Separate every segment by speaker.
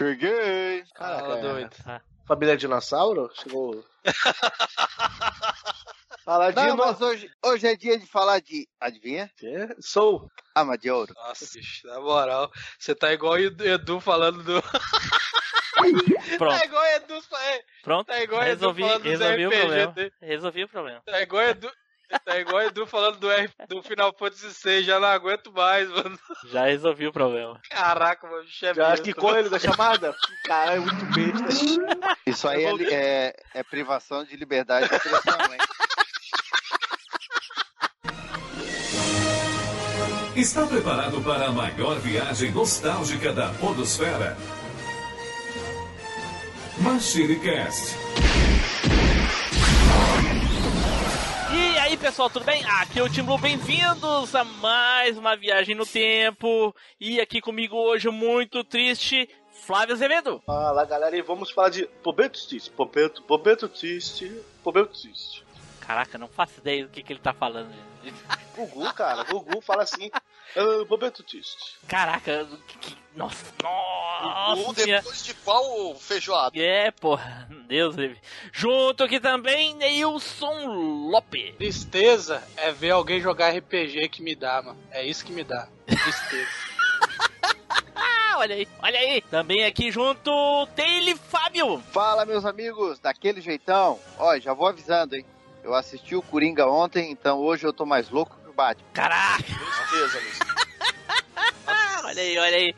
Speaker 1: Cheguei!
Speaker 2: Caraca,
Speaker 3: Fala,
Speaker 2: é.
Speaker 3: doido.
Speaker 2: Família Dinossauro? Chegou. Fala,
Speaker 1: Não,
Speaker 2: Dino.
Speaker 1: mas hoje, hoje é dia de falar de. Adivinha?
Speaker 2: É, Sou.
Speaker 1: Alma de ouro.
Speaker 3: Nossa, bicho, na moral, você tá igual o Edu falando do.
Speaker 4: Pronto,
Speaker 3: Tá igual o Edu, é,
Speaker 4: pronto.
Speaker 3: tá igual o
Speaker 4: Resolvi,
Speaker 3: Edu falando
Speaker 4: resolvi o
Speaker 3: RPG
Speaker 4: problema. Resolvi o problema.
Speaker 3: Tá igual o Edu. Tá igual o Edu falando do, R, do Final Fantasy VI, já não aguento mais, mano.
Speaker 4: Já resolvi o problema.
Speaker 3: Caraca, mano, bicho é
Speaker 2: Já
Speaker 3: besta.
Speaker 2: quicou ele da chamada? Cara, é muito besta.
Speaker 1: Isso aí é, é, é privação de liberdade de expressão, hein?
Speaker 5: Está preparado para a maior viagem nostálgica da Podosfera? MachineCast.
Speaker 4: E pessoal, tudo bem? Aqui é o Tim Blue, bem-vindos a mais uma viagem no tempo. E aqui comigo hoje, muito triste, Flávio Azevedo.
Speaker 2: Fala, galera, e vamos falar de Pobeto Triste. Pobeto, Pobeto Triste. Pobeto Triste.
Speaker 4: Caraca, não faço ideia do que, que ele tá falando.
Speaker 2: Gugu, cara, Gugu fala assim. Ah, Pobeto Triste.
Speaker 4: Caraca, que, que- nossa, nossa. senhora.
Speaker 6: depois de qual feijoada?
Speaker 4: É, porra, Deus livre. Junto aqui também, Neilson Lopes.
Speaker 3: Tristeza é ver alguém jogar RPG que me dá, mano. É isso que me dá. Tristeza.
Speaker 4: Olha aí, olha aí. Também aqui junto, Taylor Fábio.
Speaker 1: Fala, meus amigos, daquele jeitão. Ó, já vou avisando, hein? Eu assisti o Coringa ontem, então hoje eu tô mais louco que o Batman.
Speaker 4: Caraca.
Speaker 6: Tristeza, Luiz.
Speaker 4: Ah, olha aí, olha aí.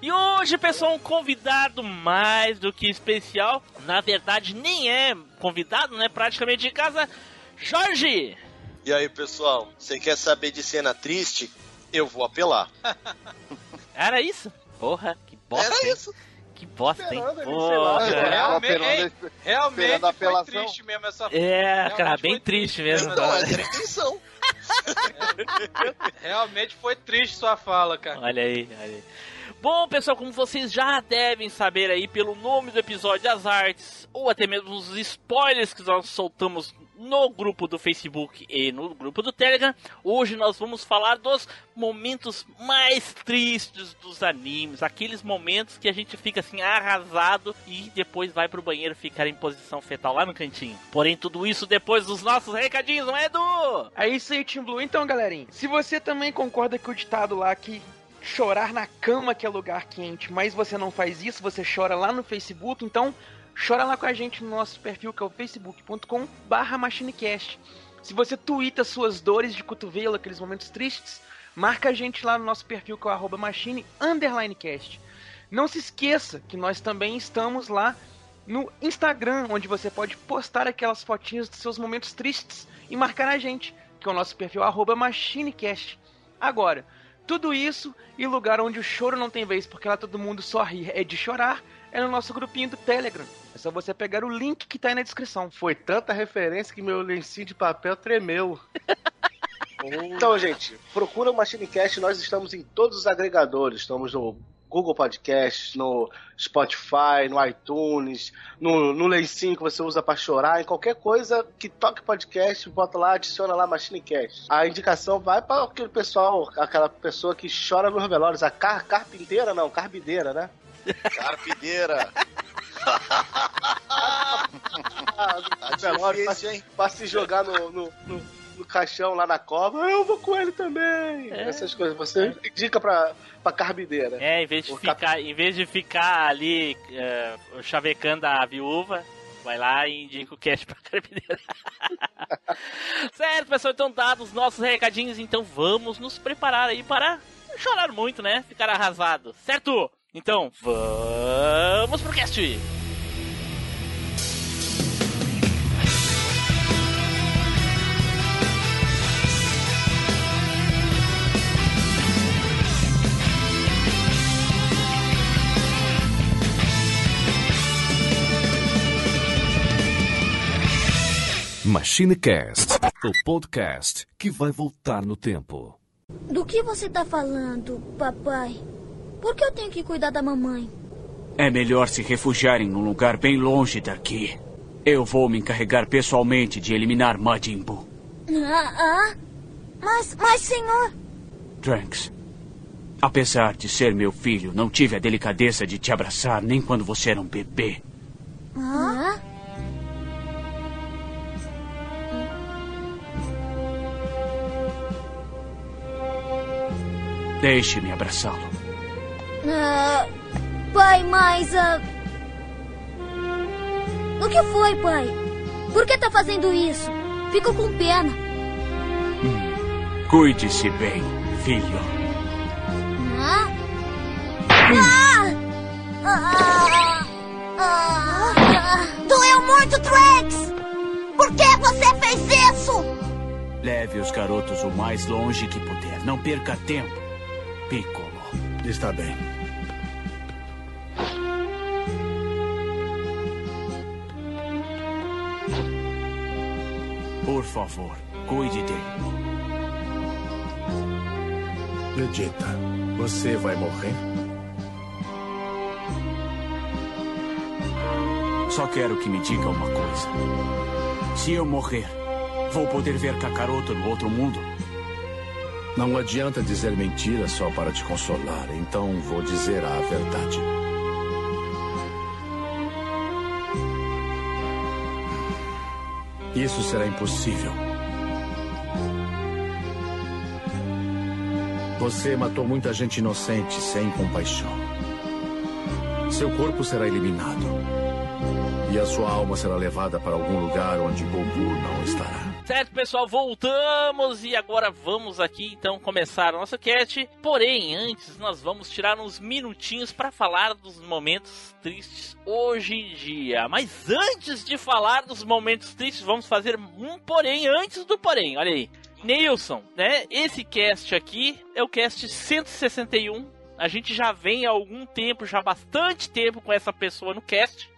Speaker 4: E hoje, pessoal, um convidado mais do que especial. Na verdade, nem é convidado, né? Praticamente de casa. Jorge!
Speaker 6: E aí, pessoal, você quer saber de cena triste? Eu vou apelar.
Speaker 4: Era isso? Porra, que bosta.
Speaker 6: Era
Speaker 4: hein?
Speaker 6: isso.
Speaker 4: Que bosta, hein?
Speaker 2: Esperando.
Speaker 4: Porra.
Speaker 1: É,
Speaker 3: realmente, hein? Realmente foi triste mesmo essa
Speaker 4: É,
Speaker 3: Realmente
Speaker 4: cara, bem triste mesmo.
Speaker 6: Então,
Speaker 4: cara.
Speaker 6: essa era a intenção.
Speaker 3: Realmente foi triste sua fala, cara.
Speaker 4: Olha aí, olha aí. Bom, pessoal, como vocês já devem saber aí pelo nome do episódio, as artes, ou até mesmo os spoilers que nós soltamos no grupo do Facebook e no grupo do Telegram, hoje nós vamos falar dos momentos mais tristes dos animes, aqueles momentos que a gente fica assim arrasado e depois vai pro banheiro ficar em posição fetal lá no cantinho. Porém, tudo isso depois dos nossos recadinhos, não é, Edu?
Speaker 7: É isso aí, Team Blue. Então, galerinha, se você também concorda com o ditado lá que chorar na cama que é lugar quente, mas você não faz isso, você chora lá no Facebook, então chora lá com a gente no nosso perfil que é o facebook.com barra machinecast. Se você twitta suas dores de cotovelo, aqueles momentos tristes, marca a gente lá no nosso perfil que é o arroba machine underline cast. Não se esqueça que nós também estamos lá no Instagram, onde você pode postar aquelas fotinhas dos seus momentos tristes e marcar a gente, que é o nosso perfil arroba machinecast. Agora, tudo isso e lugar onde o choro não tem vez, porque lá todo mundo só ri é de chorar, é no nosso grupinho do Telegram. É só você pegar o link que tá aí na descrição.
Speaker 2: Foi tanta referência que meu lencinho de papel tremeu. Então, gente, procura o MachineCast, nós estamos em todos os agregadores. Estamos no Google Podcast, no Spotify, no iTunes, no, no lencinho que você usa pra chorar, em qualquer coisa que toque podcast, bota lá, adiciona lá MachineCast. A indicação vai para aquele pessoal, aquela pessoa que chora nos velórios, a car carpinteira, não, carbideira, né?
Speaker 6: Carpideira. Tá difícil, hein?
Speaker 2: pra se jogar no, no, no- no caixão lá na cova, eu vou com ele também.
Speaker 4: É.
Speaker 2: Essas coisas. Você indica pra, pra carbideira.
Speaker 4: É, em vez de
Speaker 2: cap-
Speaker 4: ficar, em vez de ficar ali é, chavecando a viúva, vai lá e indica o cash pra carpineira. certo, pessoal, então dados os nossos recadinhos, então vamos nos preparar aí para chorar muito, né? Ficar arrasado, certo? Então, vamos pro cast!
Speaker 5: MachineCast, o podcast que vai voltar no tempo.
Speaker 8: Do que você tá falando, papai? Por que eu tenho que cuidar da mamãe?
Speaker 9: É melhor se refugiarem num lugar bem longe daqui. Eu vou me encarregar pessoalmente de eliminar Majin Buu.
Speaker 8: Ah, ah? Mas, mas, senhor...
Speaker 9: Trunks,
Speaker 10: Apesar de ser meu filho, não tive a delicadeza de te abraçar nem quando você era um bebê.
Speaker 11: Hã?
Speaker 10: Deixe-me abraçá-lo.
Speaker 11: Ah, pai, mas. ah, O que foi, pai? Por que tá fazendo isso? Fico com pena.
Speaker 10: Cuide-se bem, filho.
Speaker 11: Hã? Ah! Ah! Ah! Doeu muito, Drex! Por que você fez isso?
Speaker 10: Leve os garotos o mais longe que puder. Não perca tempo. Piccolo.
Speaker 12: Está bem.
Speaker 10: Por favor, cuide dele.
Speaker 12: Vegeta, você vai morrer?
Speaker 10: Só quero que me diga uma coisa. Se eu morrer, vou poder ver Kakaroto no outro mundo?
Speaker 12: Não adianta dizer mentira só para te consolar, então vou dizer a verdade. Isso será impossível. Você matou muita gente inocente sem compaixão. Seu corpo será eliminado. E a sua alma será levada para algum lugar onde Goku não estará.
Speaker 4: Certo, pessoal, voltamos e agora vamos aqui então começar a nossa cast. Porém, antes nós vamos tirar uns minutinhos para falar dos momentos tristes hoje em dia. Mas antes de falar dos momentos tristes, vamos fazer um porém antes do porém. Olha aí. Nilson, né? Esse cast aqui é o cast 161. A gente já vem há algum tempo, já bastante tempo com essa pessoa no cast.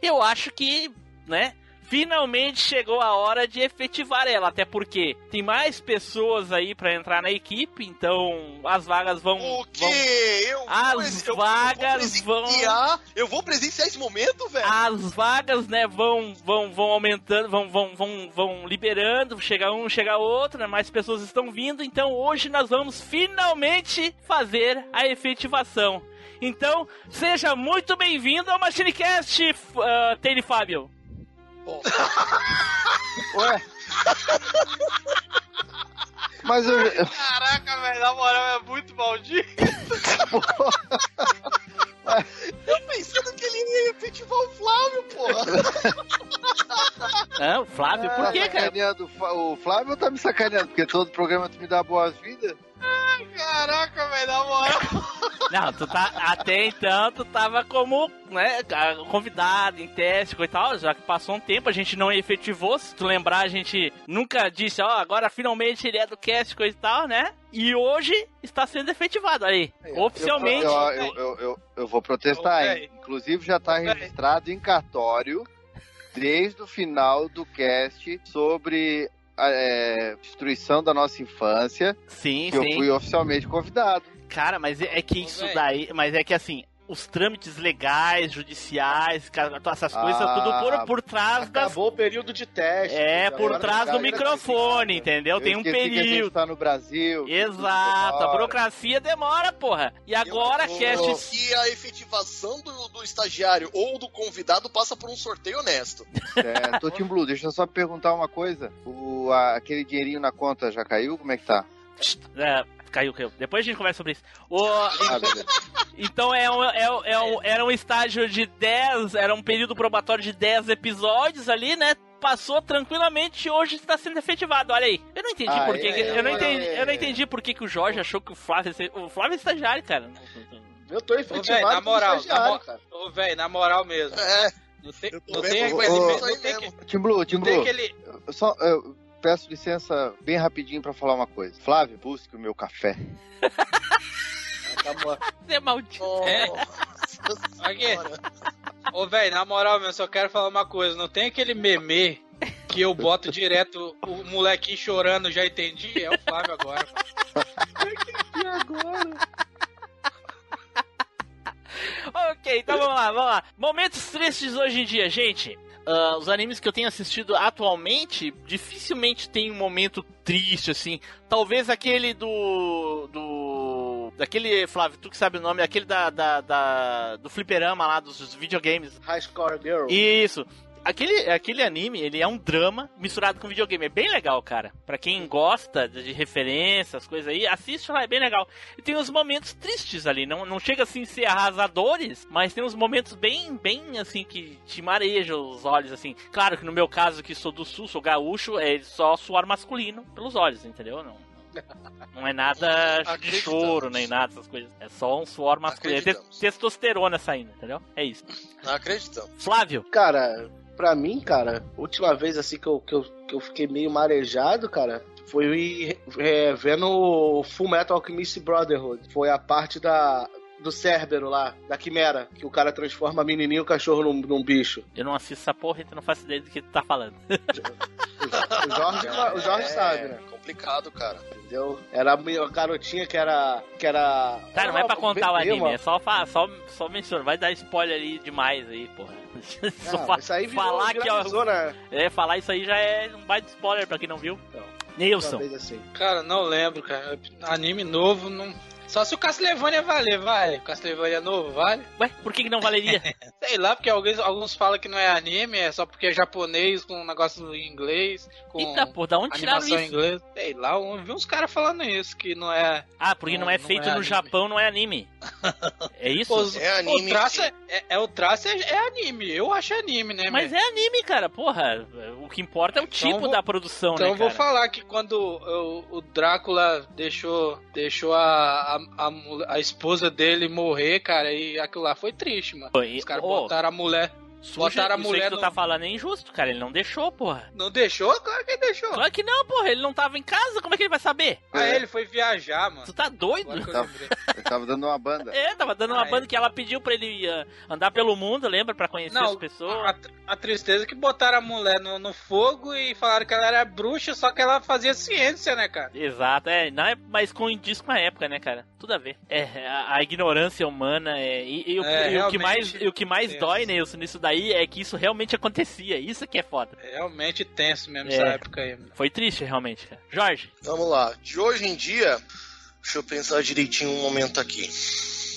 Speaker 4: Eu acho que, né? Finalmente chegou a hora de efetivar ela, até porque tem mais pessoas aí pra entrar na equipe, então as vagas vão.
Speaker 6: O
Speaker 4: vão-
Speaker 6: quê? Eu
Speaker 4: As
Speaker 6: eu-
Speaker 4: vagas
Speaker 6: eu vou
Speaker 4: vão-
Speaker 6: presenciar- Eu vou presenciar esse momento, velho?
Speaker 4: As vagas, né, vão, vão, vão aumentando, vão, vão, vão, vão liberando, chega um, chega outro, né, mais pessoas estão vindo, então hoje nós vamos finalmente fazer a efetivação. Então, seja muito bem-vindo ao MachineCast, F- ah, Taylor Fábio.
Speaker 1: Ué? Mas eu.
Speaker 3: Caraca, velho, na moral é muito maldito.
Speaker 6: Eu pensando que ele ia efetivar o Flávio, porra.
Speaker 4: É, o Flávio, por
Speaker 1: tá
Speaker 4: que, cara?
Speaker 1: O Flávio tá me sacaneando, porque todo programa tu me dá boas-vindas.
Speaker 3: Caraca, velho, na moral.
Speaker 4: Não, tu tá, até então tu tava como, né, convidado em teste e tal, já que passou um tempo, a gente não efetivou, se tu lembrar, a gente nunca disse, ó, agora finalmente ele é do cast, coisa e tal, né? E hoje está sendo efetivado aí, oficialmente.
Speaker 1: Eu, eu, eu, eu, eu vou protestar, hein? Inclusive já tá registrado em cartório desde o final do cast sobre é, destruição da nossa infância,
Speaker 4: Sim,
Speaker 1: que eu
Speaker 4: sim.
Speaker 1: fui oficialmente convidado.
Speaker 4: Cara, mas é é que isso daí, mas é que assim, os trâmites legais, judiciais, cara, essas coisas,
Speaker 1: Ah,
Speaker 4: tudo por, por trás das.
Speaker 2: Acabou o período de teste.
Speaker 4: É, por trás do microfone, entendeu? Tem
Speaker 1: Eu
Speaker 4: um
Speaker 1: esqueci que a gente
Speaker 4: período.
Speaker 1: tá no Brasil.
Speaker 4: Exato, a burocracia demora, porra. E agora,
Speaker 6: Eu
Speaker 4: cast.
Speaker 6: acho que a efetivação do, do estagiário ou do convidado passa por um sorteio honesto.
Speaker 1: É, tô Team Blue, deixa eu só perguntar uma coisa. O, a- aquele dinheirinho na conta já caiu? Como é que tá?
Speaker 4: É, caiu, caiu. Depois a gente conversa sobre isso. O-
Speaker 1: Ah, beleza.
Speaker 4: então é um, é, um- é um- era um estágio de 10, era um período probatório de 10 episódios ali, né? Passou tranquilamente e hoje está sendo efetivado. Olha aí. Eu não entendi
Speaker 1: Ah,
Speaker 4: por que.
Speaker 1: é,
Speaker 4: eu, não
Speaker 1: é,
Speaker 4: entendi,
Speaker 1: é.
Speaker 4: eu não entendi por que, que o Jorge achou que o Flávio. O Flávio é estagiário, cara.
Speaker 2: Eu tô
Speaker 3: Ô,
Speaker 2: efetivado
Speaker 3: velho, na
Speaker 2: como
Speaker 3: moral, na, mo-
Speaker 2: cara.
Speaker 3: Ô, velho, na moral mesmo.
Speaker 6: É,
Speaker 3: Não tem, não tem,
Speaker 1: ô, ô,
Speaker 3: não tem,
Speaker 1: Team Blue, Team
Speaker 3: não tem
Speaker 1: Blue.
Speaker 3: aquele.
Speaker 1: Eu só eu peço licença bem rapidinho pra falar uma coisa. Flávio, busque o meu café.
Speaker 2: Acabou.
Speaker 4: É maldito.
Speaker 3: É.
Speaker 6: Nossa
Speaker 3: Aqui.
Speaker 6: senhora.
Speaker 3: Ô, velho, na moral, meu, só quero falar uma coisa. Não tem aquele meme que eu boto direto o molequinho chorando, já entendi? É o Flávio agora.
Speaker 4: Ok, então vamos lá, vamos lá. Momentos tristes hoje em dia, gente. Ah, os animes que eu tenho assistido atualmente dificilmente tem um momento triste, assim. Talvez aquele do. do. daquele, Flávio, tu que sabe o nome, aquele da, da, da- do fliperama lá, dos videogames.
Speaker 2: High Score Girl.
Speaker 4: Isso. Aquele, aquele anime, ele é um drama misturado com videogame. É bem legal, cara. Pra quem gosta de de referências, coisas aí, assiste lá, é bem legal. E tem uns momentos tristes ali. Não, não chega assim a ser arrasadores, mas tem uns momentos bem, bem assim, que te marejam os olhos, assim. Claro que no meu caso, que sou do sul, sou gaúcho, é só suor masculino pelos olhos, entendeu? Não. Não é nada de choro, nem nada, essas coisas. É só um suor masculino. É testosterona saindo, entendeu? É isso.
Speaker 6: Não acreditamos.
Speaker 4: Flávio,
Speaker 2: Cara, pra mim, cara, última vez assim que eu, que eu, que eu fiquei meio marejado, cara, foi é, vendo o Full Metal Alchemist Brotherhood. Foi a parte da do Cérbero lá, da Quimera, que o cara transforma a menininha e o cachorro num, num bicho.
Speaker 4: eu não assisto essa porra, então não faço ideia do que tu tá falando.
Speaker 2: O Jorge, o Jorge
Speaker 6: É
Speaker 2: sabe, né?
Speaker 6: Complicado, cara.
Speaker 2: Entendeu? Era a garotinha que era. Que era
Speaker 4: Tá, não é pra contar o
Speaker 2: bebê,
Speaker 4: anime,
Speaker 2: mano.
Speaker 4: é só, só, só menciona. Vai dar spoiler ali demais aí, porra. Só
Speaker 2: Não,
Speaker 4: fa-
Speaker 2: isso aí virou,
Speaker 4: falar que ó,
Speaker 2: viralizou, né?
Speaker 4: é, falar isso aí já é um baita spoiler pra quem não viu.
Speaker 2: Então,
Speaker 4: Nilson.
Speaker 2: Assim.
Speaker 3: Cara, não lembro, cara. Anime novo, não. Só se o Castlevania valer, vai. Castlevania novo, vale?
Speaker 4: Ué, por que, que não valeria?
Speaker 3: Sei lá, porque alguns, alguns falam que não é anime, é só porque é japonês com um negócio em inglês, com
Speaker 4: Eita, pô, da onde tiraram isso?
Speaker 3: inglês. Sei lá, eu vi uns caras falando isso, que não é.
Speaker 4: Ah, porque não,
Speaker 3: Não,
Speaker 4: é
Speaker 3: não
Speaker 4: feito
Speaker 3: é
Speaker 4: no. Japão, não é anime. É isso?
Speaker 3: Os-
Speaker 6: É anime.
Speaker 3: O traço é, é- é o traço é, é anime. Eu acho anime, né?
Speaker 4: Mas é anime, cara, porra. O que importa é o tipo
Speaker 3: vou-
Speaker 4: da produção,
Speaker 3: Então
Speaker 4: né,
Speaker 3: eu vou falar que quando o, o Drácula deixou, deixou a, a, a, a esposa dele morrer, cara, e aquilo lá foi triste, mano. Os caras
Speaker 4: ô,
Speaker 3: botaram a mulher.
Speaker 4: Suja,
Speaker 3: botaram a
Speaker 4: isso aí
Speaker 3: mulher
Speaker 4: que tu
Speaker 3: no-
Speaker 4: tá falando é injusto, cara. Ele não deixou, porra.
Speaker 3: Não deixou? Claro que deixou.
Speaker 4: Claro que não, porra. Ele não tava em casa, como é que ele vai saber?
Speaker 3: Ah, ele foi viajar, mano.
Speaker 4: Tu tá doido?
Speaker 1: Tá.
Speaker 3: lembrei.
Speaker 1: Ele tava dando uma banda.
Speaker 4: É, tava dando uma
Speaker 3: Ah,
Speaker 4: banda
Speaker 3: é.
Speaker 4: que ela pediu pra ele ah, andar pelo mundo, lembra? Pra conhecer
Speaker 3: Não,
Speaker 4: as pessoas.
Speaker 3: a, a tristeza é que botaram a mulher no, no fogo e falaram que ela era bruxa, só que ela fazia ciência, né, cara?
Speaker 4: Exato, é, não é, mas condiz com a época, né, cara? Tudo a ver. É, a, a ignorância humana é, e, e o,
Speaker 3: É,
Speaker 4: e o que mais, e o que mais
Speaker 3: tenso.
Speaker 4: dói, Nilson, nisso daí é que isso realmente acontecia. Isso que é foda.
Speaker 3: É realmente tenso mesmo
Speaker 4: É.
Speaker 3: essa época aí. mano.
Speaker 4: Foi triste, realmente, cara. Jorge,
Speaker 6: Vamos lá. De hoje em dia, deixa eu pensar direitinho um momento aqui.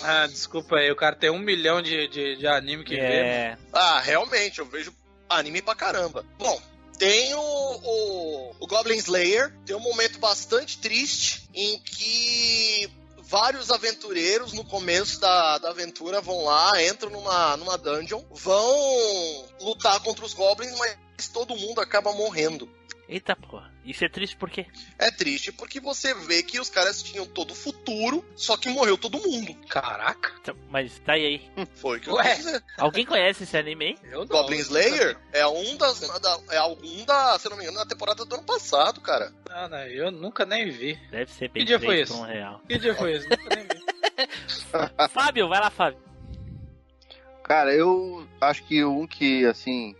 Speaker 3: Ah, desculpa aí, o cara tem um milhão de, de, de anime que vê. mano.
Speaker 4: é,
Speaker 6: Ah, realmente, eu vejo anime pra caramba. Bom, tem o, o, o Goblin Slayer, tem um momento bastante triste em que vários aventureiros no começo da, da aventura vão lá, entram numa, numa dungeon, vão lutar contra os goblins, mas todo mundo acaba morrendo.
Speaker 4: Eita porra. Isso é triste por quê?
Speaker 6: É triste porque você vê que os caras tinham todo o futuro, só que morreu todo mundo.
Speaker 3: Caraca,
Speaker 4: Então, Mas tá aí aí.
Speaker 6: Foi o que eu
Speaker 3: Ué?
Speaker 6: dizer.
Speaker 4: Alguém conhece esse anime aí?
Speaker 3: eu não.
Speaker 6: Goblin Slayer é um das. da- é algum da, se eu não me engano, da temporada do ano passado, cara.
Speaker 3: Ah, não, eu nunca nem vi.
Speaker 4: Deve ser bem
Speaker 3: Que dia foi
Speaker 4: um real.
Speaker 3: Que dia foi esse? Nunca nem vi.
Speaker 4: Fábio, vai lá, Fábio.
Speaker 1: Cara, eu acho que um que, assim,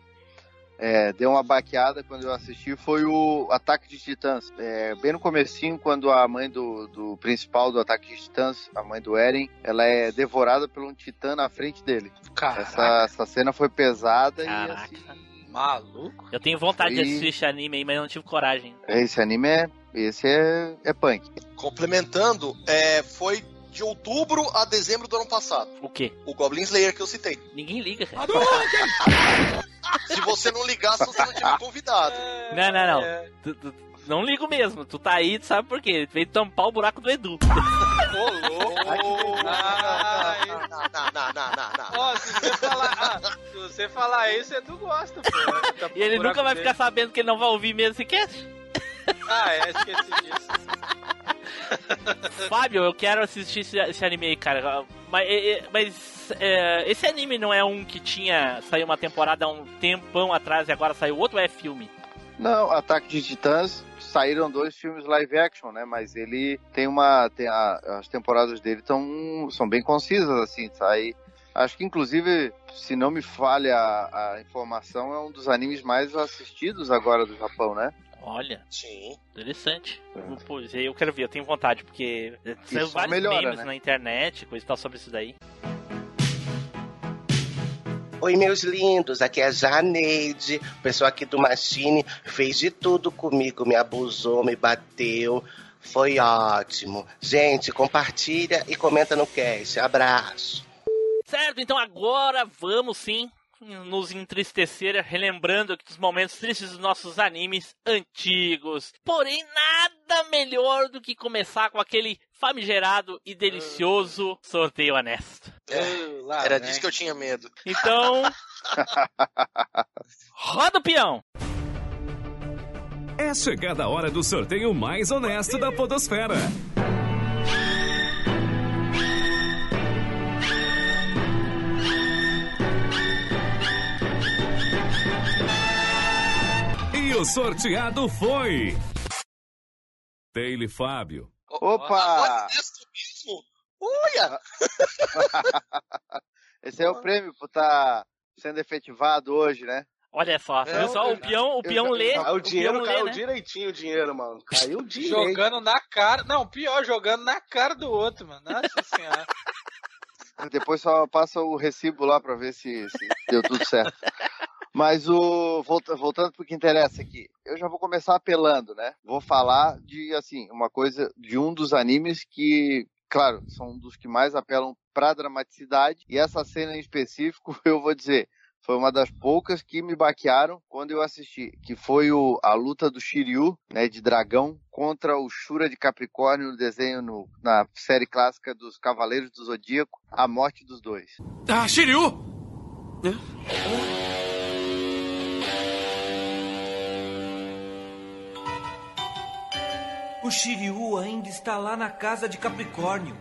Speaker 1: é, deu uma baqueada quando eu assisti foi o Ataque de Titãs. É, bem no comecinho, quando a mãe do, do principal do Ataque de Titãs, a mãe do Eren, ela é devorada por um titã na frente dele.
Speaker 3: Caraca,
Speaker 1: Essa, essa cena foi pesada
Speaker 4: Caraca.
Speaker 1: e, assim,
Speaker 3: maluco.
Speaker 4: Eu tenho vontade de
Speaker 1: Foi-
Speaker 4: assistir esse anime aí, mas não tive coragem.
Speaker 1: esse anime é, esse é, é punk.
Speaker 6: Complementando, é, foi de outubro a dezembro do ano passado.
Speaker 4: O quê?
Speaker 6: O Goblin Slayer que eu citei.
Speaker 4: Ninguém liga, cara.
Speaker 6: Se você não ligasse, você não tinha me convidado.
Speaker 4: Não, não, não.
Speaker 3: É.
Speaker 4: Tu- tu- não ligo mesmo. Tu tá aí, tu sabe por quê? Tu veio tampar o buraco do Edu.
Speaker 3: Ô, louco. Ai.
Speaker 6: Não, não, não, não, não, não.
Speaker 3: Ó, se você falar, ah, se você falar isso, Edu gosta, pô. Tá
Speaker 4: E ele nunca vai
Speaker 3: dele.
Speaker 4: ficar sabendo que ele não vai ouvir mesmo esse cast.
Speaker 3: Ah, é, esqueci disso.
Speaker 4: Fábio, eu quero assistir esse, esse anime cara. Mas, é, é, mas, é, esse anime não é um que tinha. Saiu uma temporada há um tempão atrás e agora saiu outro ou é filme?
Speaker 1: Não, Ataque de Titãs saíram dois filmes live action, né? Mas ele tem uma. Tem a- as temporadas dele tão, são bem concisas, assim, sai. Acho que inclusive, se não me falha a informação, é um dos animes mais assistidos agora do Japão, né?
Speaker 4: Olha,
Speaker 6: Sim.
Speaker 4: interessante. Pois eu quero ver, eu tenho vontade, porque saiu
Speaker 1: só
Speaker 4: vários
Speaker 1: melhora,
Speaker 4: memes
Speaker 1: né?
Speaker 4: na internet, coisa e tal sobre isso daí.
Speaker 13: Oi, meus lindos, aqui é a Janeide. O pessoal aqui do Machine fez de tudo comigo, me abusou, me bateu, Foi ótimo. Gente, compartilha e comenta no cast. Abraço.
Speaker 4: Certo, então agora vamos sim nos entristecer, relembrando aqui os momentos tristes dos nossos animes antigos. Porém, nada melhor do que começar com aquele famigerado e delicioso sorteio honesto.
Speaker 6: É, era disso que eu tinha medo.
Speaker 4: Então, roda o peão!
Speaker 5: É chegada a hora do sorteio mais honesto da Podosfera. E o sorteado foi. Daily Fábio.
Speaker 1: Opa!
Speaker 6: Mesmo? Olha!
Speaker 1: Esse é o prêmio por estar sendo efetivado hoje, né?
Speaker 4: Olha só,
Speaker 2: É,
Speaker 4: viu só?
Speaker 2: eu-
Speaker 4: O peão, o peão
Speaker 1: eu-
Speaker 4: lê.
Speaker 2: Ah, o
Speaker 4: o
Speaker 2: dinheiro
Speaker 4: lê,
Speaker 2: caiu
Speaker 4: né?
Speaker 2: direitinho, o dinheiro, mano. Caiu direito.
Speaker 3: Jogando na cara. Não, pior, jogando na cara do outro, mano. Nossa senhora.
Speaker 1: Depois só passa o recibo lá pra ver se, se deu tudo certo. Mas o volta- voltando pro que interessa aqui, eu já vou começar apelando, né? Vou falar de assim, uma coisa de um dos animes que, claro, são um dos que mais apelam pra dramaticidade, e essa cena em específico, eu vou dizer, foi uma das poucas que me baquearam quando eu assisti, que foi o, a luta do Shiryu, né, de dragão, contra o Shura de Capricórnio no desenho no- na série clássica dos Cavaleiros do Zodíaco, A Morte dos Dois.
Speaker 12: Ah, Shiryu!
Speaker 14: O Shiryu ainda está lá na casa de Capricórnio.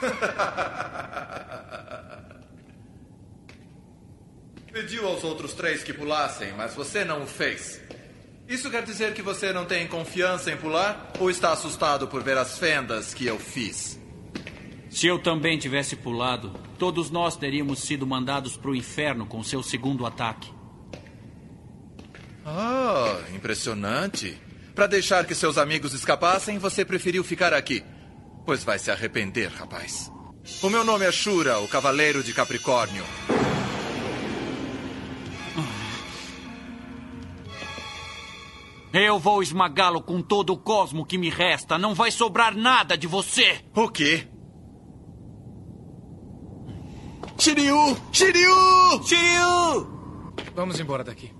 Speaker 15: Pediu aos outros três que pulassem, mas você não o fez. Isso quer dizer que você não tem confiança em pular ou está assustado por ver as fendas que eu fiz?
Speaker 10: Se eu também tivesse pulado, todos nós teríamos sido mandados para o inferno com seu segundo ataque.
Speaker 15: Ah, impressionante. Para deixar que seus amigos escapassem, você preferiu ficar aqui. Pois vai se arrepender, rapaz. O meu nome é Shura, o Cavaleiro de Capricórnio.
Speaker 10: Eu vou esmagá-lo com todo o cosmo que me resta. Não vai sobrar nada de você.
Speaker 15: O quê? Shiryu! Shiryu!
Speaker 14: Shiryu!
Speaker 16: Vamos embora daqui.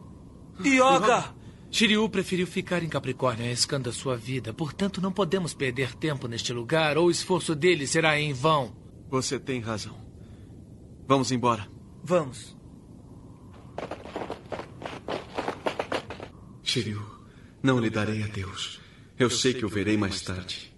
Speaker 14: Yoga!
Speaker 16: Shiryu preferiu ficar em Capricórnio arriscando a sua vida. Portanto, não podemos perder tempo neste lugar ou o esforço dele será em vão.
Speaker 17: Você tem razão. Vamos embora.
Speaker 14: Vamos.
Speaker 17: Shiryu, não lhe darei adeus. Eu sei que o verei mais tarde.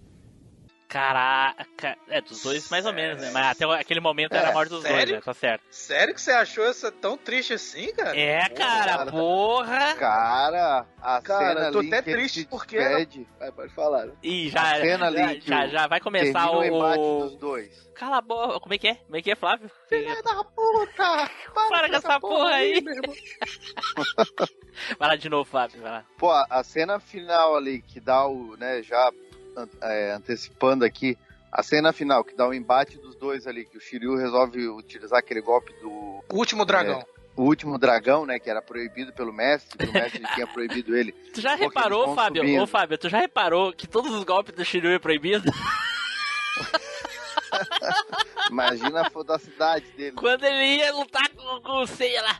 Speaker 4: Caraca. É, dos dois mais ou menos, né? Mas até aquele momento era a morte dos dois,
Speaker 3: sério?
Speaker 4: né? Tá certo.
Speaker 3: Sério que você achou essa tão triste assim, cara?
Speaker 4: É, cara, porra.
Speaker 1: Cara, a
Speaker 2: Cara,
Speaker 1: cena
Speaker 2: eu tô
Speaker 1: ali
Speaker 2: até triste porque.
Speaker 1: despede,
Speaker 2: Vai, pode falar.
Speaker 4: Ih, já,
Speaker 1: a cena ali
Speaker 4: já,
Speaker 1: que
Speaker 4: já, já vai começar
Speaker 1: o
Speaker 4: o.
Speaker 1: dos dois.
Speaker 4: Cala a boca. Como é que é? Como é que é, Flávio?
Speaker 2: Filha da puta!
Speaker 4: Para com essa porra aí.
Speaker 2: meu irmão.
Speaker 4: Vai lá de novo, Flávio. Vai lá.
Speaker 1: Pô, a cena final ali que dá o, né, já é, antecipando aqui, a cena final que dá o embate dos dois ali, que o Shiryu resolve utilizar aquele golpe do
Speaker 3: O último dragão.
Speaker 1: o último dragão, né, que era proibido pelo mestre, que o mestre tinha proibido ele.
Speaker 4: Tu já reparou, Fábio?
Speaker 1: subindo.
Speaker 4: Ô, Fábio, tu já reparou que todos os golpes do Shiryu é proibido?
Speaker 1: Imagina a fodacidade dele.
Speaker 4: Quando ele ia lutar com, com o Seiya lá.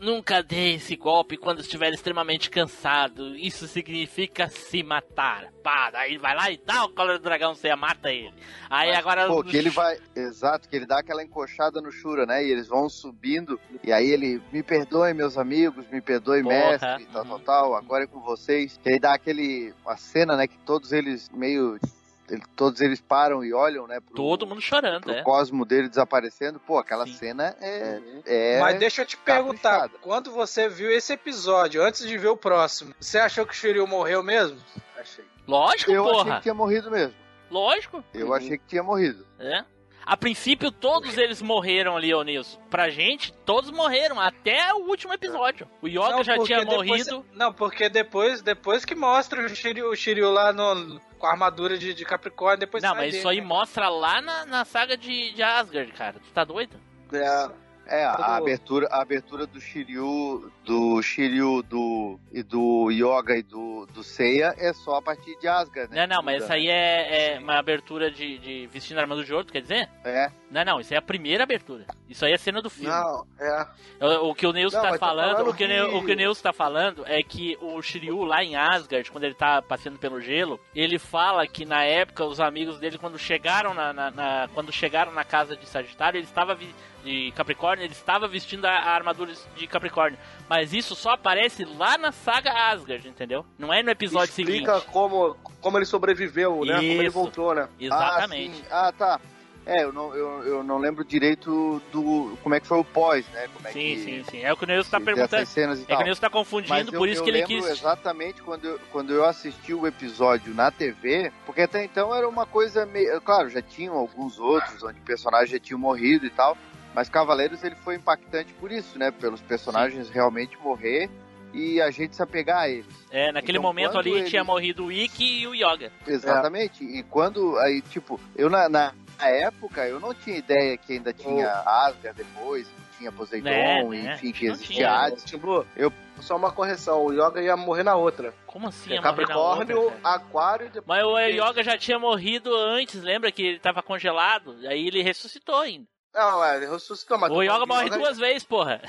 Speaker 4: Nunca dê esse golpe quando estiver extremamente cansado. Isso significa se matar. Pá, daí ele vai lá e dá o colar do dragão, Seiya mata ele. Aí agora.
Speaker 1: Pô, que ele vai. Exato, que ele dá aquela encoxada no Shura, né? E eles vão subindo. E aí ele. Me perdoem, meus amigos, me perdoe,
Speaker 4: Porra.
Speaker 1: mestre, tal, tal, tal. Agora é com vocês. Que aí dá aquele. Uma cena, né? Que todos eles meio. Ele- Todos eles param e olham, né? Pro,
Speaker 4: Todo mundo chorando,
Speaker 1: pro
Speaker 4: né?
Speaker 1: cosmo dele desaparecendo. Pô, aquela cena é. é
Speaker 3: Mas deixa eu te perguntar, quando você viu esse episódio, antes de ver o próximo, você achou que o Shiryu morreu mesmo?
Speaker 2: Achei.
Speaker 4: Lógico,
Speaker 1: Eu achei
Speaker 4: porra.
Speaker 1: que tinha morrido mesmo.
Speaker 4: Lógico.
Speaker 1: Eu achei que tinha morrido.
Speaker 4: É. A princípio, todos eles morreram ali, ô Nilson. Pra gente, todos morreram, até o último episódio. O Yoga
Speaker 3: Não,
Speaker 4: já tinha
Speaker 3: depois-
Speaker 4: morrido.
Speaker 3: Não, porque depois, depois que mostra o Shiryu, o Shiryu lá no, com a armadura de, de Capricórnio, depois
Speaker 4: Não, mas
Speaker 3: dele,
Speaker 4: isso aí
Speaker 3: né?
Speaker 4: mostra lá na, na saga de, de Asgard, cara. Tu tá doido?
Speaker 2: É,
Speaker 1: É, a, abertura, a abertura do Shiryu, do Shiryu do, e do Yoga e do, do Seiya é só a partir de Asgard, né?
Speaker 4: Não, não, mas essa aí é, é uma abertura de, de vestindo a armadura de outro, quer dizer?
Speaker 1: É.
Speaker 4: Não, não, isso é a primeira abertura. Isso aí é a cena do filme.
Speaker 2: Não, é.
Speaker 4: O, o que o Neus
Speaker 2: Não,
Speaker 4: tá falando,
Speaker 2: falando
Speaker 4: o, que
Speaker 2: que-
Speaker 4: o que o Neus tá falando é que o Shiryu lá em Asgard, quando ele tá passeando pelo gelo, ele fala que na época os amigos dele, quando chegaram na, na- na- quando chegaram na casa de Sagitário, ele estava de Capricórnio, ele estava vestindo a, a armadura de Capricórnio. Mas isso só aparece lá na saga Asgard, entendeu? Não é no episódio
Speaker 2: Explica
Speaker 4: seguinte.
Speaker 2: como, como ele sobreviveu, né? Como ele
Speaker 4: Isso.
Speaker 2: voltou, né?
Speaker 4: Exatamente.
Speaker 1: Ah. Ah, tá. É, eu não, eu, eu não lembro direito do. como é que foi o pós, né? Como é
Speaker 4: Sim,
Speaker 1: que,
Speaker 4: sim, sim. É o que o Neus tá
Speaker 1: dessas
Speaker 4: perguntando.
Speaker 1: cenas e
Speaker 4: É que o Neus tá confundindo,
Speaker 1: eu-
Speaker 4: por isso
Speaker 1: eu
Speaker 4: que ele
Speaker 1: lembro
Speaker 4: quis.
Speaker 1: exatamente quando eu, quando eu assisti o episódio na TV, porque até então era uma coisa meio. Claro, já tinham alguns outros onde personagens já tinham morrido e tal, mas Cavaleiros ele foi impactante por isso, né? Pelos personagens realmente morrer e a gente se apegar a eles.
Speaker 4: É, naquele
Speaker 1: Então,
Speaker 4: momento ali
Speaker 1: ele-
Speaker 4: tinha morrido o Ikki e o Yoga.
Speaker 1: Exatamente. E quando aí, tipo, eu na, na época eu não tinha ideia que ainda tinha Asgard depois, que tinha Poseidon,
Speaker 2: Né, né?
Speaker 1: enfim, que existia
Speaker 2: tinha.
Speaker 1: Hades.
Speaker 2: Tipo,
Speaker 1: eu
Speaker 2: só uma correção, o Yoga ia morrer na outra.
Speaker 4: Como assim?
Speaker 2: É Capricórnio,
Speaker 4: outra,
Speaker 2: Aquário e depois.
Speaker 4: Mas o Yoga já tinha morrido antes, lembra que ele tava congelado? Aí ele ressuscitou ainda.
Speaker 2: Não, é, ressuscitou, mas.
Speaker 4: O Yoga morre duas vezes, porra.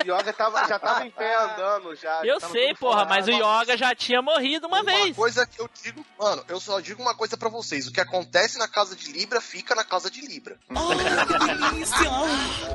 Speaker 2: O Yoga tava, já tava em pé andando já.
Speaker 4: Eu sei, porra, mas o Yoga já tinha morrido uma,
Speaker 6: Uma
Speaker 4: vez.
Speaker 6: coisa que eu digo, mano, eu só digo uma coisa pra vocês: o que acontece na casa de Libra fica na casa de Libra.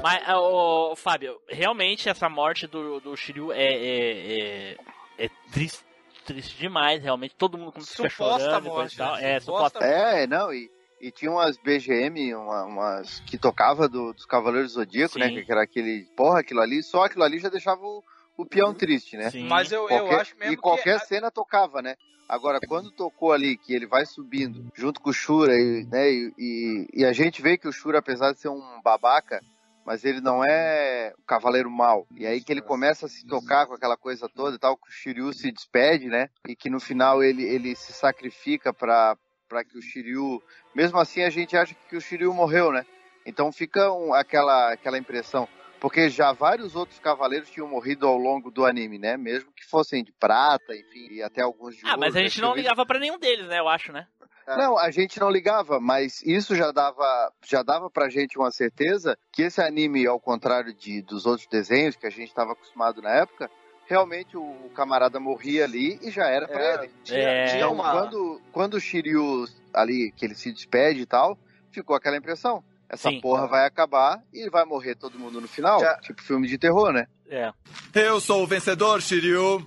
Speaker 4: Mas, ô, Fábio, realmente essa morte do, do Shiryu é, é, é, é triste, triste demais, realmente. Todo mundo começou a ficar
Speaker 3: Suposta morte,
Speaker 4: e tal.
Speaker 3: né?
Speaker 4: É,
Speaker 3: Suposta
Speaker 4: suposta.
Speaker 1: É, não, e, e tinha umas BGM, uma- umas que tocava do- dos Cavaleiros do Zodíaco, né?
Speaker 4: Sim.
Speaker 1: Que era aquele. Porra, aquilo ali, só aquilo ali já deixava o, o peão triste, né?
Speaker 4: Sim.
Speaker 3: Mas eu, eu
Speaker 1: Qualquer-
Speaker 3: acho mesmo
Speaker 1: E qualquer
Speaker 3: que...
Speaker 1: cena tocava, né? Agora, quando tocou ali, que ele vai subindo junto com o Shura, e, né, e, e- e a gente vê que o Shura, apesar de ser um babaca, mas ele não é o cavaleiro mau. E aí que ele começa a se tocar com aquela coisa toda e tal, que o Shiryu se despede, né? E que no final ele, ele se sacrifica pra, pra que o Shiryu. Mesmo assim, a gente acha que o Shiryu morreu, né? Então fica um- aquela, aquela impressão. Porque já vários outros cavaleiros tinham morrido ao longo do anime, né? Mesmo que fossem de prata, enfim, e até alguns de
Speaker 4: Ah, mas
Speaker 1: ouro,
Speaker 4: a
Speaker 1: né?
Speaker 4: gente não ligava pra nenhum deles, né? Eu acho, né?
Speaker 1: não, a gente não ligava, mas isso já dava, já dava pra gente uma certeza que esse anime, ao contrário de, dos outros desenhos que a gente estava acostumado na época, realmente o, camarada morria ali e já era pra
Speaker 2: É,
Speaker 1: ele.
Speaker 2: tinha-
Speaker 4: É.
Speaker 2: tinha
Speaker 1: Então,
Speaker 2: uma-
Speaker 1: quando, quando o Shiryu ali, que ele se despede e tal, ficou aquela impressão. Essa
Speaker 4: Sim.
Speaker 1: porra vai acabar e vai morrer todo mundo no final.
Speaker 2: Já-
Speaker 1: Tipo filme de terror, né?
Speaker 4: É.
Speaker 15: Eu sou o vencedor, Shiryu.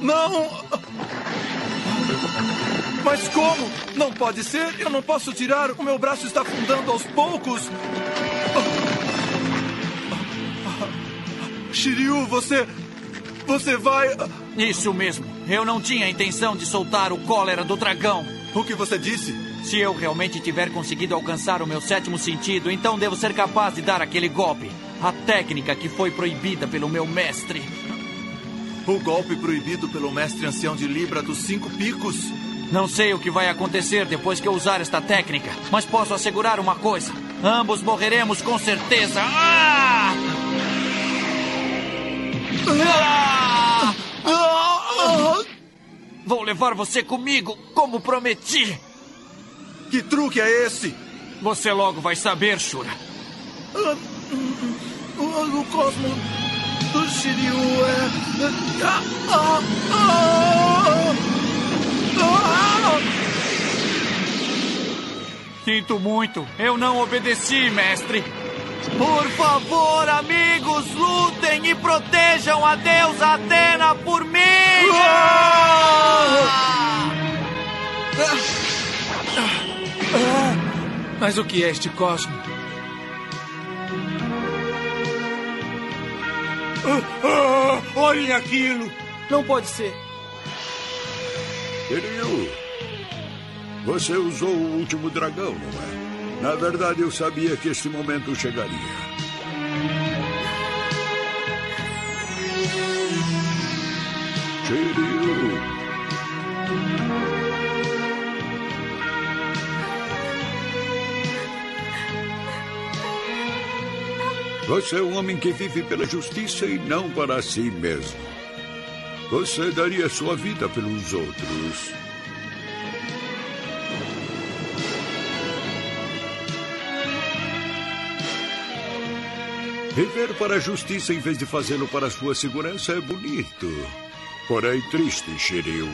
Speaker 15: Não! Mas como? Não pode ser! Eu não posso tirar! O meu braço está afundando aos poucos! Shiryu, você. Você vai.
Speaker 10: Isso mesmo. Eu não tinha intenção de soltar o cólera do dragão.
Speaker 15: O que você disse?
Speaker 10: Se eu realmente tiver conseguido alcançar o meu sétimo sentido, então devo ser capaz de dar aquele golpe. A técnica que foi proibida pelo meu mestre.
Speaker 15: O golpe proibido pelo mestre ancião de Libra dos Cinco Picos.
Speaker 10: Não sei o que vai acontecer depois que eu usar esta técnica, mas posso assegurar uma coisa: ambos morreremos com certeza. Ah! Vou levar você comigo, como prometi.
Speaker 15: Que truque é esse?
Speaker 10: Você logo vai saber, Shura.
Speaker 15: O, cosmo do Shiryu é.
Speaker 10: Sinto muito, eu não obedeci, mestre. Por favor, amigos, lutem e protejam a deusa Atena por mim!
Speaker 16: Mas o que é este cosmo?
Speaker 18: Ah, olhem aquilo!
Speaker 16: Não pode ser.
Speaker 18: Kiryu, você usou o último dragão, não é? Na verdade, eu sabia que esse momento chegaria. Shiryu. Você é um homem que vive pela justiça e não para si mesmo. Você daria sua vida pelos outros. Viver para a justiça em vez de fazê-lo para a sua segurança é bonito. Porém, triste, Shiryu.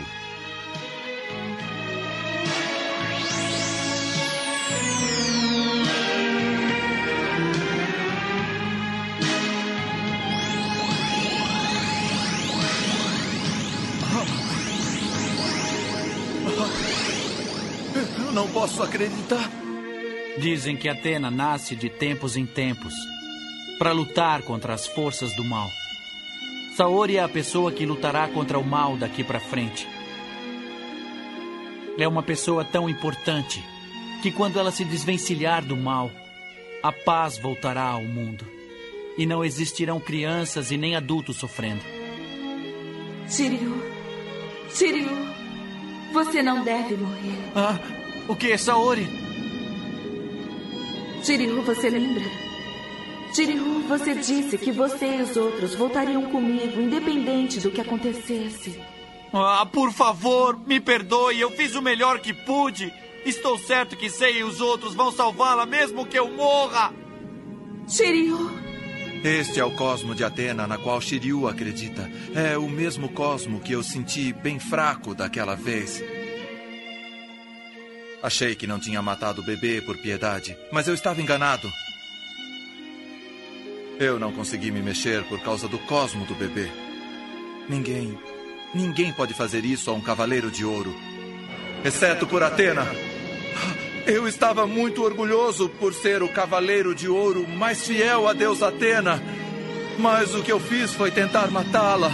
Speaker 15: Eu não posso acreditar.
Speaker 16: Dizem que Atena nasce de tempos em tempos para lutar contra as forças do mal. Saori é a pessoa que lutará contra o mal daqui para frente. É uma pessoa tão importante que quando ela se desvencilhar do mal, a paz voltará ao mundo. E não existirão crianças e nem adultos sofrendo.
Speaker 19: Shiryu. Shiryu. Você não deve morrer.
Speaker 16: Ah, o que, Saori?
Speaker 19: Shiryu, você lembra? Shiryu, você disse que você e os outros voltariam comigo, independente do que acontecesse.
Speaker 10: Ah, por favor, me perdoe. Eu fiz o melhor que pude. Estou certo que Sei e os outros vão salvá-la, mesmo que eu morra.
Speaker 19: Shiryu.
Speaker 15: Este é o cosmo de Atena na qual Shiryu acredita. É o mesmo cosmo que eu senti bem fraco daquela vez. Achei que não tinha matado o bebê por piedade, mas eu estava enganado. Eu não consegui me mexer por causa do cosmo do bebê. Ninguém, ninguém pode fazer isso a um cavaleiro de ouro, exceto por Atena. Eu estava muito orgulhoso por ser o cavaleiro de ouro mais fiel a Deus Atena. Mas o que eu fiz foi tentar matá-la.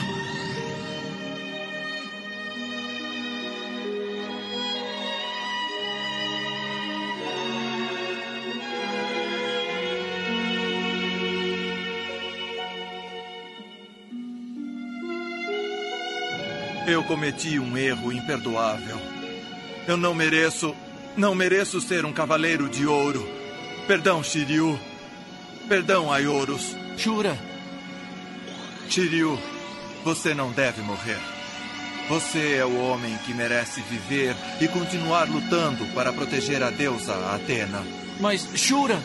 Speaker 15: Eu cometi um erro imperdoável. Eu não mereço. Não mereço ser um cavaleiro de ouro. Perdão, Shiryu. Perdão, Aioros.
Speaker 16: Shura.
Speaker 15: Shiryu, você não deve morrer. Você é o homem que merece viver e continuar lutando para proteger a deusa Atena.
Speaker 16: Mas, Shura.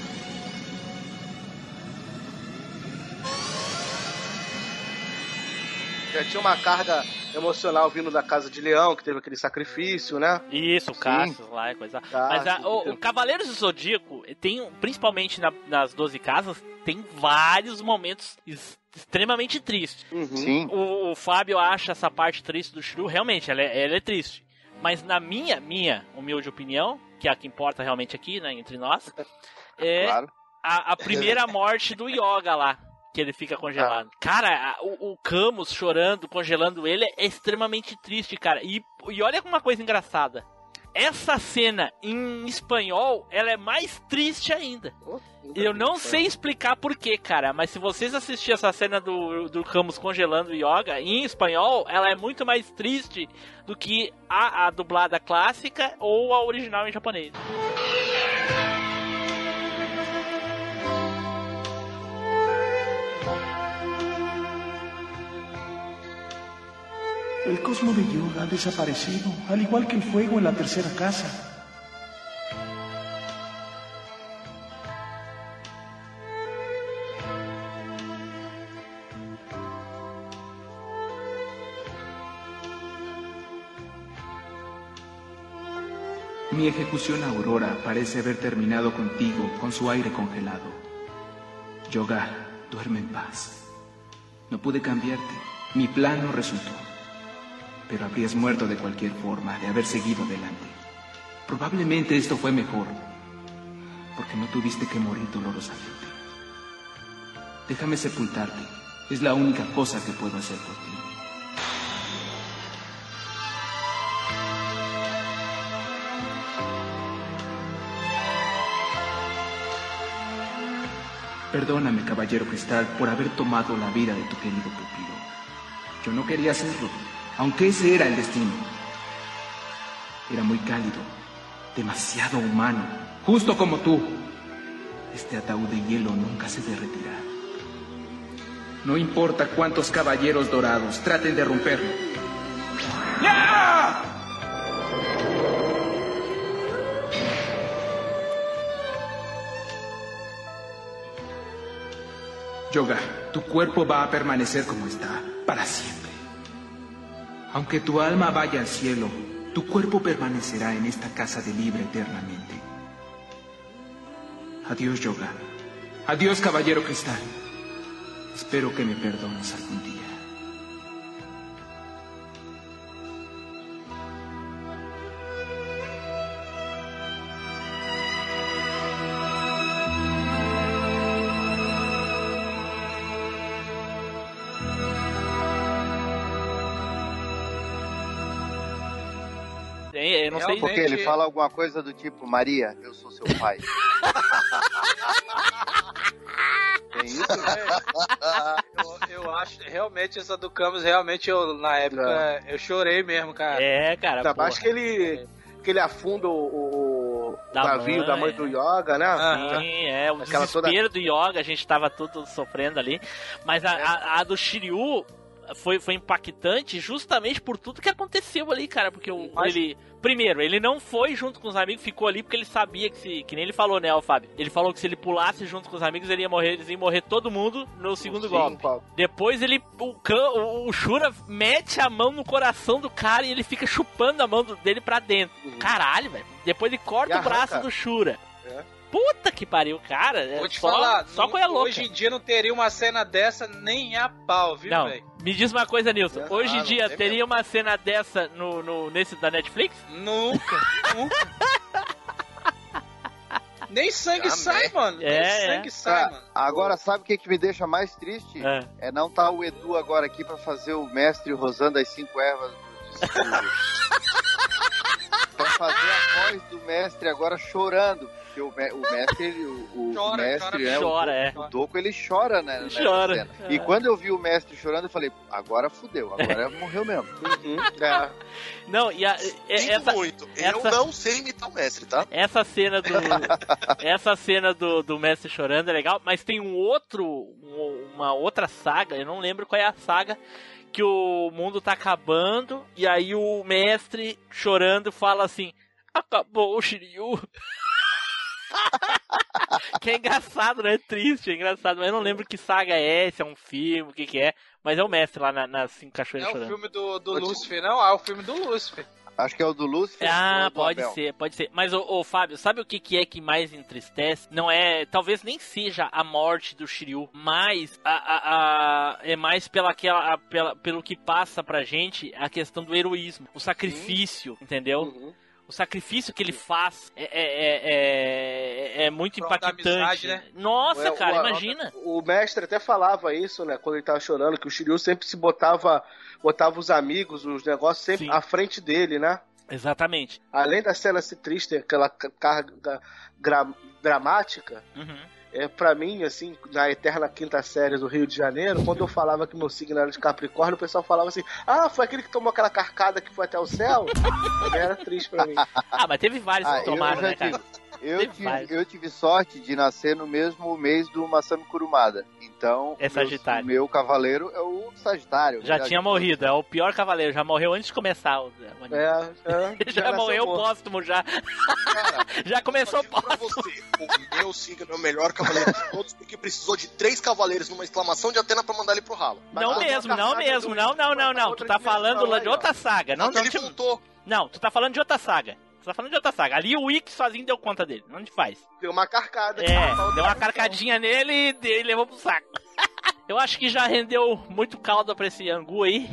Speaker 2: Já tinha uma carga emocional vindo da Casa de Leão, que teve aquele sacrifício, né?
Speaker 4: Isso, o Cassius lá e coisa. Mas a, o, o Cavaleiros do Zodíaco tem, principalmente na, nas 12 casas, tem vários momentos es- extremamente tristes.
Speaker 1: Sim.
Speaker 4: O, o Fábio acha essa parte triste do Shrew, realmente, ela é, ela é triste. Mas na minha, minha humilde opinião, que é a que importa realmente aqui, né, entre nós, é
Speaker 1: Claro.
Speaker 4: a, a primeira morte do Yoga lá. Que ele fica congelado. Cara, a- o, o Camus chorando, congelando ele, é extremamente triste, cara. E, e olha uma coisa engraçada. Essa cena em espanhol, ela é mais triste ainda. Eu não sei explicar porquê, cara, mas se vocês assistirem essa cena do, do Camus congelando o Yoga, em espanhol, ela é muito mais triste do que a, a dublada clássica ou a original em japonês.
Speaker 20: El cosmo de yoga ha desaparecido, al igual que el fuego en la tercera casa.
Speaker 21: Mi ejecución Aurora parece haber terminado contigo con su aire congelado. Yoga, duerme en paz. No pude cambiarte. Mi plan no resultó. Pero habrías muerto de cualquier forma de haber seguido adelante. Probablemente esto fue mejor. Porque no tuviste que morir dolorosamente. Déjame sepultarte. Es la única cosa que puedo hacer por ti. Perdóname, caballero cristal, por haber tomado la vida de tu querido pupilo. Yo no quería hacerlo, aunque ese era el destino. Era muy cálido, demasiado humano, justo como tú. Este ataúd de hielo nunca se derretirá. No importa cuántos caballeros dorados traten de romperlo. Yoga, tu cuerpo va a permanecer como está, para siempre. Aunque tu alma vaya al cielo, tu cuerpo permanecerá en esta casa de libre eternamente. Adiós, Yoga. Adiós, caballero cristal. Espero que me perdones algún día.
Speaker 4: É,
Speaker 1: Porque ele fala alguma coisa do tipo, Maria, eu sou seu pai. Tem isso?
Speaker 3: Eu, eu acho, realmente, essa do Camus, realmente, eu, na época, eu chorei mesmo, cara.
Speaker 4: É, cara.
Speaker 2: Ainda mais que ele, que ele afunda o, o
Speaker 4: Da
Speaker 2: navio
Speaker 4: mãe,
Speaker 2: da mãe do Yoga, né?
Speaker 4: Sim, é, o
Speaker 2: Aquela toda-
Speaker 4: desespero do Yoga, a gente tava tudo sofrendo ali. Mas a, a- a do Shiryu foi, foi impactante justamente por tudo que aconteceu ali, cara. Porque o, ele. Primeiro, ele não foi junto com os amigos, ficou ali porque ele sabia que se. Que nem ele falou, né, o Fábio? Ele falou que se ele pulasse junto com os amigos, ele ia morrer, eles iam morrer todo mundo no segundo golpe. Depois ele. O, o, o Shura mete a mão no coração do cara e ele fica chupando a mão dele pra dentro. Caralho, velho. Depois ele corta o braço do Shura.
Speaker 2: É.
Speaker 4: Puta que pariu, cara. é
Speaker 3: Vou te
Speaker 4: só,
Speaker 3: falar,
Speaker 4: só
Speaker 3: não-
Speaker 4: coisa louca.
Speaker 3: hoje em dia não teria uma cena dessa nem a pau, viu,
Speaker 4: Não,
Speaker 3: velho?
Speaker 4: me diz uma coisa, Nilson. Hoje em dia
Speaker 3: tem
Speaker 4: teria uma cena dessa no, no, nesse da Netflix?
Speaker 3: Nunca, nunca. Nem sangue
Speaker 1: Ah,
Speaker 3: sai,
Speaker 1: né?
Speaker 3: mano. Nem
Speaker 4: É,
Speaker 3: sangue sai,
Speaker 1: Cara,
Speaker 3: mano.
Speaker 1: agora sabe o que, que me deixa mais triste? É. não tá o Edu agora aqui pra fazer o mestre rosando as cinco ervas do pra fazer a voz do mestre agora chorando. Porque o, me- o mestre, ele- o, o
Speaker 4: Chora,
Speaker 1: mestre,
Speaker 4: chora,
Speaker 1: é,
Speaker 4: chora,
Speaker 1: o,
Speaker 4: é.
Speaker 1: o Doco, ele chora, né? nessa
Speaker 4: Chora,
Speaker 1: cena.
Speaker 4: é.
Speaker 1: E quando eu vi o mestre chorando, eu falei, agora fudeu, agora morreu mesmo.
Speaker 2: É.
Speaker 4: Não, e a, é- essa,
Speaker 6: muito. Eu
Speaker 4: essa-
Speaker 6: não sei imitar o mestre, tá?
Speaker 4: Essa cena do. essa cena do, do mestre chorando é legal, mas tem um outro. um- uma outra saga, eu não lembro qual é a saga. Que o mundo tá acabando, e aí o mestre chorando fala assim: Acabou o Shiryu. que é engraçado, né? É triste, é engraçado. Mas eu não lembro que saga é, se é um filme, o que, que é. Mas é o mestre lá na- nas Cinco Cachoeiras
Speaker 3: É o
Speaker 4: chorando.
Speaker 3: filme do, do Lúcifer, não? Ah, é o filme do Lúcifer.
Speaker 1: Acho que é o do Lúcifer.
Speaker 4: Ah,
Speaker 1: do
Speaker 4: pode
Speaker 1: Abel.
Speaker 4: ser, pode ser. Mas, ô, ô, Fábio, sabe o que, que é que mais entristece? Não é. Talvez nem seja a morte do Shiryu, mas a, a, a- é mais pela, aquela, a- pela, pelo que passa pra gente a questão do heroísmo, o sacrifício, entendeu?
Speaker 3: Uhum.
Speaker 4: O sacrifício que ele faz é, é, é, é, é muito impactante.
Speaker 3: amizade, né?
Speaker 4: Nossa,
Speaker 2: É,
Speaker 4: cara,
Speaker 2: o-
Speaker 4: imagina.
Speaker 2: O mestre até falava isso, né? Quando ele tava chorando, que o Shiryu sempre se botava, botava os amigos, os negócios sempre à frente dele, né?
Speaker 4: Exatamente.
Speaker 2: Além da cena ser triste, aquela ca- carga gra- dramática,
Speaker 4: Uhum.
Speaker 2: É, pra mim, assim, na eterna quinta série do Rio de Janeiro, quando eu falava que meu signo era de Capricórnio, o pessoal falava assim: Ah, foi aquele que tomou aquela carcada que foi até o céu? Era triste pra mim.
Speaker 4: Ah, mas teve vários
Speaker 1: Ah,
Speaker 4: que tomaram, né, cara?
Speaker 1: Eu tive, eu tive sorte de nascer no mesmo mês do Masami Kurumada. Então,
Speaker 4: É
Speaker 1: o meu-
Speaker 4: Sagitário.
Speaker 1: o meu cavaleiro é o Sagitário.
Speaker 4: Já tinha morrido, é o pior cavaleiro, já morreu antes de começar o, o anime.
Speaker 2: É, é,
Speaker 4: já,
Speaker 2: nasceu
Speaker 4: morreu
Speaker 2: morto.
Speaker 4: póstumo, já. já começou póstumo.
Speaker 6: O meu signo é o melhor cavaleiro de todos, porque precisou de três cavaleiros numa exclamação de Atena pra mandar ele pro ralo.
Speaker 4: Não mesmo, não mesmo, não, não, não, não. Tu tá falando lá de outra saga. Não, não,
Speaker 6: voltou.
Speaker 4: não, tu tá falando de outra saga. Tu tá falando de outra saga. Ali o Ikki sozinho deu conta dele. Não te faz.
Speaker 2: Deu uma carcada.
Speaker 4: É, deu uma carcadinha nele e de- e levou pro saco. Eu acho que já rendeu muito caldo pra esse angu aí.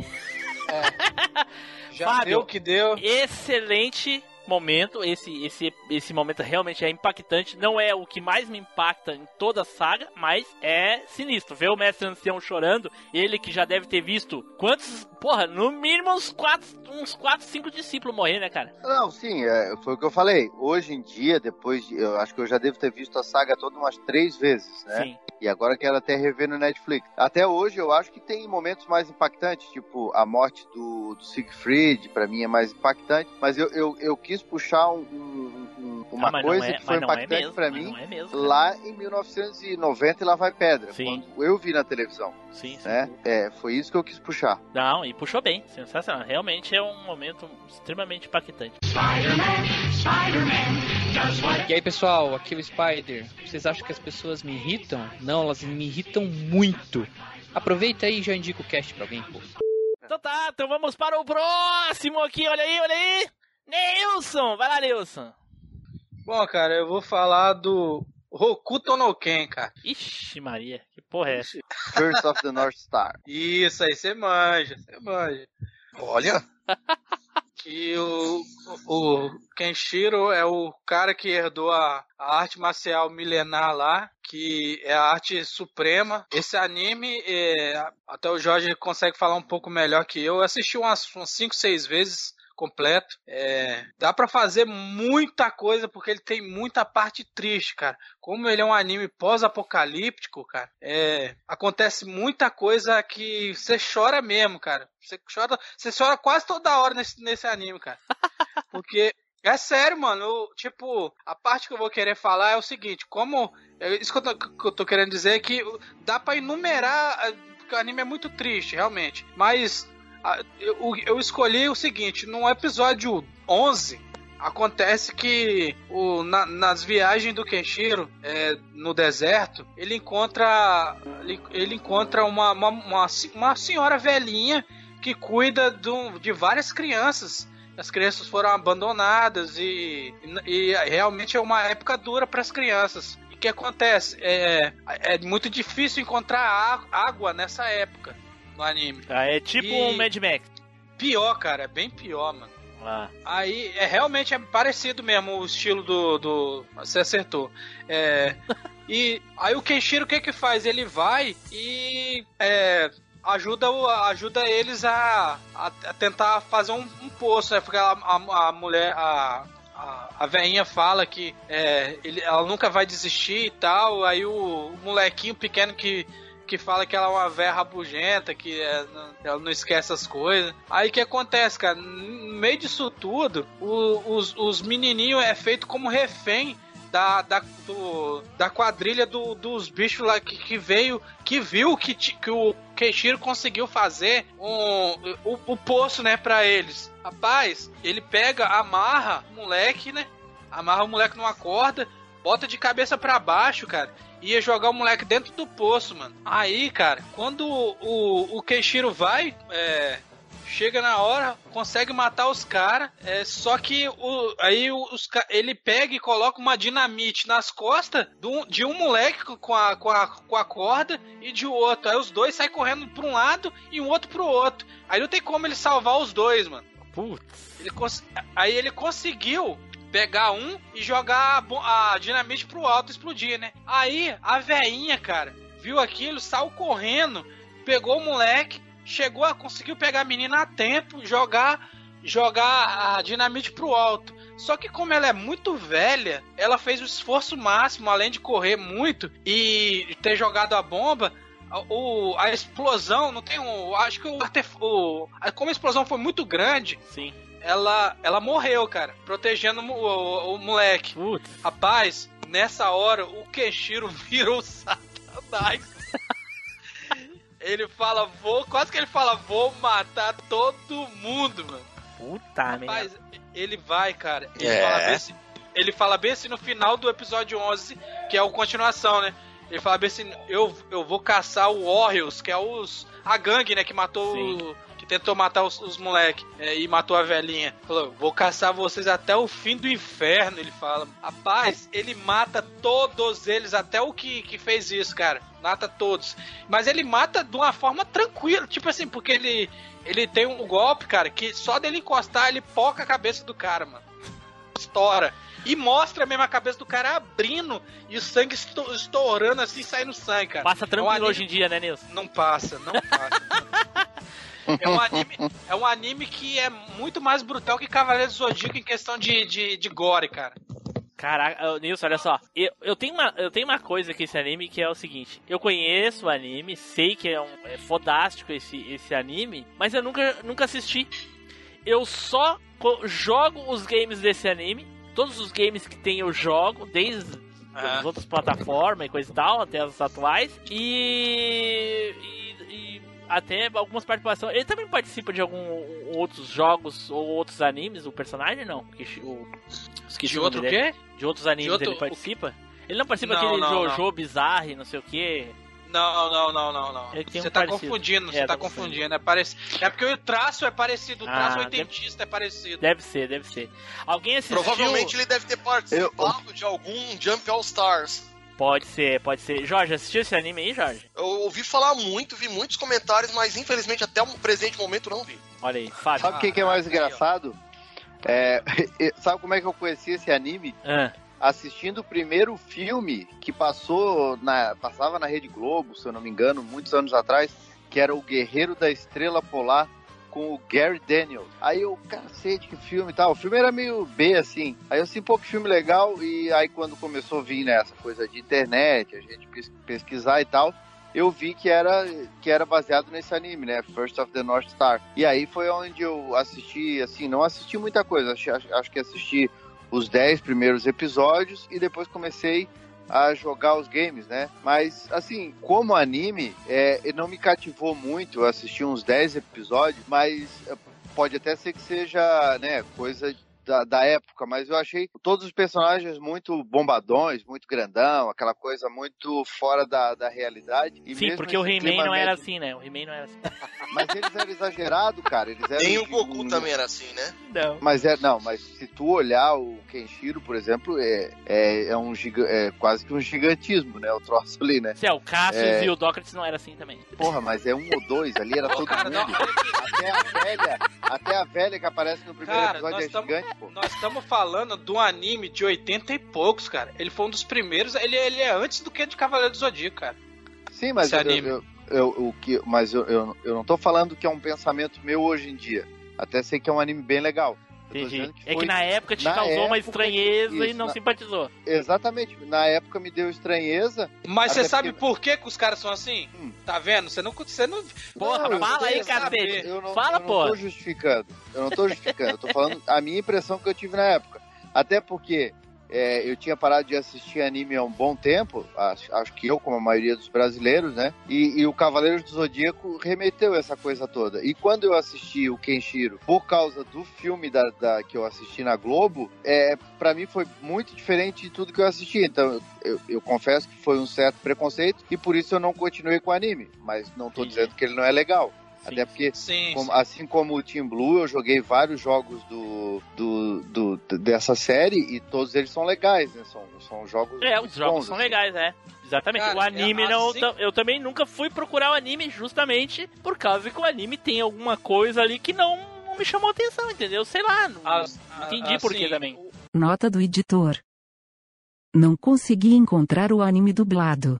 Speaker 3: Já
Speaker 4: Fábio,
Speaker 3: deu o que deu.
Speaker 4: Excelente momento. Esse, esse, esse momento realmente é impactante. Não é o que mais me impacta em toda a saga, mas é sinistro. Ver o mestre ancião chorando, ele que já deve ter visto quantos. Porra, no mínimo uns 4, uns quatro 5 discípulos morrer, né, cara?
Speaker 1: Não, sim, é, foi o que eu falei. Hoje em dia, depois de, eu acho que eu já devo ter visto a saga toda umas três vezes, né?
Speaker 4: Sim.
Speaker 1: E agora quero até rever no Netflix. Até hoje eu acho que tem momentos mais impactantes, tipo a morte do, do Siegfried, pra mim é mais impactante. Mas eu, eu, eu quis puxar um, um- um- Uma
Speaker 4: Ah,
Speaker 1: coisa
Speaker 4: é-
Speaker 1: que foi
Speaker 4: é
Speaker 1: impactante pra
Speaker 4: mas
Speaker 1: mim,
Speaker 4: é mesmo,
Speaker 1: lá em 1990 e lá vai pedra.
Speaker 4: Sim.
Speaker 1: Quando eu vi na televisão.
Speaker 4: Sim, sim.
Speaker 1: Né? É, foi isso que eu quis puxar.
Speaker 4: Não, e puxou bem, sensacional. Realmente é um momento extremamente impactante.
Speaker 22: E aí pessoal, aqui é o Spider. Vocês acham que as pessoas me irritam? Não, elas me irritam muito. Aproveita aí e já indica o cast pra alguém, pô.
Speaker 4: Então tá, então vamos para o próximo aqui, olha aí, olha aí. Nilson, vai lá, Nilson.
Speaker 3: Bom, cara, eu vou falar do Hokuto no Ken, cara.
Speaker 4: Ixi, Maria, que porra é essa?
Speaker 1: Curse of the North Star.
Speaker 3: Isso aí, você manja, você manja.
Speaker 6: Olha.
Speaker 3: Que o, o, Kenshiro é o cara que herdou a, a arte marcial milenar lá, que é a arte suprema. Esse anime, é, até o Jorge consegue falar um pouco melhor que eu. Eu assisti umas 5, 6 vezes completo. É, dá pra fazer muita coisa porque ele tem muita parte triste, cara. Como ele é um anime pós-apocalíptico, cara, é, acontece muita coisa que você chora mesmo, cara. Você chora, você chora quase toda hora nesse, nesse anime, cara. Porque é sério, mano. eu, tipo, a parte que eu vou querer falar é o seguinte: como. é Isso que eu, tô, que eu tô querendo dizer é que dá pra enumerar. ah, Porque o anime é muito triste, realmente. Mas eu, eu escolhi o seguinte: no episódio 11. Acontece que o, na- nas viagens do Kenshiro é, no deserto, ele encontra ele, ele encontra uma, uma, uma, uma senhora velhinha que cuida do- de várias crianças. As crianças foram abandonadas e, e, realmente é uma época dura para as crianças. E o que acontece? É, é muito difícil encontrar água nessa época no anime.
Speaker 4: Ah, é tipo
Speaker 3: E-
Speaker 4: um Mad Max.
Speaker 3: Pior, cara, é bem pior, mano.
Speaker 4: Ah.
Speaker 3: Aí é realmente é parecido mesmo o estilo do. do você acertou. É, e aí o Kenshiro o que que faz? Ele vai e é, ajuda, o- ajuda eles a, a, tentar fazer um, um poço, né? Porque a, a, a mulher. A, a, a veinha fala que é, ele, ela nunca vai desistir e tal. Aí o, o molequinho pequeno que que fala que ela é uma véia rabugenta, que é, ela não esquece as coisas. Aí que acontece, cara? No meio disso tudo, o- os, os menininhos é feito como refém da, da, do- da quadrilha do- dos bichos lá que, que veio, que viu que, que o Kenshiro conseguiu fazer um, o, o poço, né, pra eles. Rapaz, ele pega, amarra o moleque, né? Amarra o moleque numa corda, bota de cabeça pra baixo, cara. e Ia jogar o moleque dentro do poço, mano. Aí, cara, quando o, o, o Kenshiro vai, é, chega na hora, consegue matar os caras, é, só que o, aí os, ele pega e coloca uma dinamite nas costas do- de um moleque com a, com, a, com a corda e de outro. Aí os dois saem correndo pra um lado e o outro pro outro. Aí não tem como ele salvar os dois, mano.
Speaker 4: Putz.
Speaker 3: Ele aí ele conseguiu pegar um e jogar a, a dinamite pro alto explodir, né? Aí a veinha, cara, viu aquilo, saiu correndo, pegou o moleque, chegou a conseguiu pegar a menina a tempo, jogar jogar a dinamite pro alto. Só que como ela é muito velha, ela fez o esforço máximo, além de correr muito e ter jogado a bomba, o- a explosão, não tem um. Acho que o, o Como a explosão foi muito grande.
Speaker 4: Sim.
Speaker 3: Ela, ela morreu, cara, protegendo o, o- o moleque. Rapaz, nessa hora o Kenshiro virou Satanás. ele fala, vou. Quase que ele fala, vou matar todo mundo, mano.
Speaker 4: Puta
Speaker 3: Rapaz, ele vai, cara. Ele,
Speaker 6: É.
Speaker 3: fala bem assim, ele fala bem assim no final do episódio 11, que é a continuação, né? Ele fala bem assim: eu, eu vou caçar o Warriors, que é os, a gangue, né? Que matou. o- que tentou matar os, os moleques e matou a velhinha. Falou: vou caçar vocês até o fim do inferno. Ele fala: rapaz, ele mata todos eles, até o que, que fez isso, cara. Mata todos. Mas ele mata de uma forma tranquila, tipo assim, porque ele, ele tem um golpe, cara, que só dele encostar, ele poca a cabeça do cara, mano. Estoura. E mostra mesmo a cabeça do cara abrindo e o sangue esto- estourando assim, saindo sangue, cara.
Speaker 4: Passa
Speaker 3: É um
Speaker 4: tranquilo
Speaker 3: anime-
Speaker 4: hoje em dia, né, Nilson?
Speaker 3: Não passa, não passa. é, um anime, é um anime que é muito mais brutal que Cavaleiro do Zodíaco em questão de, de, de gore, cara.
Speaker 4: Caraca, Nilson, olha só. Eu, eu, tenho uma, eu tenho uma coisa com esse anime que é o seguinte: eu conheço o anime, sei que é, um, é fodástico esse, esse anime, mas eu nunca, nunca assisti. Eu só jogo os games desse anime, todos os games que tem eu jogo, desde as outras plataformas e coisa e tal, até as atuais. E, e até algumas participações. Ele também participa de alguns outros jogos ou outros animes, o personagem não? O, esqueci
Speaker 3: De outro
Speaker 4: dele.
Speaker 3: quê?
Speaker 4: De outros animes
Speaker 3: De outro-
Speaker 4: ele participa? Ele não participa
Speaker 3: Não,
Speaker 4: daquele
Speaker 3: não,
Speaker 4: Jojo Bizarre, não sei o que.
Speaker 3: Não, não, não, não, não. Você
Speaker 4: um
Speaker 3: tá
Speaker 4: parecido.
Speaker 3: confundindo,
Speaker 4: É,
Speaker 3: você tá
Speaker 4: tá
Speaker 3: confundindo. É, parec... é porque o traço é parecido, o traço
Speaker 4: Ah,
Speaker 3: oitentista é parecido.
Speaker 4: Deve ser, deve ser. Alguém assistiu?
Speaker 6: Provavelmente ele deve ter participado de algum Jump All Stars.
Speaker 4: Pode ser, pode ser. Jorge, assistiu esse anime aí, Jorge?
Speaker 6: Eu ouvi falar muito, vi muitos comentários, mas infelizmente até o presente momento não vi.
Speaker 4: Olha aí, Fábio.
Speaker 1: Sabe o que, que é mais engraçado? É, sabe como é que eu conheci esse anime?
Speaker 4: Ah.
Speaker 1: Assistindo o primeiro filme que passou na, passava na Rede Globo, se eu não me engano, muitos anos atrás, que era o Guerreiro da Estrela Polar com o Gary Daniels. Aí eu, cacete, que filme e tal. O filme era meio B, assim. Aí eu assim, pô, que filme legal. E aí quando começou a vir né, essa coisa de internet, a gente pes- pesquisar e tal, eu vi que era, que era baseado nesse anime, né? First of the North Star. E aí foi onde eu assisti, assim, não assisti muita coisa. Acho- acho que assisti os 10 primeiros episódios e depois comecei a jogar os games, né? Mas, assim, como anime, é, ele não me cativou muito. Eu assisti uns 10 episódios, mas é, pode até ser que seja, né, coisa da, da época, mas eu achei todos os personagens muito bombadões, muito grandão, aquela coisa muito fora da, da realidade. E
Speaker 4: Sim,
Speaker 1: mesmo
Speaker 4: porque o He-Man não era assim, né? O He-Man não era assim.
Speaker 1: Mas eles eram exagerados, cara. Eles eram
Speaker 6: Nem o
Speaker 1: de-
Speaker 6: Goku
Speaker 1: um-
Speaker 6: também era assim, né?
Speaker 4: Não.
Speaker 1: Mas é, não, mas se tu olhar o Kenshiro, por exemplo, é, é, é um giga, é quase que um gigantismo, né? O troço ali, né?
Speaker 4: Se é, o Cassius
Speaker 1: É.
Speaker 4: e o Sócrates não era assim também.
Speaker 1: Porra, mas é um ou dois, ali era todo mundo. Até a velha, até a velha que aparece no primeiro
Speaker 3: Cara,
Speaker 1: episódio é
Speaker 3: tamo-
Speaker 1: gigante, pô.
Speaker 3: Nós estamos falando de um anime de 80 e poucos, cara. Ele foi um dos primeiros, ele, ele é antes do que de Cavaleiro do Zodíaco, cara.
Speaker 1: Sim, mas eu,
Speaker 3: anime.
Speaker 1: eu, eu- o que, mas eu, eu, eu não tô falando que é um pensamento meu hoje em dia. Até sei que é um anime bem legal. Eu
Speaker 4: Entendi. É que na época te
Speaker 1: na
Speaker 4: causou uma
Speaker 1: época-
Speaker 4: estranheza e
Speaker 1: isso,
Speaker 4: não
Speaker 1: na-
Speaker 4: simpatizou.
Speaker 1: Exatamente. Na época me deu estranheza.
Speaker 3: Mas você sabe
Speaker 1: porque-
Speaker 3: por que, que os caras são assim? Tá vendo? Você não. Você não
Speaker 4: Porra,
Speaker 1: eu
Speaker 4: fala aí, cacete.
Speaker 1: Eu não,
Speaker 4: Fala,
Speaker 1: eu
Speaker 4: pô.
Speaker 1: não tô justificando. Eu não tô justificando. eu tô falando a minha impressão que eu tive na época. Até porque é, eu tinha parado de assistir anime há um bom tempo. Acho, acho que eu, como a maioria dos brasileiros, né? E, e o Cavaleiros do Zodíaco remeteu essa coisa toda. E quando eu assisti o Kenshiro, por causa do filme da, da- que eu assisti na Globo, é, para mim foi muito diferente de tudo que eu assisti. Então, eu, eu confesso que foi um certo preconceito e por isso eu não continuei com o anime. Mas não tô dizendo que ele não é legal. Até porque,
Speaker 3: Sim,
Speaker 1: como- assim como o Team Blue, eu joguei vários jogos do, do, do- dessa série e todos eles são legais, né? São, são jogos.
Speaker 4: É, os jogos
Speaker 1: bons,
Speaker 4: são
Speaker 1: assim.
Speaker 4: legais, é. Exatamente.
Speaker 3: Cara,
Speaker 4: o anime
Speaker 3: é
Speaker 4: não.
Speaker 3: assim-
Speaker 4: Eu também nunca fui procurar o anime justamente por causa que o anime tem alguma coisa ali que não, não me chamou atenção, entendeu? Sei lá. Não,
Speaker 3: As-
Speaker 4: não entendi por que
Speaker 3: assim,
Speaker 4: também.
Speaker 23: Nota do editor. Não consegui encontrar o anime dublado.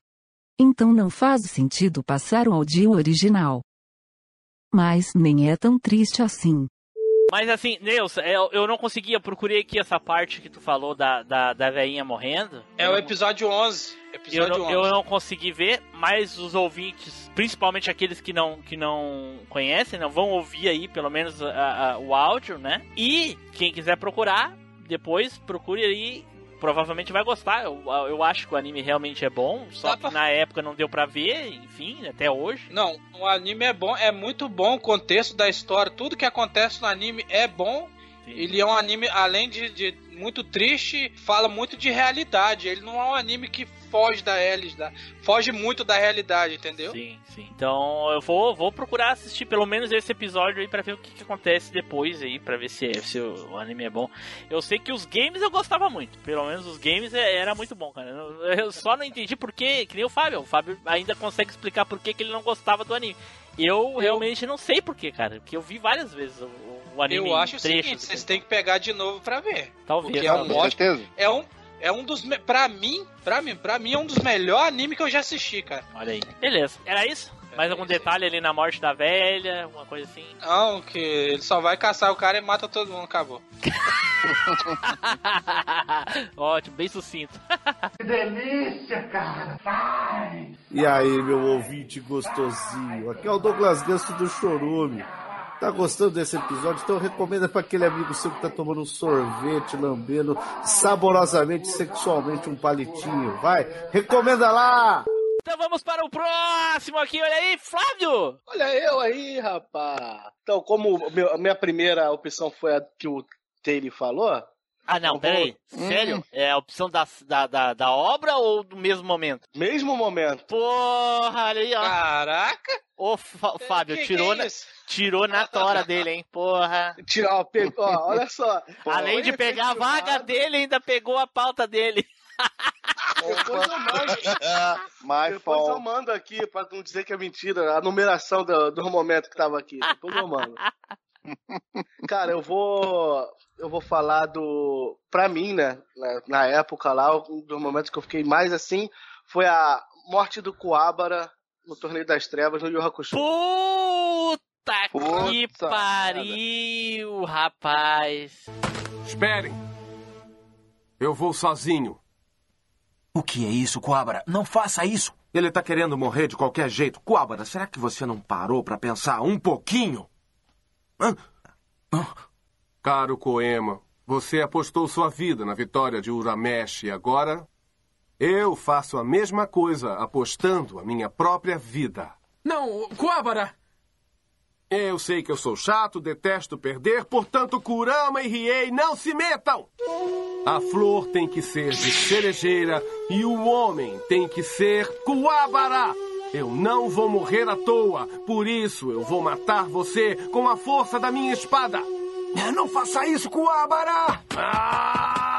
Speaker 23: Então não faz sentido passar o áudio original. Mas nem é tão triste assim.
Speaker 4: Mas assim, Neus, eu, eu não conseguia, eu procurei aqui essa parte que tu falou da, da, da veinha morrendo.
Speaker 3: É o episódio 11.
Speaker 4: Eu
Speaker 3: Episódio
Speaker 4: não,
Speaker 3: 11.
Speaker 4: eu não consegui ver, mas os ouvintes, principalmente aqueles que não, que não conhecem, né, vão ouvir aí pelo menos a- a- o áudio, né? E quem quiser procurar, depois procure aí. Provavelmente vai gostar. Eu, eu acho que o anime realmente é bom. Só que na época não deu pra ver, enfim, até hoje.
Speaker 3: Não, o anime é bom, é muito bom o contexto da história, tudo que acontece no anime é bom. Ele é um anime, além de, de muito triste, fala muito de realidade. Ele não é um anime que foge da realidade, foge muito da realidade, entendeu?
Speaker 4: Sim, sim. Então eu vou, vou procurar assistir pelo menos esse episódio aí pra ver o que, que acontece depois aí, pra ver se, se o, o anime é bom. Eu sei que os games eu gostava muito. Pelo menos os games é- era muito bom, cara. Eu, eu só não entendi por que, nem o Fábio. O Fábio ainda consegue explicar por que, que ele não gostava do anime. Eu, realmente não sei por que, cara. Porque eu vi várias vezes o, o anime
Speaker 3: Eu acho
Speaker 4: em
Speaker 3: o seguinte, vocês têm que pegar de novo pra ver.
Speaker 4: Talvez.
Speaker 3: Porque é um ótimo, é um é um dos pra mim, pra mim, para mim é um dos melhores animes que eu já assisti, cara.
Speaker 4: Olha aí. Beleza. Era isso? Mais algum detalhe ali na morte da velha? Alguma coisa assim?
Speaker 3: Não, que ele só vai caçar o cara e mata todo mundo, acabou.
Speaker 4: Ótimo, bem sucinto.
Speaker 20: Que delícia, cara! Vai!
Speaker 9: E aí, meu ouvinte gostosinho, aqui é o Douglas Ganso do Chorume.
Speaker 2: Tá gostando desse episódio? Então recomenda para aquele amigo seu que tá tomando um sorvete, lambendo saborosamente, sexualmente um palitinho. Vai, recomenda lá!
Speaker 4: Então vamos para o próximo aqui, olha aí, Flávio!
Speaker 2: Olha eu aí, rapaz! Então, como a minha primeira opção foi a que o Taylor falou,
Speaker 4: ah, não, peraí. Sério? Hum. É a opção da, da, da, da, obra ou do mesmo momento?
Speaker 2: Mesmo momento.
Speaker 4: Porra, olha aí, ó.
Speaker 3: Caraca!
Speaker 4: Ô, Fábio, que, tirou, que é na, tirou na tora dele, hein? Porra.
Speaker 2: Tirou, pegou, olha só.
Speaker 4: Além de pegar a vaga dele, ainda pegou a pauta dele.
Speaker 2: Depois eu mando. Depois eu mando aqui, pra não dizer que é mentira, a numeração do, do momento que tava aqui. Depois eu mando. Cara, eu vou. Eu vou falar do. Pra mim, né? Na, na época lá, um dos momentos que eu fiquei mais assim foi a morte do Coabara no Torneio das Trevas no Yu Hakusho.
Speaker 4: Puta, Puta que pariu, rapaz.
Speaker 24: Esperem. Eu vou sozinho.
Speaker 9: O que é isso, Coabra? Não faça isso.
Speaker 24: Ele tá querendo morrer de qualquer jeito. Coabra, será que você não parou para pensar um pouquinho? Caro Koema, você apostou sua vida na vitória de Uramesh e agora eu faço a mesma coisa apostando a minha própria vida.
Speaker 9: Não, Kuwabara!
Speaker 24: Eu sei que eu sou chato, detesto perder, portanto Kurama e Riei não se metam! A flor tem que ser de cerejeira e o homem tem que ser Kuwabara! Eu não vou morrer à toa, por isso eu vou matar você com a força da minha espada.
Speaker 9: Não faça isso, Kuabara!
Speaker 24: Ah!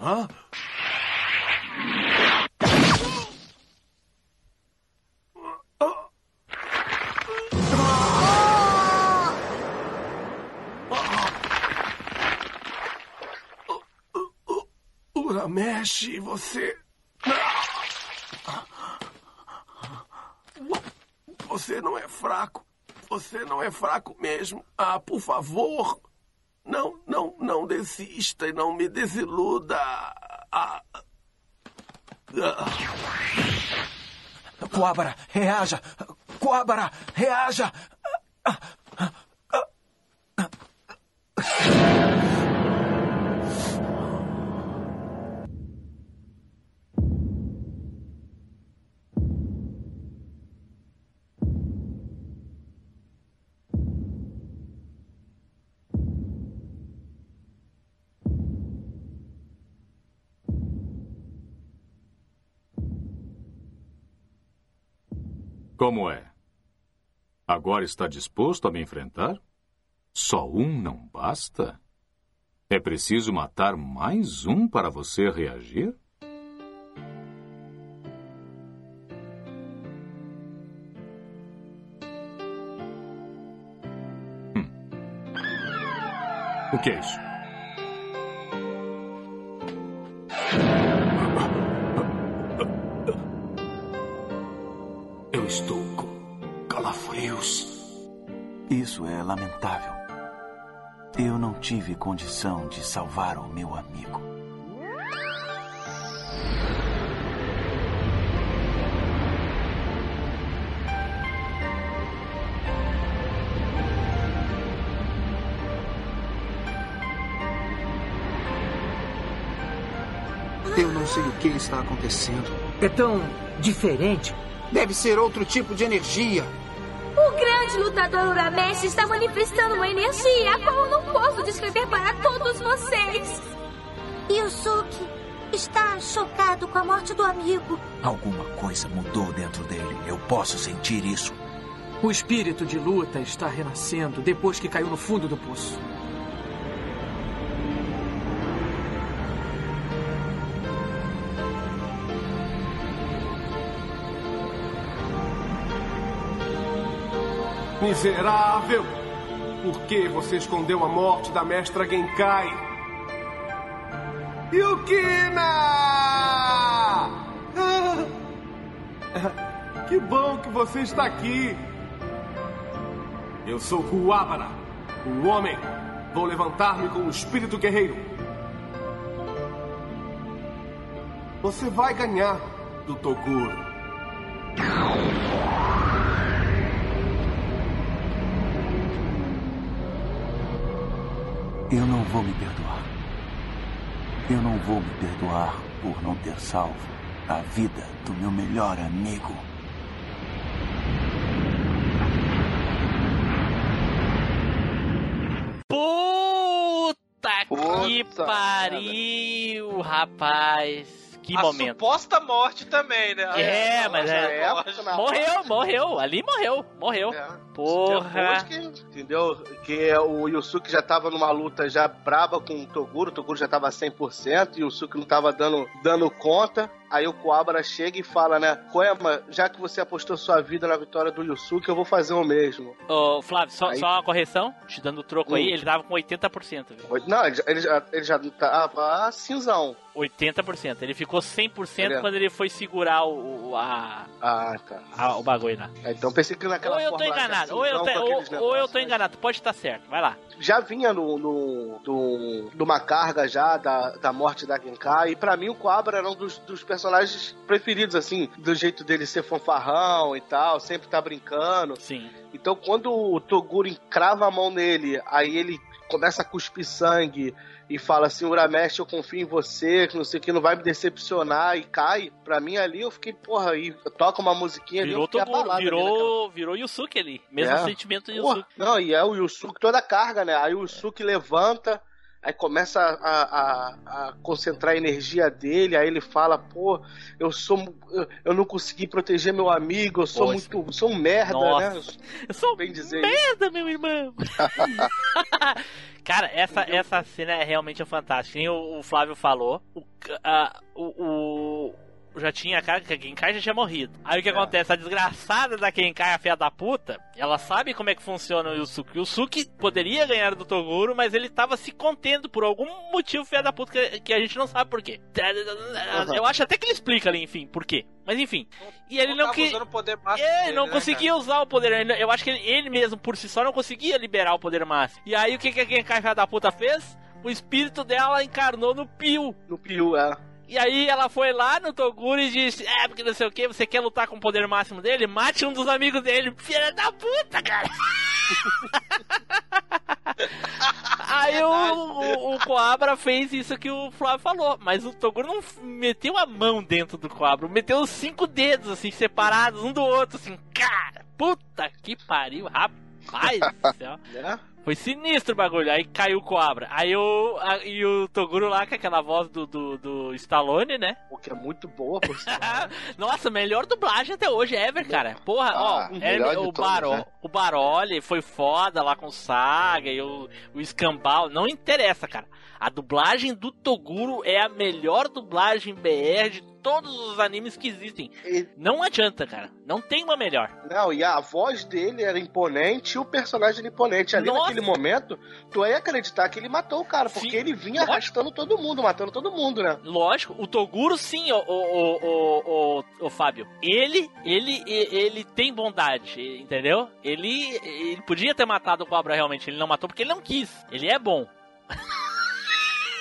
Speaker 24: Hã? Uramesh, você. Você não é fraco. Você não é fraco mesmo. Ah, por favor. Não, não, não desista e não me desiluda. Ah.
Speaker 9: Ah. Coabra, reaja! Coabra, reaja! Ah.
Speaker 25: Como é? Agora está disposto a me enfrentar? Só um não basta? É preciso matar mais um para você reagir? Hum. O que é isso?
Speaker 9: Isso é lamentável. Eu não tive condição de salvar o meu amigo.
Speaker 26: Eu não sei o que está acontecendo.
Speaker 27: É tão diferente.
Speaker 26: Deve ser outro tipo de energia.
Speaker 8: O grande lutador Uramesh está manifestando uma energia a qual eu não posso descrever para todos vocês. Yusuke está chocado com a morte do amigo.
Speaker 9: Alguma coisa mudou dentro dele. Eu posso sentir isso.
Speaker 27: O espírito de luta está renascendo depois que caiu no fundo do poço.
Speaker 24: Miserável! Por que você escondeu a morte da mestra Genkai? Yukina! Ah, que bom que você está aqui! Eu sou Kuwabara, o homem. Vou levantar-me com o espírito guerreiro. Você vai ganhar do Toguro.
Speaker 9: Vou me perdoar. Eu não vou me perdoar por não ter salvo a vida do meu melhor amigo.
Speaker 4: Puta, que
Speaker 1: Puta
Speaker 4: pariu, rapaz. Que
Speaker 3: a
Speaker 4: momento.
Speaker 3: suposta morte também, né?
Speaker 4: É,
Speaker 3: A
Speaker 4: mas é. Morreu, morreu. Ali morreu, morreu. Porra.
Speaker 2: Depois que, entendeu? Que o Yusuke já tava numa luta já braba com o Toguro, o Toguro já tava 100% e o Yusuke não tava dando, dando conta. Aí o Coabra chega e fala, né? Koema, já que você apostou sua vida na vitória do Yusuke, eu vou fazer o mesmo.
Speaker 4: Ô, Flávio, só,
Speaker 2: Aí-
Speaker 4: só uma correção, te dando o troco
Speaker 2: Hum.
Speaker 4: aí, ele tava com 80%, viu?
Speaker 2: Não, ele, já- ele já, ele já tava cinzão.
Speaker 4: 80%. Ele ficou 100%
Speaker 2: Ele é-
Speaker 4: quando ele foi segurar o, o- a,
Speaker 2: Ah, tá.
Speaker 4: a- o bagulho lá.
Speaker 2: Então pensei que naquela
Speaker 4: Ou eu tô enganado,
Speaker 2: assim,
Speaker 4: ou eu, te- ou, ou eu tô
Speaker 2: mas-
Speaker 4: enganado. Pode estar certo, vai lá.
Speaker 2: já vinha no, no, no- numa carga já da, da morte da Genkai, e pra mim o Coabra era um dos, dos personagens preferidos, assim, do jeito dele ser fanfarrão e tal, sempre tá brincando.
Speaker 4: Sim.
Speaker 2: Então quando o Toguro encrava a mão nele, aí ele começa a cuspir sangue e fala assim, Uramesh, eu confio em você, que não sei o que, não vai me decepcionar, e cai, pra mim ali eu fiquei, porra, e toca uma musiquinha ali, eu
Speaker 4: Virou
Speaker 2: fiquei
Speaker 4: Toguro,
Speaker 2: abalado ali naquela
Speaker 4: virou, virou Yusuke ali. Mesmo
Speaker 2: É.
Speaker 4: sentimento
Speaker 2: Porra,
Speaker 4: Yusuke.
Speaker 2: Não, e é o Yusuke toda a carga, né? Aí o Yusuke levanta, aí começa a, a- a concentrar a energia dele, aí ele fala, pô, eu sou. Eu, eu não consegui proteger meu amigo, eu sou
Speaker 4: Pô,
Speaker 2: muito. Eu sou um merda,
Speaker 4: Nossa.
Speaker 2: né?
Speaker 4: Eu sou
Speaker 2: bem dizer
Speaker 4: merda, meu irmão. Cara, essa, essa cena é realmente fantástica. Nem o, o Flávio falou. O, a- o, o- já tinha a cara que a Genkai já tinha morrido. Aí o que acontece? A desgraçada da Genkai, a filha da puta, ela sabe como é que funciona o Yusuke. O Yusuke poderia ganhar do Toguro, mas ele tava se contendo por algum motivo, filha da puta, que, que a gente não sabe por quê. Eu acho até que ele explica ali, enfim, por quê. Mas enfim. E ele não
Speaker 3: usando o poder máximo
Speaker 4: É,
Speaker 3: dele,
Speaker 4: não
Speaker 3: né,
Speaker 4: conseguia usar o poder. Eu acho que ele, ele mesmo, por si só, não conseguia liberar o poder máximo. E aí, o que, que a Genkai filha da puta fez? O espírito dela encarnou no Pio.
Speaker 2: No Pio, é.
Speaker 4: E aí ela foi lá no Toguro e disse: É, porque não sei o que, você quer lutar com o poder máximo dele? Mate um dos amigos dele. Filha da puta, cara! Aí o, o, o Coabra fez isso que o Flávio falou, mas o Toguro não meteu a mão dentro do Coabra, meteu os cinco dedos assim, separados um do outro, assim, cara, puta que pariu, rapaz do céu. Foi sinistro o bagulho, aí caiu o Coabra. Aí o, a- e o Toguro lá com aquela voz do, do, do Stallone, né?
Speaker 2: O que é muito boa, por sinal.
Speaker 4: Nossa, melhor dublagem até hoje, ever, cara. Porra,
Speaker 1: Ah,
Speaker 4: ó, é, o, Baro,
Speaker 1: né?
Speaker 4: o Baroli foi foda lá com o Saga e o, o Escambau. Não interessa, cara. A dublagem do Toguro é a melhor dublagem BR de todos os animes que existem. Não adianta, cara. Não tem uma melhor.
Speaker 2: Não, e a voz dele era imponente e o personagem era imponente. Ali
Speaker 4: Nossa.
Speaker 2: naquele momento, tu ia acreditar que ele matou o cara, porque ele vinha arrastando todo mundo, matando todo mundo, né?
Speaker 4: Lógico, o Toguro sim, o, o, o, o, Fábio. Ele, ele, e- ele tem bondade, entendeu? Ele, ele podia ter matado o Cobra realmente, ele não matou porque ele não quis. Ele é bom.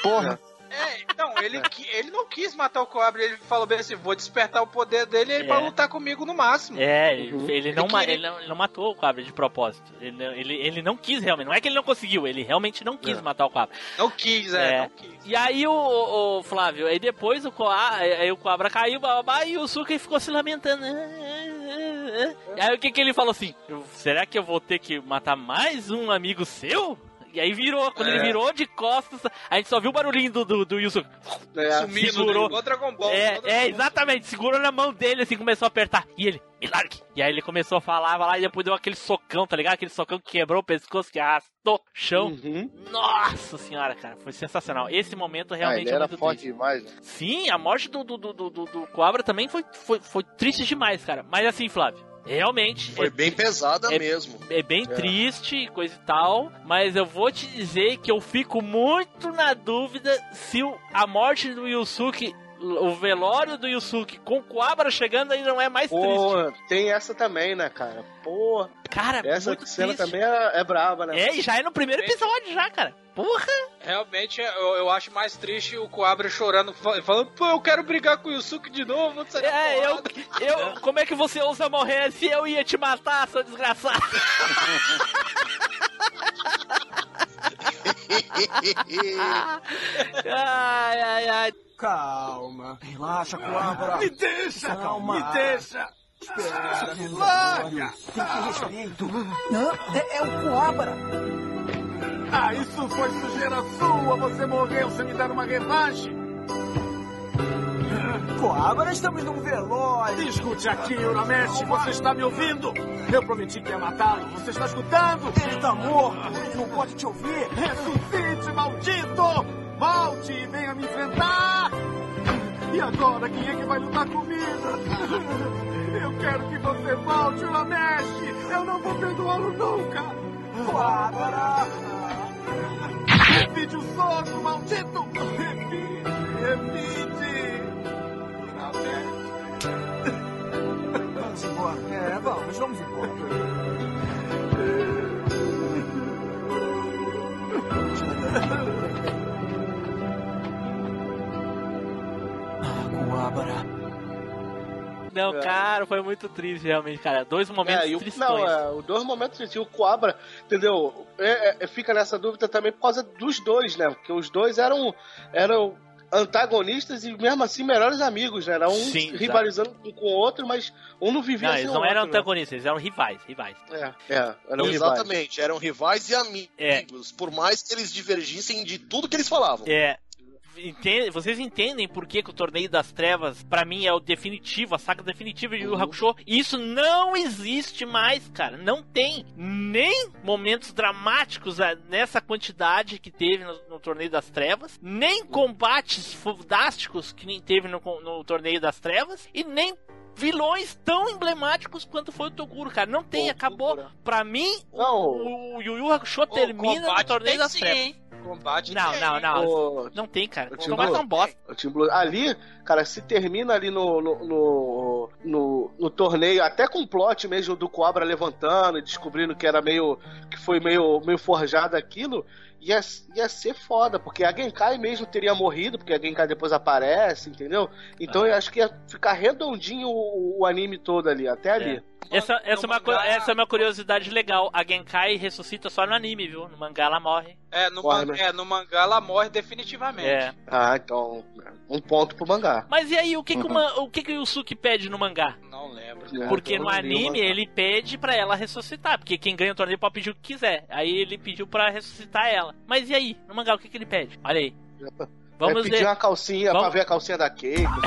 Speaker 1: Porra.
Speaker 3: É, então, ele, qui- ele não quis matar o Cobra, ele falou bem assim, vou despertar o poder dele aí pra
Speaker 4: É.
Speaker 3: lutar comigo no máximo.
Speaker 4: É, ele, ele não,
Speaker 3: queria-
Speaker 4: ele, não, ele não matou o Cobra de propósito. Ele, não- ele, ele não quis realmente. Não é que ele não conseguiu, ele realmente não quis matar o Cobra.
Speaker 3: Não quis, é,
Speaker 4: É.
Speaker 3: não quis.
Speaker 4: E aí o, o- o Flávio, aí depois o, Coa, aí o Cobra caiu, babá, e o Suki ficou se lamentando. E aí o que que ele falou assim? "Eu- será que eu vou ter que matar mais um amigo seu? E aí virou, quando
Speaker 3: É.
Speaker 4: ele virou de costas, a gente só viu o barulhinho do, do, do Yusuke.
Speaker 2: É,
Speaker 3: Sumindo,
Speaker 4: segurou.
Speaker 3: igual Dragon Ball.
Speaker 4: É, é, exatamente, segurou na mão dele, assim, começou a apertar. E ele, me largue. E aí ele começou a falar, vai lá, e depois deu aquele socão, tá ligado? Aquele socão que quebrou o pescoço, que arrastou o chão.
Speaker 2: Uhum.
Speaker 4: Nossa senhora, cara, foi sensacional. Esse momento
Speaker 1: Ah,
Speaker 4: realmente
Speaker 1: ele
Speaker 4: é
Speaker 1: era forte
Speaker 4: triste.
Speaker 1: demais, né?
Speaker 4: Sim, a morte do, do, do, do, do, do Cobra também foi, foi, foi triste demais, cara. Mas assim, Flávio, realmente.
Speaker 6: Foi
Speaker 4: é-
Speaker 6: bem pesada
Speaker 4: é-
Speaker 6: mesmo.
Speaker 4: É bem
Speaker 6: É.
Speaker 4: triste e coisa e tal, mas eu vou te dizer que eu fico muito na dúvida se o- a morte do Yusuke, o velório do Yusuke com o Coabra chegando aí não é mais triste.
Speaker 2: Pô, tem essa também, né, cara? Pô,
Speaker 4: Cara,
Speaker 2: essa
Speaker 4: muito
Speaker 2: cena
Speaker 4: triste.
Speaker 2: também é, é braba, né?
Speaker 4: É, e já é no primeiro episódio já, cara. Porra!
Speaker 3: Realmente, eu, eu acho mais triste o Coabra chorando, fa- falando, pô, eu quero brigar com o Yusuke de novo, sair
Speaker 4: É, eu,
Speaker 3: porrada."
Speaker 4: eu, como é que você ousa morrer se eu ia te matar, seu desgraçado? ai, ai, ai.
Speaker 26: Calma. Relaxa, Coabra.
Speaker 24: Me deixa,
Speaker 26: Calma.
Speaker 24: me deixa.
Speaker 26: Espera.
Speaker 24: Larga.
Speaker 26: Tem que respeito. Não, é, é o Coabra.
Speaker 24: Ah, isso foi sujeira sua. Você morreu sem me dar uma revanche.
Speaker 26: Coabra, estamos num velório.
Speaker 24: Escute aqui, Uramesh, você está me ouvindo? Eu prometi que ia matá-lo. Você está escutando?
Speaker 26: Ele está morto. Ele não pode te ouvir.
Speaker 24: Ressuscite, maldito! Volte e venha me enfrentar! E agora, quem é que vai lutar comigo? Eu quero que você volte, Uramesh! Eu não vou perdoá-lo nunca!
Speaker 26: Coabra!
Speaker 24: Repite o soco, maldito! Repite, repite!
Speaker 26: Vamos embora. É, vamos, vamos embora.
Speaker 4: Não, cara, foi muito triste, realmente, cara. Dois momentos
Speaker 2: É, e o,
Speaker 4: tristões.
Speaker 2: não, é, os dois momentos tristes. O Coabra, entendeu? É, é, fica nessa dúvida também por causa dos dois, né? Porque os dois eram, eram antagonistas e mesmo assim melhores amigos, né? Era um
Speaker 4: Sim,
Speaker 2: rivalizando um com o outro, mas um não vivia
Speaker 4: Não,
Speaker 2: sem
Speaker 4: eles
Speaker 2: o
Speaker 4: não
Speaker 2: outro,
Speaker 4: eram
Speaker 2: né?
Speaker 4: antagonistas, eles eram rivais, rivais.
Speaker 2: É, é, eram rivais.
Speaker 6: Exatamente, eram rivais e amigos, por mais que eles divergissem de tudo que eles falavam.
Speaker 4: É. entende- vocês entendem por que, que o Torneio das Trevas, pra mim, é o definitivo, a saga definitiva de Yu Yu Hakusho? Isso não existe mais, cara. Não tem nem momentos dramáticos ah, nessa quantidade que teve no, no Torneio das Trevas, nem combates fodásticos que nem teve no, no Torneio das Trevas, e nem vilões tão emblemáticos quanto foi o Toguro, cara. Não tem, acabou. Pra mim, o, o Yu Yu Hakusho termina no Torneio das
Speaker 3: sim,
Speaker 4: Trevas.
Speaker 3: hein? Combate
Speaker 4: Não,
Speaker 3: tem.
Speaker 4: não, não.
Speaker 2: O-
Speaker 4: Não tem, cara.
Speaker 2: O
Speaker 4: O
Speaker 2: Team
Speaker 4: combate é
Speaker 2: Blue-
Speaker 4: um bosta.
Speaker 2: o Team Blue- Ali, cara, se termina ali no, no, no, no- no torneio, até com o plot mesmo do Cobra levantando e descobrindo que era meio. que foi meio, meio forjado aquilo, ia, ia ser foda, porque a Genkai mesmo teria morrido, porque a Genkai depois aparece, entendeu? Então eu acho que ia ficar redondinho o, o anime todo ali, até ali.
Speaker 4: Essa, essa, é uma, essa é uma curiosidade legal. A Genkai ressuscita só no anime, viu? No mangá ela morre.
Speaker 3: É, no, man-
Speaker 2: né?
Speaker 3: é, no mangá ela morre definitivamente.
Speaker 4: É.
Speaker 2: Ah, então. Um ponto pro mangá.
Speaker 4: Mas e aí, o que, que, o,
Speaker 2: Uhum.
Speaker 4: ma- o, que, que o Yusuke pede no mangá?
Speaker 3: Não lembro.
Speaker 4: Porque no anime ele pede pra ela ressuscitar. Porque quem ganha o torneio pode pedir o que quiser. Aí ele pediu pra ressuscitar ela. Mas e aí, no mangá, o que, que ele pede? Olha aí. Vamos
Speaker 2: Vai pedir
Speaker 4: ver.
Speaker 2: uma calcinha
Speaker 4: Vamos-
Speaker 2: pra ver a calcinha da Keiko.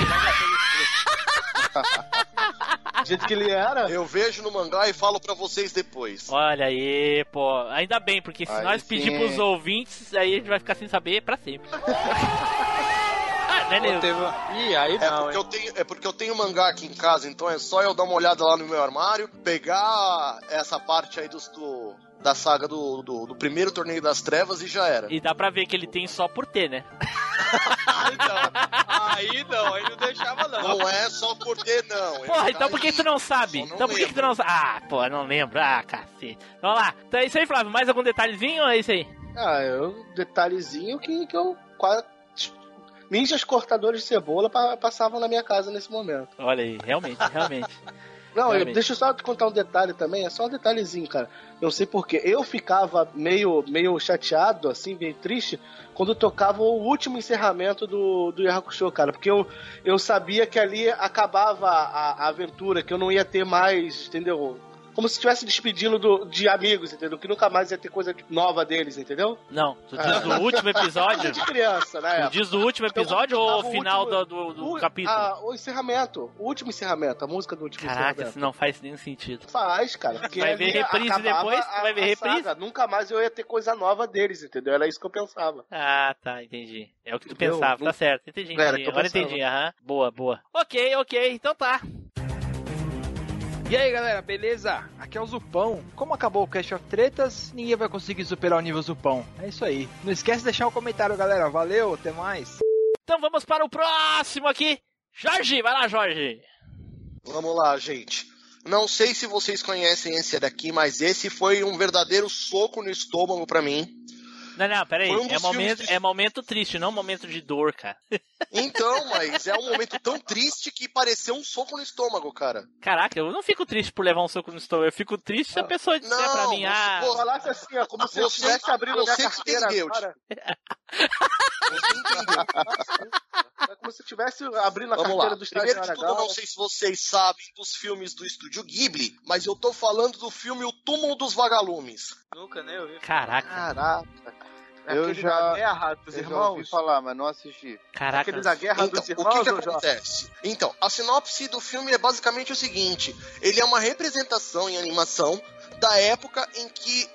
Speaker 2: Do jeito que ele era.
Speaker 6: Eu vejo no mangá e falo pra vocês depois.
Speaker 4: Olha aí, pô. Ainda bem, porque se
Speaker 6: Aí
Speaker 4: nós
Speaker 6: sim.
Speaker 4: pedir pros ouvintes, aí a gente vai ficar sem saber pra sempre. ah, beleza.
Speaker 3: Ih, aí
Speaker 6: É
Speaker 3: não,
Speaker 6: porque,
Speaker 3: hein?
Speaker 6: eu tenho, é porque eu tenho mangá aqui em casa, então é só eu dar uma olhada lá no meu armário, pegar essa parte aí dos, do, da saga do, do, do primeiro torneio das trevas e já era.
Speaker 4: E dá pra ver que ele tem só por ter, né?
Speaker 3: Aí não, aí não deixava não.
Speaker 6: Não é só por ter, não. Ele
Speaker 4: Porra,
Speaker 6: tá
Speaker 4: então por que tu não sabe?
Speaker 6: Não
Speaker 4: então por que, que tu não sabe? Ah, pô, não lembro. Ah, cacete. Vamos lá. Então é isso aí, Flávio. Mais algum detalhezinho ou é isso aí?
Speaker 2: Ah, eu, detalhezinho que, que eu quase. Ninjas cortadores de cebola pa- passavam na minha casa nesse momento.
Speaker 4: Olha aí, realmente, realmente.
Speaker 2: Não, eu- deixa eu só te contar um detalhe também, é só um detalhezinho, cara. Eu não sei porquê. Eu ficava meio, meio chateado, assim, meio triste, quando tocava o último encerramento do, do Yu Hakusho, cara. Porque eu, eu sabia que ali acabava a, a aventura, que eu não ia ter mais, entendeu? Como se estivesse despedindo do, de amigos, entendeu? Que nunca mais ia ter coisa nova deles, entendeu?
Speaker 4: Não, tu diz
Speaker 2: Ah.
Speaker 4: do último episódio?
Speaker 2: De criança, né?
Speaker 4: Tu diz do último episódio ou
Speaker 2: tava
Speaker 4: o
Speaker 2: o
Speaker 4: final
Speaker 2: último-
Speaker 4: do, do, do
Speaker 2: O-
Speaker 4: capítulo?
Speaker 2: ah, o encerramento, o último encerramento, a música do último
Speaker 4: Caraca,
Speaker 2: encerramento.
Speaker 4: isso não faz nenhum sentido.
Speaker 2: Faz, cara. Porque
Speaker 4: Vai ver reprise depois? Tu vai ver
Speaker 2: a
Speaker 4: reprise?
Speaker 2: saga. Nunca mais eu ia ter coisa nova deles, entendeu? Era isso que eu pensava.
Speaker 4: Ah, tá, entendi. É o que tu
Speaker 2: Entendeu?
Speaker 4: pensava, tá certo. Entendi, entendi. Agora
Speaker 2: pensava.
Speaker 4: entendi, aham. Boa, boa. Ok, ok, então tá.
Speaker 28: E aí galera, beleza? Aqui é o Zupão. Como acabou o Cast of Tretas, ninguém vai conseguir superar o nível Zupão. É isso aí. Não esquece de deixar um comentário, galera. Valeu, até mais.
Speaker 4: Então vamos para o próximo aqui. Jorge, vai lá, Jorge.
Speaker 6: Vamos lá, gente. Não sei se vocês conhecem esse daqui, mas esse foi um verdadeiro soco no estômago pra mim.
Speaker 4: Não, não, peraí.
Speaker 6: Um
Speaker 4: é, momento,
Speaker 6: de-
Speaker 4: é momento triste, não momento de dor, cara.
Speaker 6: Então, mas é um momento tão triste que pareceu um soco no estômago, cara.
Speaker 4: Caraca, eu não fico triste por levar um soco no estômago. Eu fico triste se a pessoa disser
Speaker 6: Não,
Speaker 4: pra mim,
Speaker 6: você-
Speaker 4: ah.
Speaker 2: Pô, falasse assim, ó, como se eu
Speaker 6: Você-
Speaker 2: estivesse abrindo minha
Speaker 6: você
Speaker 2: carteira
Speaker 6: entendeu,
Speaker 2: agora. É como se eu estivesse abrindo a
Speaker 6: Vamos
Speaker 2: carteira
Speaker 6: lá.
Speaker 2: do
Speaker 6: Primeiro de tudo, eu não sei se vocês sabem dos filmes do estúdio Ghibli, mas eu tô falando do filme O Túmulo dos Vagalumes.
Speaker 3: Nunca, nem ouvi.
Speaker 4: Caraca.
Speaker 2: Caraca. É
Speaker 1: Eu
Speaker 2: aquele
Speaker 1: já-
Speaker 2: da guerra dos
Speaker 1: Eu já ouvi
Speaker 2: irmãos.
Speaker 1: falar, mas não assisti.
Speaker 4: Caraca.
Speaker 2: Aquele da guerra
Speaker 6: Então,
Speaker 2: dos
Speaker 6: o
Speaker 2: irmãos,
Speaker 6: que, que
Speaker 2: Jorge?
Speaker 6: acontece? Então, a sinopse do filme é basicamente o seguinte: ele é uma representação em animação da época em que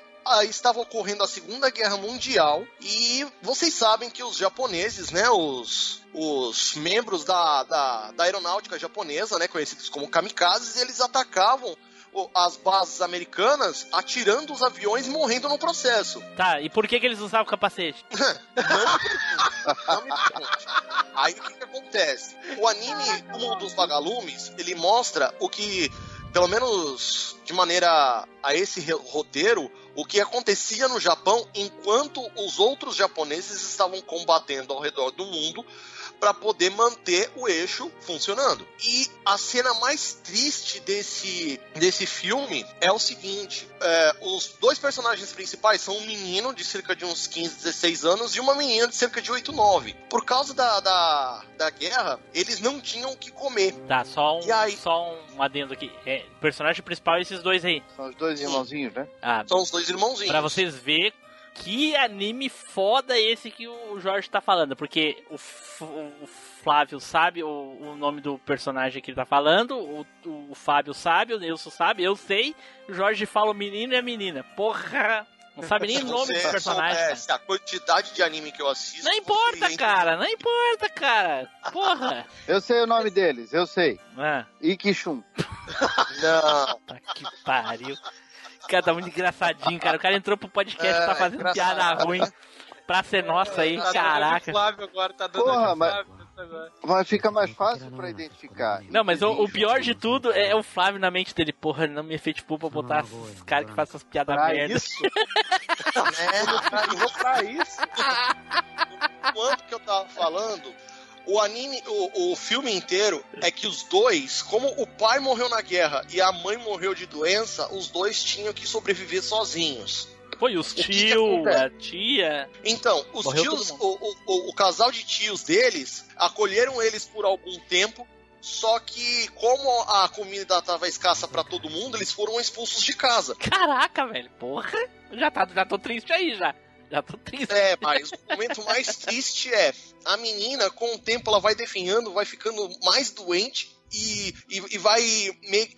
Speaker 6: estava ocorrendo a Segunda Guerra Mundial e vocês sabem que os japoneses, né, os, os membros da, da, da aeronáutica japonesa, né, conhecidos como kamikazes, eles atacavam as bases americanas atirando os aviões e morrendo no processo.
Speaker 4: Tá, e por que, que eles usavam capacete?
Speaker 6: Aí o que, que acontece? O anime Um dos Vagalumes, ele mostra o que, pelo menos de maneira a esse roteiro, o que acontecia no Japão enquanto os outros japoneses estavam combatendo ao redor do mundo para poder manter o eixo funcionando. E a cena mais triste desse, desse filme é o seguinte: é, os dois personagens principais são um menino de cerca de uns 15, 16 anos e uma menina de cerca de 8, 9. Por causa da, da, da guerra, eles não tinham o que comer.
Speaker 4: Tá, só um,
Speaker 6: E aí?
Speaker 4: só um adendo aqui. É, o personagem principal é esses dois aí.
Speaker 1: São os dois irmãozinhos, né?
Speaker 4: Ah,
Speaker 6: São os dois irmãozinhos.
Speaker 4: pra vocês verem que anime foda esse que o Jorge tá falando. Porque o, F- o Flávio sabe o, o nome do personagem que ele tá falando, o, o Fábio sabe, o Nilson sabe, eu sei. O Jorge fala o menino e a menina. Porra! Não sabe nem o nome do personagem. cara.
Speaker 6: soubesse a quantidade de anime que eu assisto.
Speaker 4: Não importa, cara, não importa, cara. Porra!
Speaker 1: Eu sei o nome deles, eu sei.
Speaker 4: Ah,
Speaker 1: Ikishun.
Speaker 6: Não.
Speaker 4: tá que pariu. Cara, tá muito engraçadinho, cara. O cara entrou pro podcast e
Speaker 6: É,
Speaker 4: tá fazendo
Speaker 6: engraçado.
Speaker 4: piada ruim. Pra ser nossa aí,
Speaker 3: Tá
Speaker 4: caraca.
Speaker 3: Flávio agora, tá dando
Speaker 1: Porra, mas-
Speaker 3: Flávio agora.
Speaker 1: Mas fica mais fácil pra identificar.
Speaker 4: Não, mas o, o pior de tudo é o Flávio na mente dele. Porra, não me efetivou pra botar os caras que fazem essas piadas
Speaker 2: Pra
Speaker 4: merda.
Speaker 2: isso?
Speaker 6: É,
Speaker 2: Eu vou pra isso.
Speaker 6: quanto que eu tava falando, o anime, o, o filme inteiro é que os dois, como o pai morreu na guerra e a mãe morreu de doença, os dois tinham que sobreviver sozinhos.
Speaker 4: Foi os
Speaker 6: que que
Speaker 4: tio,
Speaker 6: acontece?
Speaker 4: a tia.
Speaker 6: Então, os
Speaker 4: Morreu
Speaker 6: tios, o, o- o- casal de tios deles acolheram eles por algum tempo. Só que, como a comida tava escassa pra todo mundo, eles foram expulsos de casa.
Speaker 4: Caraca, velho, porra. Já, tá, já tô triste aí já. Já tô triste.
Speaker 6: É, mas o momento mais triste é a menina, com o tempo, ela vai definhando, vai ficando mais doente e, e, e vai,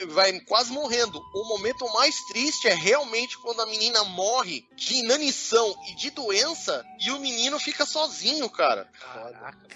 Speaker 6: vai quase morrendo. O momento mais triste é realmente quando a menina morre de inanição e de doença e o menino fica sozinho, cara.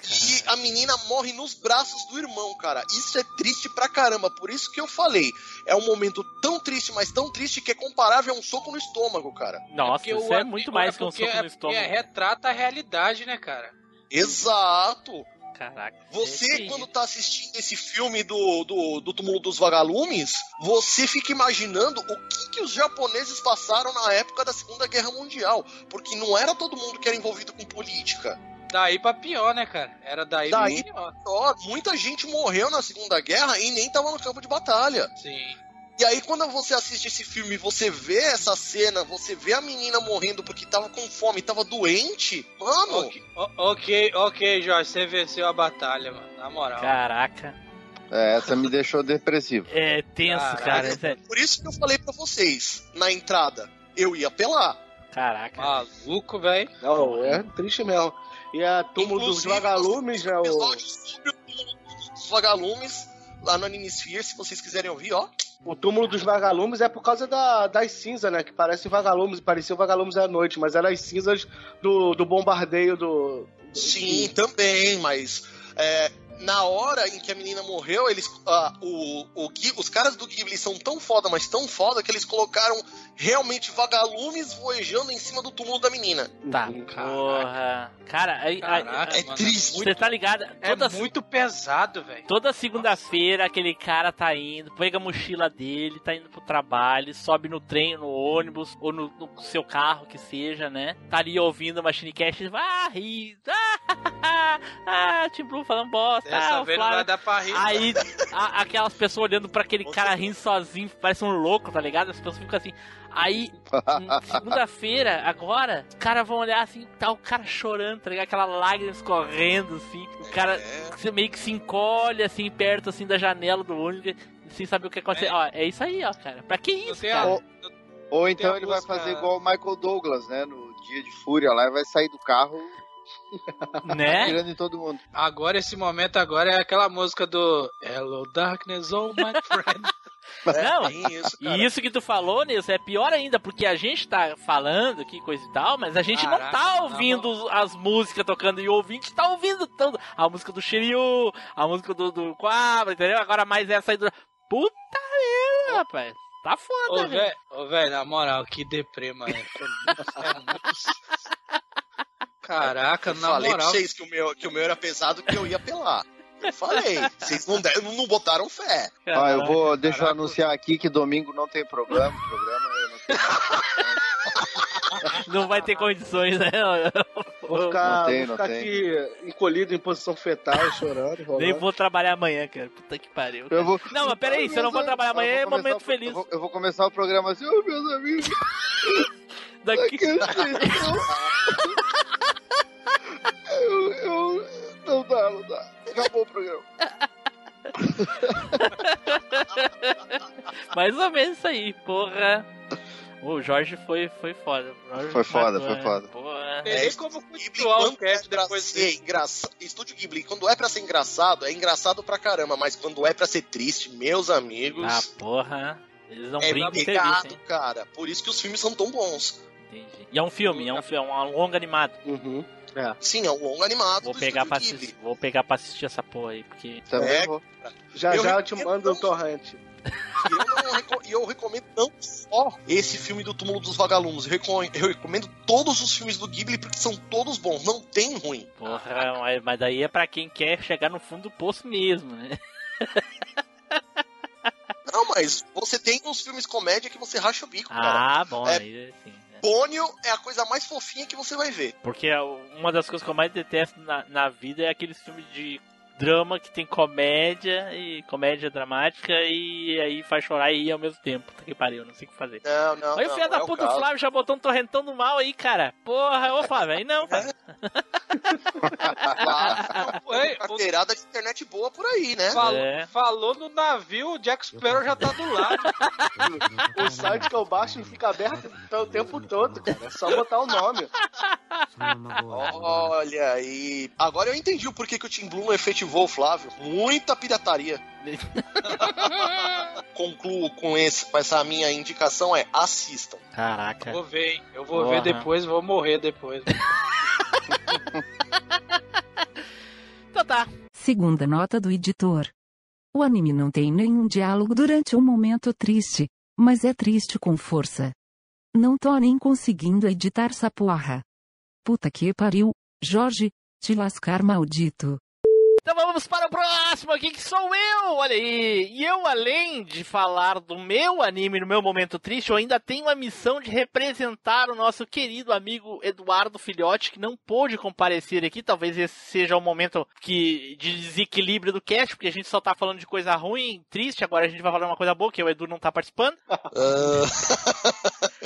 Speaker 6: E a menina morre nos braços do irmão, cara. Isso é triste pra caramba. Por isso que eu falei. É um momento tão triste, mas tão triste que é comparável a um soco no estômago, cara.
Speaker 4: Nossa,
Speaker 3: Porque
Speaker 4: isso
Speaker 3: o
Speaker 4: é muito mais que um soco
Speaker 3: é-
Speaker 4: no estômago.
Speaker 3: porque retrata a realidade, né, cara?
Speaker 6: Exato.
Speaker 4: Caraca.
Speaker 6: Você, quando tá assistindo esse filme do, do, do Túmulo dos Vagalumes, você fica imaginando o que, que os japoneses passaram na época da Segunda Guerra Mundial. Porque não era todo mundo que era envolvido com política.
Speaker 3: Daí pra pior, né, cara? Era daí,
Speaker 6: Daí,
Speaker 3: pra pior.
Speaker 6: muita gente morreu na Segunda Guerra e nem tava no campo de batalha.
Speaker 3: Sim.
Speaker 6: E aí, quando você assiste esse filme e você vê essa cena, você vê a menina morrendo porque tava com fome, tava doente, mano.
Speaker 3: Ok, ok, ok, Jorge, você venceu a batalha, mano. Na moral.
Speaker 4: Caraca.
Speaker 1: É, essa me deixou depressivo.
Speaker 4: É tenso,
Speaker 3: Caraca.
Speaker 4: cara. é-
Speaker 6: Por isso que eu falei pra vocês, na entrada, eu ia apelar.
Speaker 4: Caraca.
Speaker 3: Maluco, velho.
Speaker 2: Não, é triste mesmo. E a túmulo dos
Speaker 6: Inclusive,
Speaker 2: vagalumes, né? O...
Speaker 6: episódio sobre o túmulo dos vagalumes lá no Animesphere, se vocês quiserem ouvir, ó.
Speaker 2: O túmulo dos vagalumes é por causa da, das cinzas, né? Que parecem vagalumes, pareciam vagalumes à noite, mas eram as cinzas do, do bombardeio do. do-
Speaker 6: Sim, também, mas é, na hora em que a menina morreu, eles. ah, o, o, os caras do Ghibli são tão foda, mas tão foda, que eles colocaram realmente vagalumes voejando em cima do túmulo da menina.
Speaker 4: Tá, porra. Cara,
Speaker 3: Caraca,
Speaker 4: aí-
Speaker 3: mano,
Speaker 6: triste.
Speaker 4: Você tá ligado?
Speaker 3: É
Speaker 4: Toda,
Speaker 3: muito pesado, velho.
Speaker 4: toda segunda-feira aquele cara tá indo, pega a mochila dele, tá indo pro trabalho, sobe no trem, no ônibus, ou no, no seu carro, que seja, né? Tá ali ouvindo a Machine Cast, ah, ri, ah, ah, Tim Blue falando bosta,
Speaker 3: Dessa
Speaker 4: ah, o
Speaker 3: vez não
Speaker 4: Flávio-
Speaker 3: vai dar pra rir.
Speaker 4: Aí, a- aquelas pessoas olhando pra aquele cara rindo sozinho, parece um louco, tá ligado? As pessoas ficam assim. Aí, segunda-feira, agora, os caras vão olhar assim, tá o cara chorando, tá ligado? Aquela lágrima escorrendo, assim. O cara você meio que se encolhe, assim, perto, assim, da janela do ônibus, sem saber o que aconteceu. Ó, é isso aí, ó, cara. Pra que isso, cara?
Speaker 1: Ou, ou então ele vai fazer igual o Michael Douglas, né? No Dia de Fúria lá, e vai sair do carro
Speaker 4: Né?
Speaker 1: atirando em todo mundo.
Speaker 3: Agora, esse momento agora é aquela música do Hello Darkness, oh my friend.
Speaker 4: Não,
Speaker 6: Tem isso.
Speaker 4: E isso que tu falou, Nilson, é pior ainda, porque a gente tá falando aqui, coisa e tal, mas a gente não
Speaker 3: Caraca,
Speaker 4: tá
Speaker 3: tá
Speaker 4: ouvindo as músicas tocando e o ouvinte tá ouvindo tudo. A música do Shiryu, a música do, do Quabra, entendeu? Agora mais essa aí do. Puta merda, rapaz. Tá foda, velho.
Speaker 3: velho, ô, velho, na moral, que deprê, mano. Caraca,
Speaker 6: Eu
Speaker 3: na
Speaker 6: falei pra
Speaker 3: moral.
Speaker 6: vocês que o, meu, que o meu era pesado que eu ia pelar. Eu falei. Vocês não, deram- não botaram fé.
Speaker 1: Ó, eu vou, deixa eu
Speaker 3: caraca.
Speaker 1: anunciar aqui que domingo não tem programa. programa eu não tenho.
Speaker 4: Não vai ter condições, né?
Speaker 2: Vou ficar,
Speaker 1: Não tem,
Speaker 2: vou
Speaker 1: não
Speaker 2: ficar
Speaker 1: tem.
Speaker 2: aqui encolhido em posição fetal, chorando, rolando.
Speaker 4: Nem vou trabalhar amanhã, cara. Puta que pariu.
Speaker 1: Eu vou-
Speaker 4: Não, mas peraí, se eu não vou trabalhar amanhã, é momento
Speaker 1: o-
Speaker 4: feliz.
Speaker 1: Eu vou, eu vou começar o programa assim, ô meus amigos.
Speaker 4: Daqui...
Speaker 1: Eu, não dá, não dá. Acabou o programa.
Speaker 4: Mais ou menos isso aí, porra. O Jorge foi, foi foda.
Speaker 1: Foi foda, foi
Speaker 4: né?
Speaker 1: foda.
Speaker 4: Porra.
Speaker 3: Tem
Speaker 6: É,
Speaker 3: nem
Speaker 6: isso-
Speaker 3: como continuar o
Speaker 6: quando é
Speaker 3: cast
Speaker 6: pra
Speaker 3: depois
Speaker 6: ser
Speaker 3: disso.
Speaker 6: engraçado. Estúdio Ghibli, quando é pra ser engraçado, é engraçado pra caramba, mas quando é pra ser triste, meus amigos,
Speaker 4: Ah, porra. Eles não
Speaker 6: é pegado, cara. Por isso que os filmes são tão bons.
Speaker 4: Entendi. E é um filme, é um, é um longa animado.
Speaker 2: Uhum. É.
Speaker 6: Sim, é um longo animado
Speaker 4: Vou
Speaker 6: do
Speaker 4: pegar, pra assistir, vou pegar pra assistir essa porra aí, porque.
Speaker 1: Também
Speaker 6: É,
Speaker 1: vou.
Speaker 2: Já
Speaker 6: Eu
Speaker 2: já eu te mando um
Speaker 6: não-
Speaker 2: torrente.
Speaker 6: E eu, reco- eu recomendo não só esse filme do Túmulo dos Vagalumes, eu eu recomendo todos os filmes do Ghibli porque são todos bons, não tem ruim.
Speaker 4: Porra, mas, mas daí é pra quem quer chegar no fundo do poço mesmo, né?
Speaker 6: Não, mas você tem uns filmes comédia que você racha o bico, cara.
Speaker 4: Ah, bom,
Speaker 6: É.
Speaker 4: aí assim.
Speaker 6: Pônio é a coisa mais fofinha que você vai ver.
Speaker 4: Porque é uma das coisas que eu mais detesto na, na vida é aqueles filmes de drama que tem comédia e comédia dramática e aí faz chorar e rir ao mesmo tempo. Puta que pariu, não sei o que fazer.
Speaker 6: Não, não,
Speaker 4: Aí o filho da
Speaker 6: é o
Speaker 4: puta do. Flávio já botou um torrentão do mal aí, cara. Porra, ô Flávio, aí não, cara.
Speaker 3: Ei, o-
Speaker 6: Carteirada de internet boa por aí, né?
Speaker 3: Falou,
Speaker 4: É.
Speaker 3: falou no navio, o Jack Sparrow já tá do lado.
Speaker 2: O site que eu baixo fica aberto o tempo todo, cara. É só botar o nome.
Speaker 6: Olha aí. Agora eu entendi o porquê que o Tim Blue efetivou o Flávio. Muita pirataria. Concluo com, esse, com essa minha indicação é assistam.
Speaker 4: Caraca.
Speaker 3: Vou ver, hein? Eu vou
Speaker 4: Porra.
Speaker 3: ver depois, vou morrer depois.
Speaker 4: Então tá.
Speaker 23: Segunda nota do editor. O anime não tem nenhum diálogo durante um momento triste, mas é triste com força. Não tô nem conseguindo editar essa porra. Puta que pariu, Jorge, te lascar maldito.
Speaker 4: Então vamos para o próximo aqui, que sou eu, olha aí. E eu, além de falar do meu anime no meu momento triste, eu ainda tenho a missão de representar o nosso querido amigo Eduardo Filhote, que não pôde comparecer aqui. Talvez esse seja o momento que, de desequilíbrio do cast, porque a gente só tá falando de coisa ruim, triste. Agora a gente vai falar uma coisa boa, que o Edu não tá participando.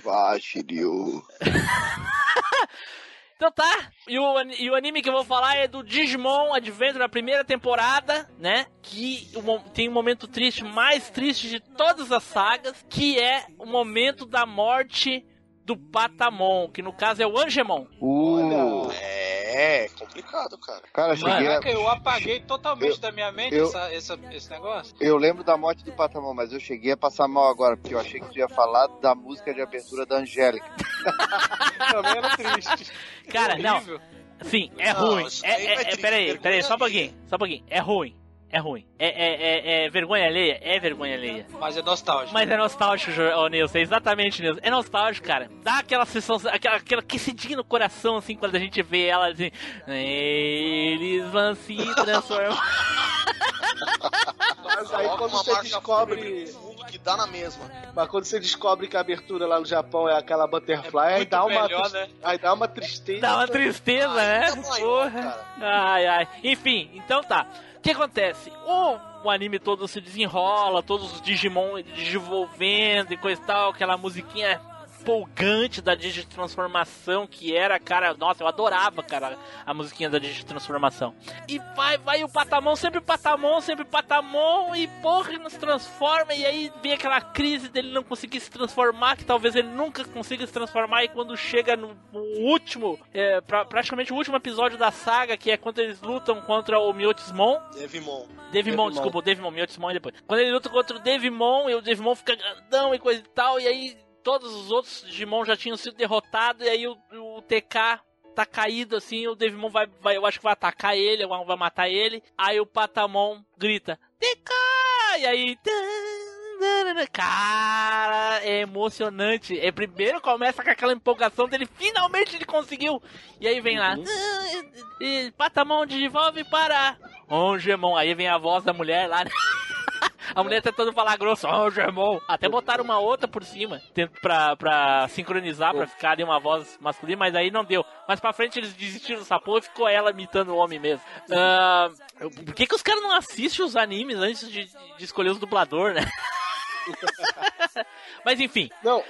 Speaker 1: Vai, Shiryu.
Speaker 4: Então tá, e o, e o anime que eu vou falar é do Digimon Adventure, a primeira temporada, né? Que o mo- tem o momento triste, mais triste de todas as sagas, que é o momento da morte do Patamon, que no caso é o Angemon.
Speaker 1: Uh,
Speaker 6: É, complicado, cara.
Speaker 1: cara, eu cheguei a,
Speaker 3: Caraca, eu apaguei totalmente
Speaker 1: Eu-
Speaker 3: da minha mente
Speaker 1: eu-
Speaker 3: essa, essa- esse negócio.
Speaker 1: Eu lembro da morte do Patamon, mas eu cheguei a passar mal agora, porque eu achei que tu ia falar da música de abertura da Angélica.
Speaker 2: Também era triste.
Speaker 4: Cara, não,
Speaker 3: Horrível.
Speaker 4: Sim, é
Speaker 6: Não,
Speaker 4: ruim. É,
Speaker 6: aí
Speaker 4: é,
Speaker 6: não é
Speaker 4: é,
Speaker 6: triste,
Speaker 4: peraí, peraí, só um pouquinho, só um pouquinho. É ruim. É ruim. É, é, é, é vergonha alheia? É vergonha alheia.
Speaker 3: Mas é nostálgico.
Speaker 4: Mas é nostálgico, ô Nilson, exatamente, Nilson. É nostálgico, cara. Dá aquela sensação, aquela, aquela aquecidinha no coração, assim, quando a gente vê ela assim. Eles vão se transformar.
Speaker 2: Mas aí quando você descobre.
Speaker 6: que dá na mesma.
Speaker 2: Mas quando você descobre que a abertura lá no Japão é aquela butterfly, aí
Speaker 3: muito
Speaker 2: dá uma.
Speaker 3: melhor, né?
Speaker 2: Aí dá uma tristeza.
Speaker 4: Dá uma tristeza, né?
Speaker 6: Maior,
Speaker 4: Porra.
Speaker 6: cara.
Speaker 4: Ai, ai. Enfim, então tá. Que acontece? O, o anime todo se desenrola, todos os Digimon desenvolvendo e coisa e tal, aquela musiquinha empolgante da Digitransformação que era, cara, nossa, eu adorava, cara, a musiquinha da Digitransformação. E vai, vai o Patamon, sempre o Patamon, sempre o Patamon, e porra, ele não se transforma, e aí vem aquela crise dele não conseguir se transformar, que talvez ele nunca consiga se transformar, e quando chega no, no último, é, pra- praticamente o último episódio da saga, que é quando eles lutam contra o Miotismon,
Speaker 6: Devimon.
Speaker 4: Devimon,
Speaker 2: Devimon.
Speaker 4: desculpa, o Devimon, Miotismon e depois. Quando ele luta contra o Devimon, e o Devimon fica grandão e coisa e tal, e aí todos os outros Digimon já tinham sido derrotados, e aí o, o TK tá caído assim, o Devimon vai, vai, eu acho que vai atacar ele, ou vai matar ele, aí o Patamon grita, TK! E aí... Cara, é emocionante. É primeiro começa com aquela empolgação dele, finalmente ele conseguiu. E aí vem lá, "Ah, e, Patamon desenvolve para Ongemon. Aí vem a voz da mulher lá. A mulher tentando falar grosso, Ongemon. Até botaram uma outra por cima, tento pra, pra sincronizar, pra ficar ali uma voz masculina, mas aí não deu. Mas pra frente eles desistiram dessa porra e ficou ela imitando o homem mesmo. Ah, por que, que os caras não assistem os animes antes de, de escolher os dublador, né? Mas enfim.
Speaker 2: Não.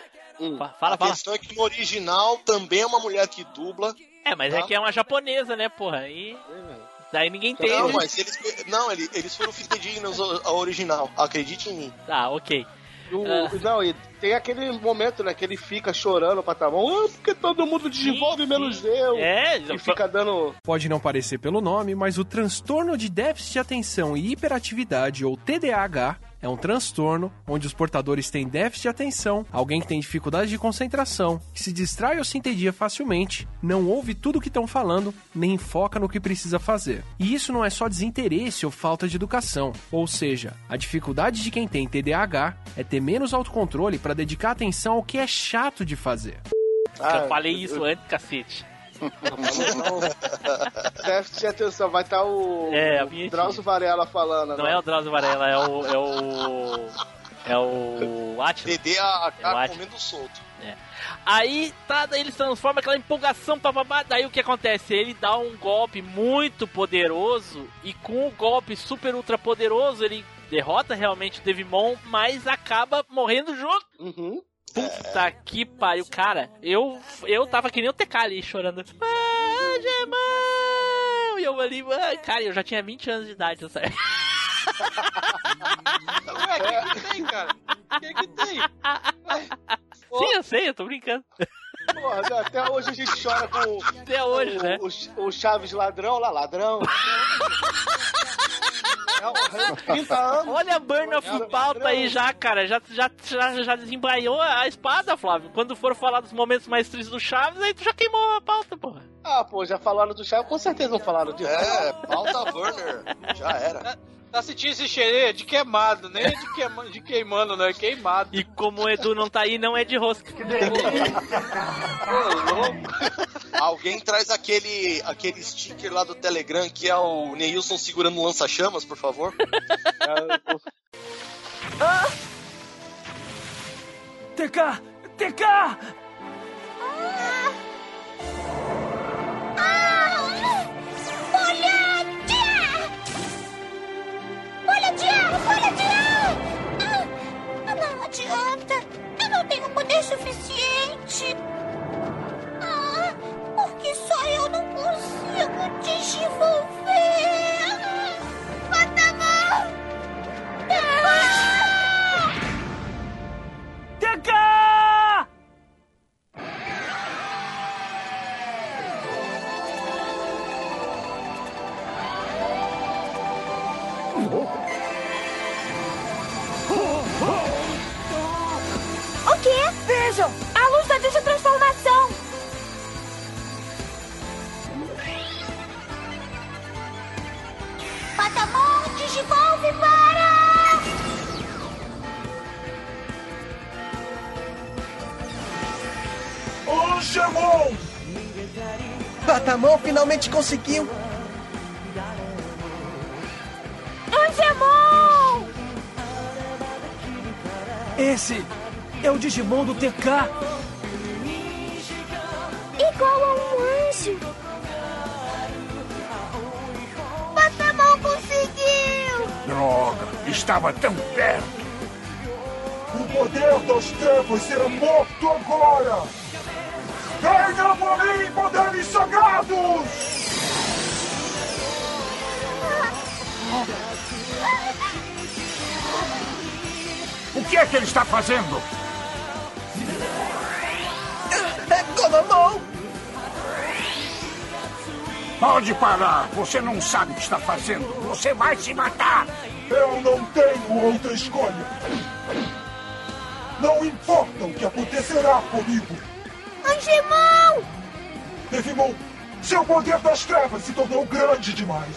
Speaker 4: Fa- Fala,
Speaker 6: a
Speaker 4: fala.
Speaker 6: questão é que no original também é uma mulher que dubla.
Speaker 4: É, mas é que é uma japonesa, né, porra? Aí. Daí ninguém entende.
Speaker 6: Não, mas eles, não, ele- eles foram fidedignos ao original. Acredite em mim.
Speaker 4: Tá, ok.
Speaker 2: O-
Speaker 4: Ah.
Speaker 2: Não, e tem aquele momento, né, que ele fica chorando o Patamon, ah, porque todo mundo desenvolve menos eu.
Speaker 4: É,
Speaker 2: e fica dando.
Speaker 29: Pode não parecer pelo nome, mas o transtorno de déficit de atenção e hiperatividade, ou TDAH, é um transtorno onde os portadores têm déficit de atenção, alguém que tem dificuldade de concentração, que se distrai ou se entedia facilmente, não ouve tudo o que estão falando, nem foca no que precisa fazer. E isso não é só desinteresse ou falta de educação, ou seja, a dificuldade de quem tem TDAH é ter menos autocontrole para dedicar atenção ao que é chato de fazer.
Speaker 2: Ah,
Speaker 4: eu falei isso antes, cacete.
Speaker 2: De atenção, vai estar o.
Speaker 4: É, a
Speaker 2: o Drauzio Varela falando.
Speaker 4: Não é o Drauzio Varela, é o. É o. É o. Atila.
Speaker 6: TDAH
Speaker 4: É o Atila.
Speaker 6: comendo solto.
Speaker 4: É. Aí, tá, daí ele se transforma aquela empolgação, papapá. Daí o que acontece? Ele dá um golpe muito poderoso. E com o golpe super ultra poderoso, ele derrota realmente o Devimon, mas acaba morrendo junto.
Speaker 2: Uhum.
Speaker 4: Puta que pariu, cara. Eu, eu tava que nem o TK ali chorando. Ah, Gemão! E eu ali, ah, cara, eu já tinha 20 anos de idade, eu sei.
Speaker 3: Ué, o que, que tem, cara? O que, que tem?
Speaker 4: Sim, eu sei, eu tô brincando.
Speaker 2: Porra, até hoje a gente chora com.
Speaker 4: Até hoje,
Speaker 2: o,
Speaker 4: né?
Speaker 2: O, o Chaves ladrão lá, ladrão. É 30 anos.
Speaker 4: Olha a Burn of pauta aí já, cara. Já, já, já, já a espada, Flávio. Quando for falar dos momentos mais tristes do Chaves, aí tu já queimou a pauta, porra.
Speaker 2: Ah, pô, já falaram do Chaves, com certeza não falaram disso.
Speaker 6: É, pauta burner. Já era.
Speaker 3: Tá sentindo esse cheirinho de queimado, nem de, queima, de queimando, não é queimado.
Speaker 4: E como o Edu não tá aí, não é de rosca.
Speaker 6: Alguém traz aquele, aquele sticker lá do Telegram que é o Neilson segurando um lança-chamas, por favor.
Speaker 27: TK! TK!
Speaker 8: Olha, suficiente. Ah, porque só eu não consigo desenvolver.
Speaker 30: Batamão finalmente conseguiu!
Speaker 8: Angemon!
Speaker 27: Esse é o Digimon do TK.
Speaker 8: Igual a um anjo. Batamão conseguiu!
Speaker 31: Droga, estava tão perto.
Speaker 20: O poder das trevas será morto agora! Venha por mim, poderes sagrados!
Speaker 31: O que é que ele está fazendo?
Speaker 30: É Gonomon!
Speaker 31: Pode parar. Você não sabe o que está fazendo. Você vai se matar.
Speaker 20: Eu não tenho outra escolha. Não importa o que acontecerá comigo.
Speaker 8: Angemon!
Speaker 20: Devimon, seu poder das trevas se tornou grande demais.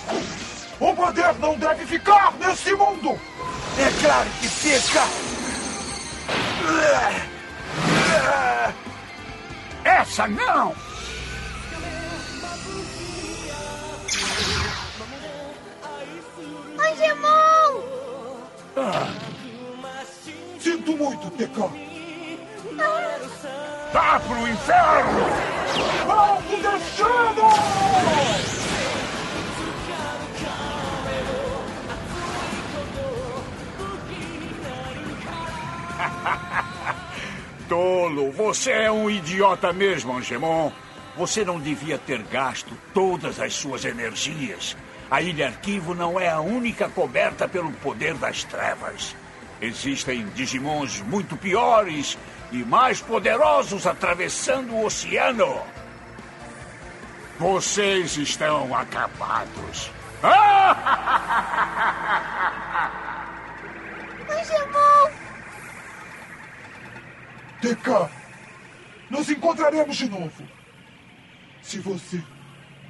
Speaker 20: O poder não deve ficar nesse mundo.
Speaker 31: É claro que fica. Essa não!
Speaker 8: Angemon!
Speaker 20: Sinto muito, TK.
Speaker 31: Vá pro inferno!
Speaker 20: Alto destino!
Speaker 31: Tolo, você é um idiota mesmo, Angemon. Você não devia ter gasto todas as suas energias. A Ilha Arquivo não é a única coberta pelo poder das trevas. Existem Digimons muito piores e mais poderosos atravessando o oceano. Vocês estão acabados.
Speaker 8: Angemon!
Speaker 20: TK, nos encontraremos de novo. Se você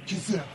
Speaker 20: quiser.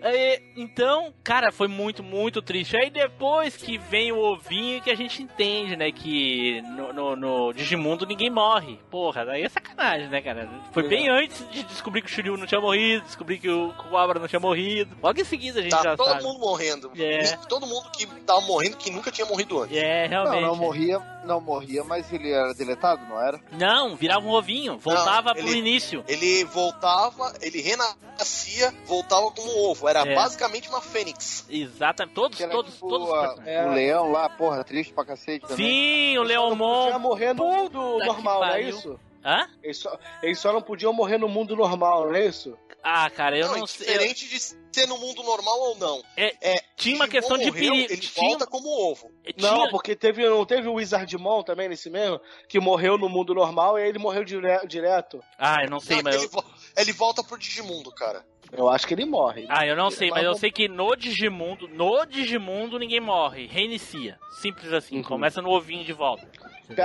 Speaker 4: Aí, então, cara, foi muito, muito triste. Aí depois que vem o ovinho que a gente entende, né? Que no, no, no Digimundo ninguém morre. Porra, daí é sacanagem, né, cara? Foi bem antes de descobrir que o Shiryu não tinha morrido, descobrir que o Kuwabara não tinha morrido. Logo em seguida a gente
Speaker 6: Tá
Speaker 4: já
Speaker 6: todo
Speaker 4: sabe.
Speaker 6: mundo morrendo.
Speaker 4: É.
Speaker 6: Todo mundo que tava morrendo que nunca tinha morrido antes.
Speaker 4: É, realmente.
Speaker 1: Não, não morria, não morria, mas ele era deletado, não era?
Speaker 4: Não, virava um ovinho, voltava
Speaker 6: Não,
Speaker 4: pro
Speaker 6: ele-
Speaker 4: início.
Speaker 6: Ele voltava, ele renascia, voltava como um ovo. Era
Speaker 4: É.
Speaker 6: basicamente uma fênix.
Speaker 4: Exatamente, todos, todos, todos. os
Speaker 1: a-
Speaker 4: personagens.
Speaker 1: O leão lá, porra, triste pra cacete também.
Speaker 4: Sim, o Leomon.
Speaker 2: Podia morrer no mundo normal, não é isso?
Speaker 4: Hã?
Speaker 2: Eles só, eles só não podiam morrer no mundo normal, não é isso?
Speaker 4: Ah, cara, eu
Speaker 6: não,
Speaker 4: não sei.
Speaker 6: diferente de ser no mundo normal ou não.
Speaker 4: É, tinha uma questão de
Speaker 6: morreu,
Speaker 4: perigo.
Speaker 6: Ele
Speaker 4: tinha-
Speaker 6: volta como ovo.
Speaker 2: Não, porque teve, não teve o Wizardmon também nesse mesmo, que morreu no mundo normal e aí ele morreu dire- direto.
Speaker 4: Ah, eu não sei, mas.
Speaker 6: ele,
Speaker 4: Eu...
Speaker 6: vo- ele volta pro Digimundo, cara.
Speaker 2: Eu acho que ele morre.
Speaker 4: Ah, eu não sei, mas eu sei que no Digimundo, no Digimundo ninguém morre, reinicia. Simples
Speaker 2: Uhum.
Speaker 4: assim, começa no ovinho de volta.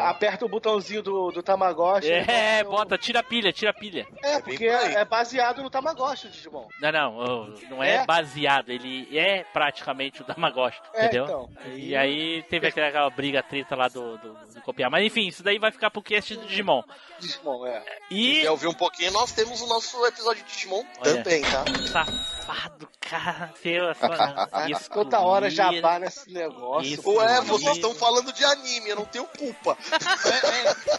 Speaker 2: Aperta o botãozinho do, do Tamagotchi.
Speaker 4: É, bota, tira a pilha, tira a pilha.
Speaker 2: É, porque é, é baseado no Tamagotchi, o Digimon.
Speaker 4: Não, não, não é,
Speaker 2: É?
Speaker 4: baseado, ele é praticamente o Tamagotchi,
Speaker 2: É,
Speaker 4: entendeu?
Speaker 2: então.
Speaker 4: E aí teve aquela, aquela briga treta lá do, do, do copiar. Mas enfim, isso daí vai ficar pro cast do Digimon.
Speaker 2: Digimon, é.
Speaker 4: E.
Speaker 6: Quer ouvir um pouquinho? Nós temos o nosso episódio de Digimon
Speaker 4: Olha.
Speaker 6: também, tá?
Speaker 4: Safado, cara. Seu, isso
Speaker 2: Toda hora jabá nesse negócio.
Speaker 4: Isso.
Speaker 6: Ué, vocês estão falando de anime, eu não tenho culpa.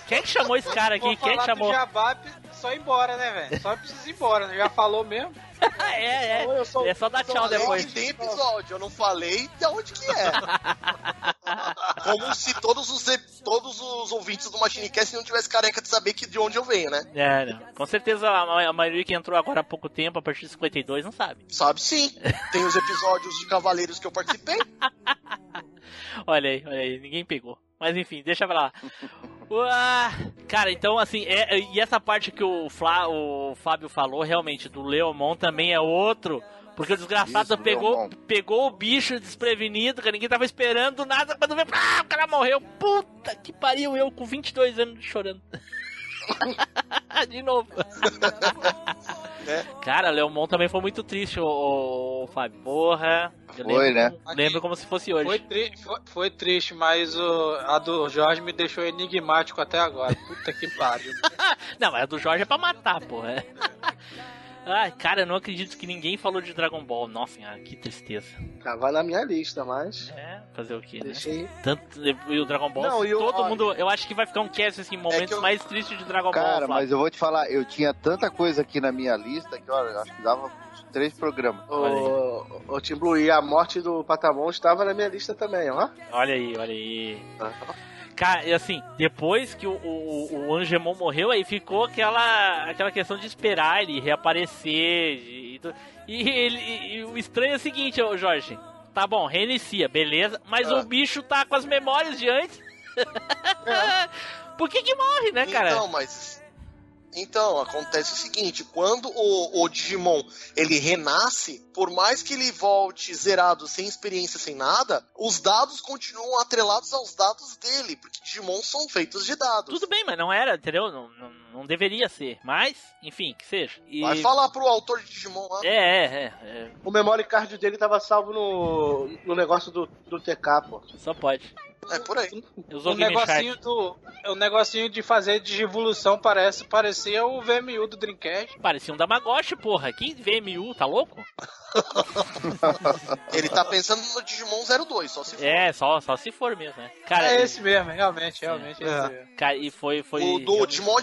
Speaker 4: Quem que chamou esse cara aqui?
Speaker 3: Vou
Speaker 4: Quem
Speaker 3: falar
Speaker 4: chamou?
Speaker 3: do Jabá, só ir embora, né, velho? Só precisa ir embora, né? Já falou mesmo.
Speaker 4: é, é.
Speaker 6: Eu só-
Speaker 4: É só dar tchau depois.
Speaker 6: que tem episódio, eu não falei de onde que é. Como se todos os, todos os ouvintes do Machinecast não tivessem careca de saber que de onde eu venho, né?
Speaker 4: É, não. Com certeza a, a maioria que entrou agora há pouco tempo, a partir de 52, não sabe.
Speaker 6: Sabe sim. Tem os episódios de Cavaleiros que eu participei.
Speaker 4: Olha aí, olha aí, ninguém pegou. Mas enfim, deixa pra lá. Uá, cara, então assim, é- e essa parte que o, Flá, o Fábio falou, realmente, do Leomon também é outro. Porque o desgraçado
Speaker 1: Isso,
Speaker 4: pegou,
Speaker 1: Leomon.
Speaker 4: pegou o bicho desprevenido, cara, ninguém tava esperando do nada, quando veio, ah, o cara morreu. Puta que pariu, eu com 22 anos chorando. De novo. Cara, Leomon também foi muito triste, o, Fábio. Porra. Eu
Speaker 1: Foi,
Speaker 4: lembro,
Speaker 1: né?
Speaker 4: Lembro como se fosse hoje.
Speaker 3: Foi, tri- foi- foi triste, mas o- a do Jorge me deixou enigmático até agora. Puta que pariu.
Speaker 4: Não, mas a do Jorge é pra matar, porra. Ai, cara, eu não acredito que ninguém falou de Dragon Ball. Nossa que tristeza.
Speaker 2: Tava na minha lista, mas.
Speaker 4: É, fazer o quê, né?
Speaker 2: Deixei.
Speaker 4: Tanto, e o Dragon Ball,
Speaker 1: Não, e o-
Speaker 4: todo mundo. Eu acho que vai ficar um cast assim, momentos mais tristes de Dragon Ball.
Speaker 1: Cara, mas eu vou te falar, eu tinha tanta coisa aqui na minha lista que, olha, eu acho que dava três programas.
Speaker 2: O, o Team Blue e a morte do Patamon estava na minha lista também, ó.
Speaker 4: Olha aí, olha aí. Cara, e assim, depois que o, o, o Angemon morreu, aí ficou aquela, aquela questão de esperar ele reaparecer. E, e, ele, e- e o estranho é o seguinte, ô Jorge. Tá bom, reinicia, beleza. Mas
Speaker 6: Ah.
Speaker 4: o bicho tá com as memórias de antes. Por que que morre, né, cara?
Speaker 6: Então, mas. Então, acontece o seguinte, quando o, o Digimon ele renasce, por mais que ele volte zerado, sem experiência, sem nada, os dados continuam atrelados aos dados dele, porque Digimon são feitos de dados.
Speaker 4: Tudo bem, mas não era, entendeu? Não, não, não deveria ser. Mas, enfim, que seja. E-
Speaker 6: Vai falar pro autor de Digimon lá.
Speaker 4: É, é, é, é.
Speaker 2: O memory card dele tava salvo no, no negócio do, do TK, pô.
Speaker 4: Só pode.
Speaker 6: É por aí.
Speaker 3: O negocinho, do, o negocinho de fazer digivolução parece parecia o VMU do Dreamcast.
Speaker 4: Parecia um Tamagotchi, porra. Quem VMU, tá louco?
Speaker 6: Ele tá pensando no Digimon 02, só se for.
Speaker 4: É, só, só se for mesmo, né? Cara,
Speaker 3: é esse mesmo, realmente, realmente é esse mesmo.
Speaker 4: Cara, e foi. foi
Speaker 6: O do Digimon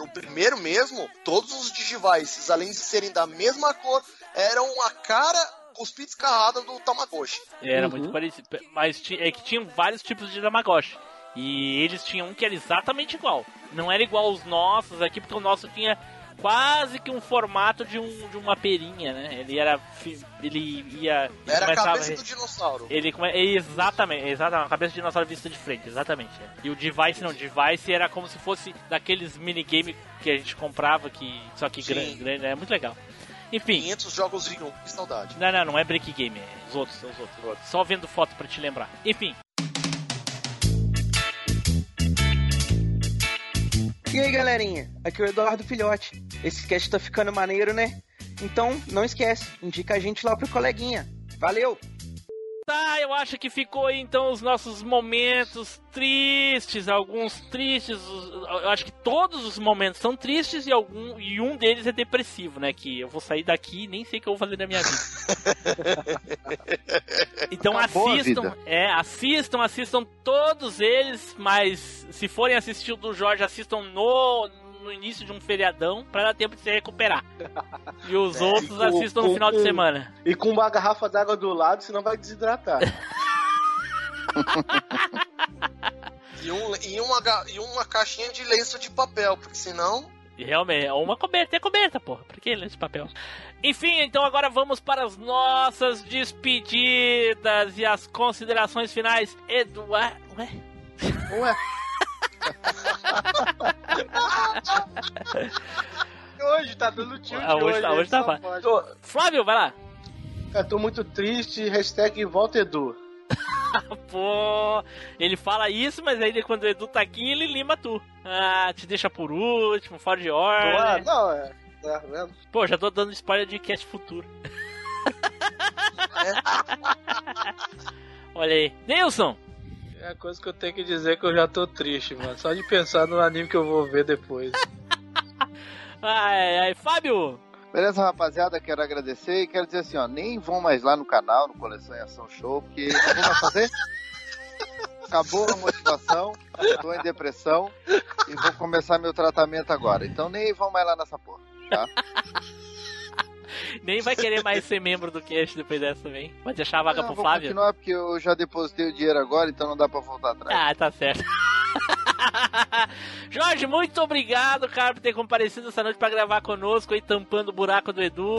Speaker 6: O primeiro mesmo, todos os Digivices, além de serem da mesma cor, eram a cara cuspida escarrada do Tamagotchi.
Speaker 4: Era
Speaker 6: Uhum.
Speaker 4: muito parecido. Mas é que tinham vários tipos de Tamagotchi. E eles tinham um que era exatamente igual. Não era igual aos nossos aqui, porque o nosso tinha quase que um formato de, um, de uma perinha, né? Ele era. Ele ia. ele
Speaker 6: Era a cabeça do dinossauro.
Speaker 4: Ele come... Exatamente, exatamente. A cabeça de dinossauro vista de frente, exatamente. é. E o device não, o device era como se fosse daqueles minigame que a gente comprava, que só que
Speaker 6: Sim.
Speaker 4: grande, grande, é muito legal. Enfim.
Speaker 6: 500 jogos em um, que saudade.
Speaker 4: Não, não, não é Break Game, é os outros, os outros, os outros. Só vendo foto pra te lembrar. Enfim.
Speaker 7: E aí, galerinha? Aqui é o Eduardo Filhote. Esse cast tá ficando maneiro, né? Então, não esquece, indica a gente lá pro coleguinha. Valeu!
Speaker 4: Tá, eu acho que ficou aí, então os nossos momentos tristes, alguns tristes. Eu acho que todos os momentos são tristes e algum e um deles é depressivo, né? Que eu vou sair daqui e nem sei o que eu vou fazer na minha vida. Então
Speaker 1: Acabou
Speaker 4: assistam, é, assistam, assistam todos eles, mas se forem assistir o do Jorge, assistam no no início de um feriadão pra dar tempo de se recuperar. E os
Speaker 2: É,
Speaker 4: outros
Speaker 2: e com-
Speaker 4: assistam no
Speaker 2: com-
Speaker 4: final de
Speaker 2: com-
Speaker 4: semana.
Speaker 2: E com uma garrafa d'água do lado, senão vai desidratar.
Speaker 6: E, um, e, uma, e uma caixinha de lenço de papel, porque senão.
Speaker 4: Realmente, é uma coberta, é coberta, porra. Por que esse papel? Enfim, então agora vamos para as nossas despedidas e as considerações finais. Eduardo. Ué?
Speaker 2: Ué? hoje tá dando tio
Speaker 4: Ah, hoje tá- hoje tá fácil. Flávio, vai lá.
Speaker 2: Eu tô muito triste, hashtag volta Edu.
Speaker 4: Pô, ele fala isso, mas aí quando o Edu tá aqui, ele lima tu. Ah, te deixa por último, fora de
Speaker 2: Ah,
Speaker 4: ordem.
Speaker 2: não, é. é vendo?
Speaker 4: Pô, já tô dando spoiler de cast futuro. Olha aí. Nilson!
Speaker 3: É a coisa que eu tenho que dizer que eu já tô triste, mano. Só de pensar no anime que eu vou ver depois.
Speaker 4: Ai, ai, Fábio!
Speaker 1: Beleza, rapaziada, quero agradecer e quero dizer assim, ó, nem vão mais lá no canal, no Coleção em Ação Show, porque o que vai fazer? Acabou a motivação, tô em depressão e vou começar meu tratamento agora. Então nem vão mais lá nessa porra, tá?
Speaker 4: Nem vai querer mais ser membro do cast depois dessa também. Vai deixar a vaga
Speaker 1: Não,
Speaker 4: pro
Speaker 1: vou
Speaker 4: Flávio?
Speaker 1: continuar porque eu já depositei o dinheiro agora, então não dá pra voltar atrás.
Speaker 4: Ah, tá certo. Jorge, muito obrigado, cara, por ter comparecido essa noite pra gravar conosco aí, tampando o buraco do Edu.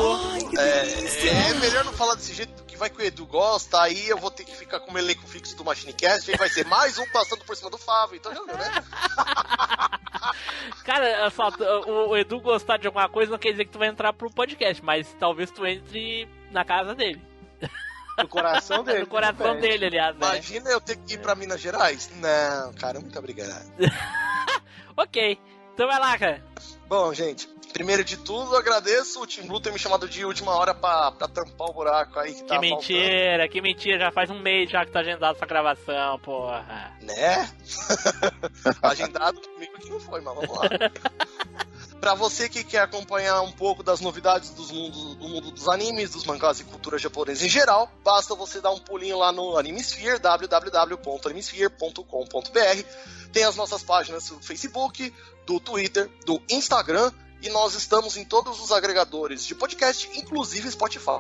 Speaker 6: É, é melhor não falar desse jeito, porque vai que o Edu gosta, aí eu vou ter que ficar como elenco fixo do Machinecast, aí vai ser mais um passando por cima do Fábio, então já viu, né?
Speaker 4: Cara, só, o, o Edu gostar de alguma coisa não quer dizer que tu vai entrar pro podcast, mas talvez tu entre na casa dele.
Speaker 2: No coração dele.
Speaker 4: no coração dele, aliás. né?
Speaker 6: Imagina eu ter que ir pra Minas Gerais? Não, cara, muito obrigado.
Speaker 4: Ok, então vai lá, cara.
Speaker 6: Bom, gente, primeiro de tudo, eu agradeço o Team Blue ter me chamado de última hora pra, pra tampar o buraco aí que tá
Speaker 4: Que mentira, que mentira. Já faz um mês já que tá agendado essa gravação, porra.
Speaker 6: Né? Agendado comigo que não foi, mas vamos lá. Pra você que quer acompanhar um pouco das novidades dos mundos, do mundo dos animes, dos mangás e cultura japonesa em geral, basta você dar um pulinho lá no Animesphere, www.animesphere.com.br. Tem as nossas páginas do Facebook, do Twitter, do Instagram e nós estamos em todos os agregadores de podcast, inclusive Spotify.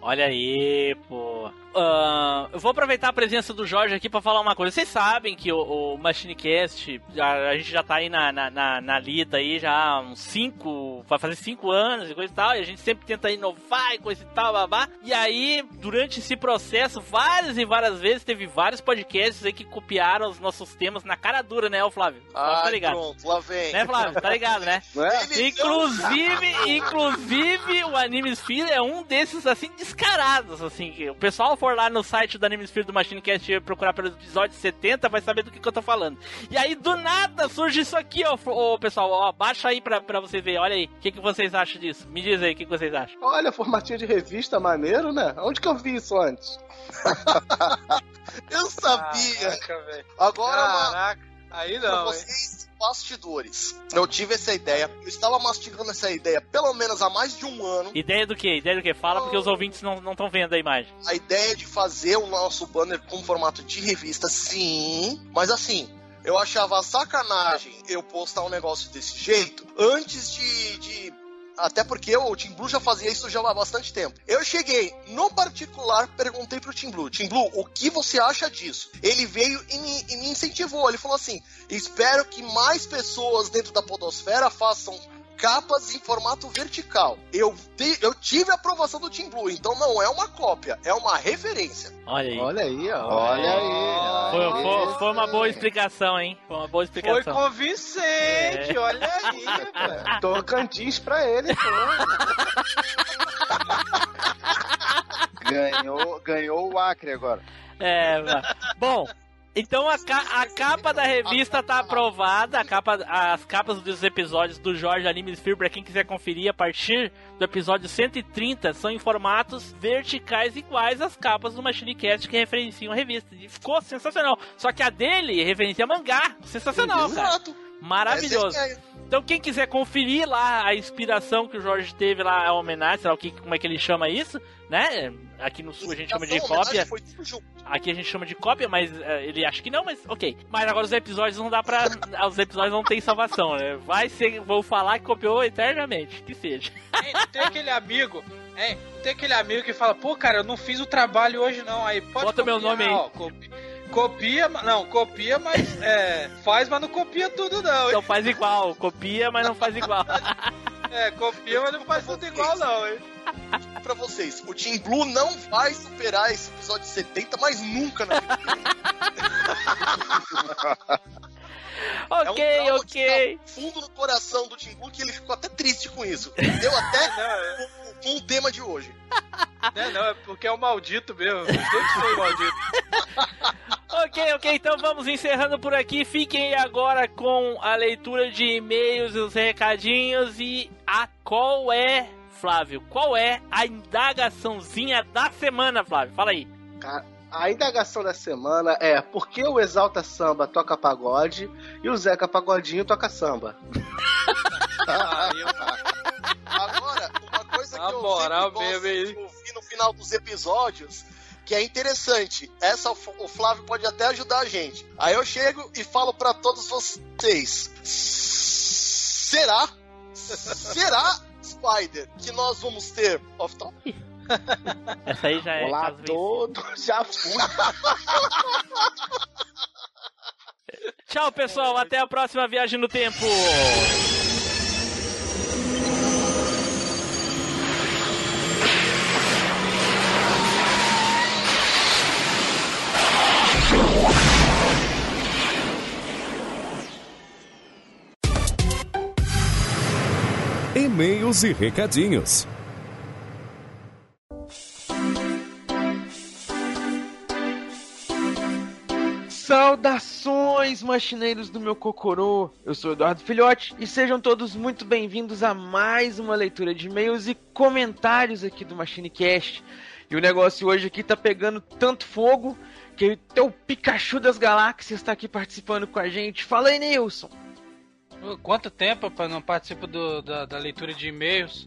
Speaker 4: Olha aí, pô. Ah, eu vou aproveitar a presença do Jorge aqui pra falar uma coisa. Vocês sabem que o, o MachineCast, a, a gente já tá aí na, na, na, na lida aí já há uns 5, vai fazer 5 anos e coisa e tal, e a gente sempre tenta inovar e coisa e tal, babá. E aí, durante esse processo, várias e várias vezes, teve vários podcasts aí que copiaram os nossos temas na cara dura, né, ô Flávio? Flávio tá ligado?
Speaker 6: pronto, lá vem.
Speaker 4: Né, Flávio? Tá ligado, né?
Speaker 6: é?
Speaker 4: Inclusive, inclusive, o Anime Sphere é um desses, assim, descarados, assim, que o pessoal for lá no site do Anime Sphere do Machine Cast e procurar pelo episódio 70, vai saber do que, que eu tô falando. E aí, do nada, surge isso aqui, ó, ô, pessoal, ó, baixa aí pra, pra você ver, olha aí, o que, que vocês acham disso? Me diz aí, o que, que vocês acham?
Speaker 2: Olha, formatinho de revista maneiro, né? Onde que eu vi isso antes?
Speaker 6: Eu sabia!
Speaker 3: Caraca, velho.
Speaker 6: Agora, uma-
Speaker 3: Caraca, aí
Speaker 6: pra
Speaker 3: não, hein?
Speaker 6: vocês, bastidores. Eu tive essa ideia, eu estava mastigando essa ideia pelo menos há mais de um ano.
Speaker 4: Ideia do quê? Ideia do quê? Fala porque os ouvintes não estão vendo a imagem.
Speaker 6: A ideia de fazer o nosso banner com formato de revista, sim, mas assim. Eu achava sacanagem eu postar um negócio desse jeito antes de. de- até porque o Team Blue já fazia isso já há bastante tempo. Eu cheguei no particular, perguntei pro Team Blue: Team Blue, o que você acha disso? Ele veio e me, e me incentivou. Ele falou assim: espero que mais pessoas dentro da Podosfera façam capas em formato vertical. Eu, te- eu tive a aprovação do Team Blue, então não é uma cópia, é uma referência.
Speaker 4: Olha aí.
Speaker 2: Olha aí, ó.
Speaker 1: Olha aí.
Speaker 4: Foi, foi- foi uma boa explicação, hein? Foi uma boa
Speaker 3: Foi
Speaker 4: explicação.
Speaker 3: convincente,
Speaker 4: É.
Speaker 3: olha aí, velho.
Speaker 2: Tocantins pra ele, pô.
Speaker 1: Ganhou, ganhou o Acre agora.
Speaker 4: É, mano. bom. Então a, ca- a capa da revista tá aprovada, a capa, as capas dos episódios do Jorge Anime Sphere, pra quem quiser conferir a partir do episódio 130, são em formatos verticais iguais às capas do Machine Cast que referenciam a revista. E ficou sensacional. Só que a dele referencia mangá. Sensacional, cara.
Speaker 6: Exato.
Speaker 4: Maravilhoso.
Speaker 6: Essa é ideia.
Speaker 4: Então quem quiser conferir lá a inspiração que o Jorge teve lá, a homenagem, sei lá o que, como é que ele chama isso, né? Aqui no sul a gente chama de cópia. Aqui a gente chama de cópia, mas eh, ele acha que não, mas ok. Mas agora os episódios não dá pra. os episódios não tem salvação, né? Vai ser. Vou falar que copiou eternamente. Que seja.
Speaker 3: Hein, tem aquele amigo, hein? Tem aquele amigo que fala, pô, cara, eu não fiz o trabalho hoje não. Aí pode
Speaker 4: Bota meu
Speaker 3: copiar,
Speaker 4: nome aí.
Speaker 3: ó, copi- copia, não, copia, mas é, faz, mas não copia tudo não. hein?
Speaker 4: Então faz igual. Copia, mas não faz igual.
Speaker 3: É, copia, mas não faz tudo igual não, hein?
Speaker 6: Pra vocês, o Team Blue não vai superar esse episódio 70, mas nunca na vida.
Speaker 4: ok,
Speaker 6: é um
Speaker 4: ok.
Speaker 6: que tá fundo no coração do Team Blue que ele ficou até triste com isso. Deu até com, com o tema de hoje.
Speaker 3: Não, não, é porque é o maldito mesmo. Sempre foi maldito.
Speaker 4: Ok, ok, então vamos encerrando por aqui. Fiquem agora com a leitura de e-mails, os recadinhos e a qual é, Flávio? Qual é a indagaçãozinha da semana, Flávio? Fala aí.
Speaker 2: Cara, a indagação da semana é por que o Exalta Samba toca pagode e o Zeca Pagodinho toca samba?
Speaker 6: Agora, uma coisa que eu
Speaker 3: moral
Speaker 6: sempre gosto
Speaker 3: mesmo,
Speaker 6: de ouvir no final dos episódios, que é interessante. Essa o Flávio pode até ajudar a gente. Aí eu chego e falo pra todos vocês: será? Será, Spider, que nós vamos ter off-top?
Speaker 4: Essa aí já é.
Speaker 2: Olá
Speaker 4: caso vencido.
Speaker 2: todo, já fui.
Speaker 4: Tchau, pessoal. Até a próxima viagem no tempo.
Speaker 32: E-mails e recadinhos.
Speaker 28: Saudações!
Speaker 7: Machineiros do meu cocorô! Eu sou Eduardo Filhote e sejam todos muito bem-vindos a mais uma leitura de e-mails e comentários aqui do MachineCast. E o negócio hoje aqui tá pegando tanto fogo que até o Pikachu das Galáxias está aqui participando com a gente. Fala aí, Nilson!
Speaker 3: Quanto tempo para não participo do, da, da, leitura de e-mails?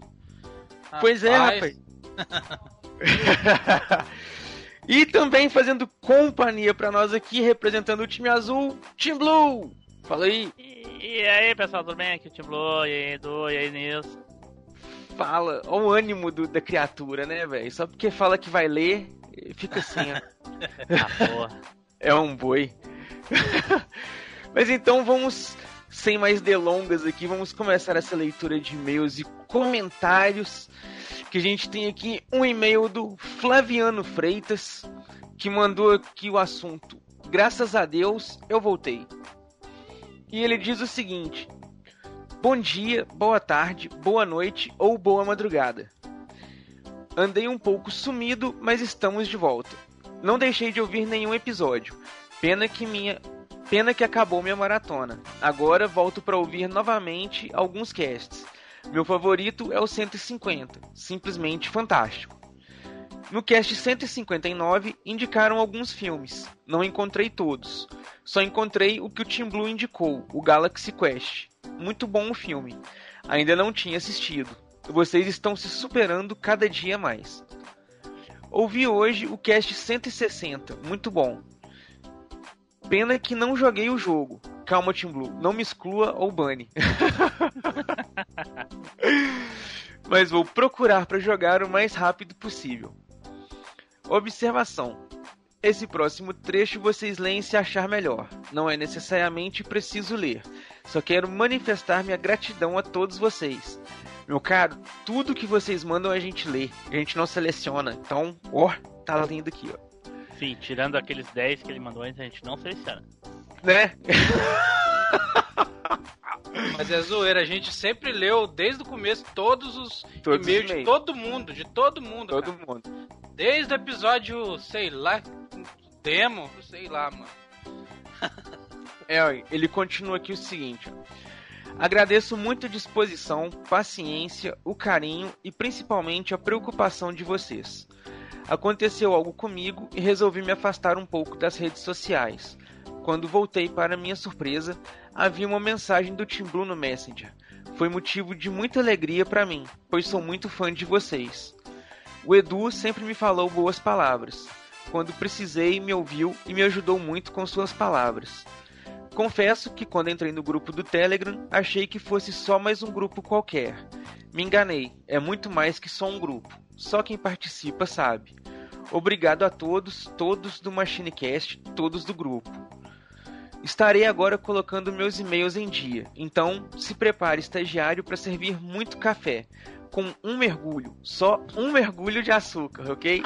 Speaker 7: Pois é, rapaz. e também fazendo companhia para nós aqui, representando o time azul, Team Blue. Fala aí.
Speaker 4: E, aí, pessoal, tudo bem? Aqui é o Team Blue, e aí, Edu, e aí, Nilson.
Speaker 7: Fala, olha o ânimo do, da criatura, né, velho? Só porque fala que vai ler, fica assim, ó.
Speaker 4: ah, porra.
Speaker 7: É um boi. Mas então vamos sem mais delongas aqui, vamos começar essa leitura de e-mails e comentários. Que a gente tem aqui um e-mail do Flaviano Freitas, que mandou aqui o assunto. Graças a Deus eu voltei. E ele diz o seguinte: Bom dia, boa tarde, boa noite ou boa madrugada. Andei um pouco sumido, mas estamos de volta. Não deixei de ouvir nenhum episódio. Pena que minha Pena que acabou minha maratona. Agora volto para ouvir novamente alguns casts. Meu favorito é o 150, simplesmente fantástico. No cast 159 indicaram alguns filmes. Não encontrei todos. Só encontrei o que o Team Blue indicou, o Galaxy Quest. Muito bom o filme. Ainda não tinha assistido. Vocês estão se superando cada dia mais. Ouvi hoje o cast 160, muito bom. Pena que não joguei o jogo. Calma, Team Blue. Não me exclua ou bane. Mas vou procurar para jogar o mais rápido possível. Observação. Esse próximo trecho vocês leem se achar melhor. Não é necessariamente preciso ler. Só quero manifestar minha gratidão a todos vocês. Meu caro, tudo que vocês mandam a gente lê. A gente não seleciona. Então, ó, tá lindo aqui, ó.
Speaker 4: Sim, tirando aqueles 10 que ele mandou antes, a gente não seleciona.
Speaker 7: Né?
Speaker 3: Mas é zoeira, a gente sempre leu desde o começo todos os todos e-mails de todo mundo, de todo mundo.
Speaker 7: Todo
Speaker 3: cara.
Speaker 7: mundo.
Speaker 3: Desde o episódio, sei lá, demo, sei lá, mano.
Speaker 7: é, ele continua aqui o seguinte. Agradeço muito a disposição, paciência, o carinho e principalmente a preocupação de vocês. Aconteceu algo comigo e resolvi me afastar um pouco das redes sociais. Quando voltei, para minha surpresa, havia uma mensagem do Tim Blue no Messenger. Foi motivo de muita alegria para mim, pois sou muito fã de vocês. O Edu sempre me falou boas palavras. Quando precisei, me ouviu e me ajudou muito com suas palavras. Confesso que quando entrei no grupo do Telegram, achei que fosse só mais um grupo qualquer. Me enganei, é muito mais que só um grupo. Só quem participa sabe. Obrigado a todos, todos do MachineCast, todos do grupo. Estarei agora colocando meus e-mails em dia, então se prepare, estagiário, para servir muito café. Com um mergulho, só um mergulho de açúcar, ok?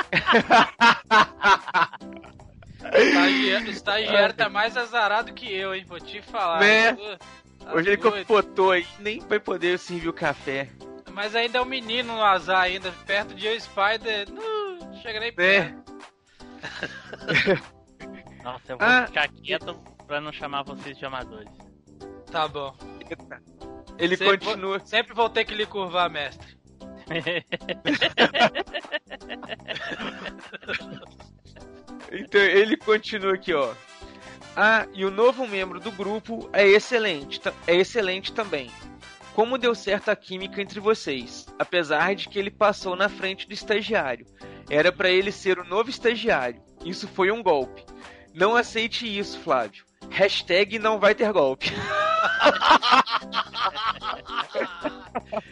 Speaker 3: O estagiário, estagiário tá mais azarado que eu, hein? Vou te falar.
Speaker 7: Né? Tá Hoje ele compotou aí, nem vai poder servir o café.
Speaker 3: Mas ainda é um menino no azar ainda, perto de eu Spider. Não chega nem perto.
Speaker 4: É. Nossa, eu vou ah, ficar quieto pra não chamar vocês de amadores.
Speaker 3: Tá bom.
Speaker 7: Ele sempre continua.
Speaker 3: Vou, sempre vou ter que lhe curvar, mestre.
Speaker 7: então ele continua aqui, ó. Ah, e o novo membro do grupo é excelente, é excelente também como deu certo a química entre vocês, apesar de que ele passou na frente do estagiário. Era para ele ser o novo estagiário. Isso foi um golpe. Não aceite isso, Flávio. Hashtag não vai ter golpe.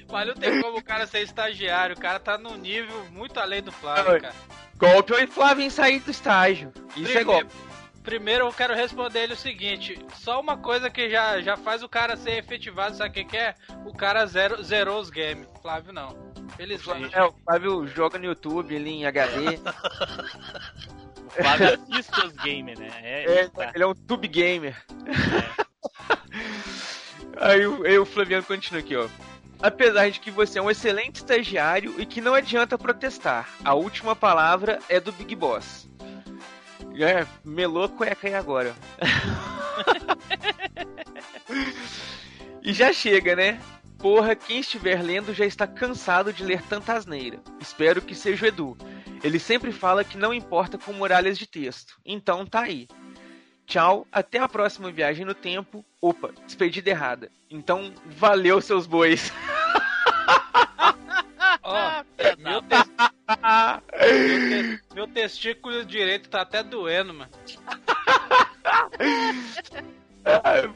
Speaker 3: Mas não tem como o cara ser estagiário. O cara tá num nível muito além do Flávio, cara.
Speaker 7: Golpe ou Flávio em sair do estágio. Isso é Primeiro, é golpe.
Speaker 3: Primeiro eu quero responder ele o seguinte: só uma coisa que já, já faz o cara ser efetivado, sabe o que, que é? O cara zero, zerou os games. Flávio não. Felizmente.
Speaker 7: É, o Flávio joga no YouTube ali em HD.
Speaker 4: o Flávio assiste os games, né?
Speaker 7: É, é tá. Ele é um tube gamer. É. aí, aí o Flaviano continua aqui, ó apesar de que você é um excelente estagiário e que não adianta protestar. A última palavra é do Big Boss. É, melou a cueca aí agora. E já chega, né? Porra, quem estiver lendo já está cansado de ler tanta asneira. Espero que seja o Edu. Ele sempre fala que não importa com muralhas de texto. Então tá aí. Tchau, até a próxima viagem no tempo. Opa, despedida errada. Então, valeu seus bois.
Speaker 3: Ó, meu, tes- meu, meu testículo direito tá até doendo, mano.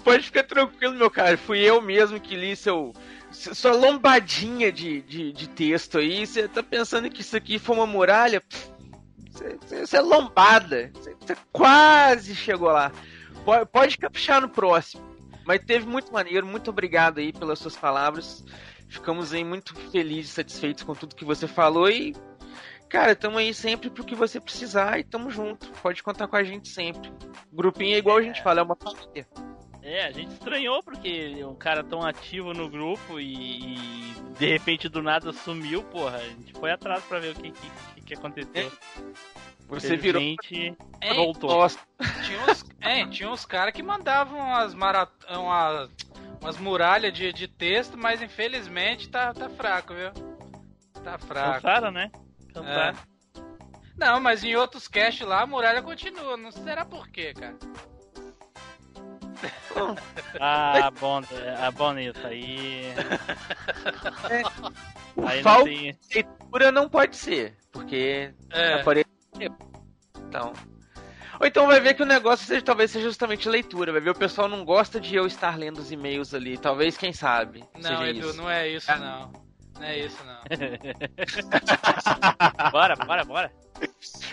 Speaker 7: Pode ficar tranquilo, meu cara. Fui eu mesmo que li seu. Sua lombadinha de, de, de texto aí. Você tá pensando que isso aqui foi uma muralha? Você- é lombada. Você quase chegou lá. Pode, pode caprichar no próximo. Mas teve muito maneiro. Muito obrigado aí pelas suas palavras. Ficamos aí muito felizes satisfeitos com tudo que você falou. E, cara, tamo aí sempre pro que você precisar. E tamo junto. Pode contar com a gente sempre. Grupinho é igual a gente fala, é uma família.
Speaker 4: É, a gente estranhou porque um cara tão ativo no grupo e, e de repente do nada sumiu, porra. A gente foi atrás pra ver o que, que, que aconteceu.
Speaker 7: Você virou-
Speaker 4: Gente,
Speaker 3: Hein?
Speaker 4: voltou.
Speaker 7: Nossa.
Speaker 3: Tinha uns, é, tinha uns caras que mandavam umas, marat... umas, umas muralhas de, de texto, mas infelizmente tá, tá fraco, viu? Tá fraco.
Speaker 4: Cansaram, né? Cansaram.
Speaker 3: É. Não, mas em outros caches lá a muralha continua. Não será por quê, cara?
Speaker 4: Ah, bom, ah, bom nisso aí. Aí não tem.
Speaker 7: de leitura não pode ser, porque
Speaker 3: É.
Speaker 7: aparece. Então. Ou então vai ver que o negócio seja, talvez seja justamente leitura. Vai ver o pessoal não gosta de eu estar lendo os e-mails ali. Talvez, quem sabe.
Speaker 3: Não,
Speaker 7: seja
Speaker 3: Edu,
Speaker 7: isso.
Speaker 3: não é isso, não. Não é isso, não.
Speaker 4: bora, bora, bora.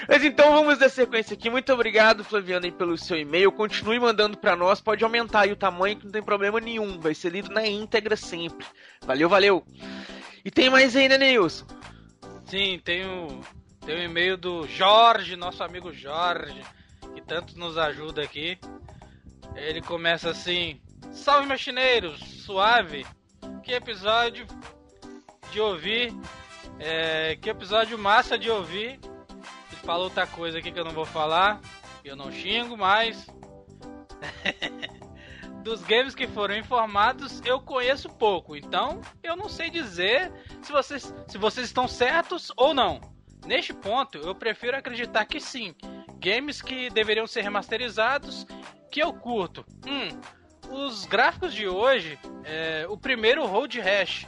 Speaker 7: Mas então vamos dar sequência aqui. Muito obrigado, Flaviano, aí, pelo seu e-mail. Continue mandando pra nós. Pode aumentar aí o tamanho, que não tem problema nenhum. Vai ser lido na íntegra sempre. Valeu, valeu. E tem mais aí, né, Neilson?
Speaker 3: Sim, tem o, tem o e-mail do Jorge, nosso amigo Jorge, que tanto nos ajuda aqui. Ele começa assim: Salve machineiros, suave. Que episódio de ouvir. é, que episódio massa de ouvir. Ele falou outra coisa aqui que eu não vou falar. Eu não xingo, mas. Dos games que foram informados, eu conheço pouco. Então, eu não sei dizer se vocês, se vocês estão certos ou não. Neste ponto, eu prefiro acreditar que sim. Games que deveriam ser remasterizados, que eu curto. Hum, os gráficos de hoje, é, o primeiro Road Rash.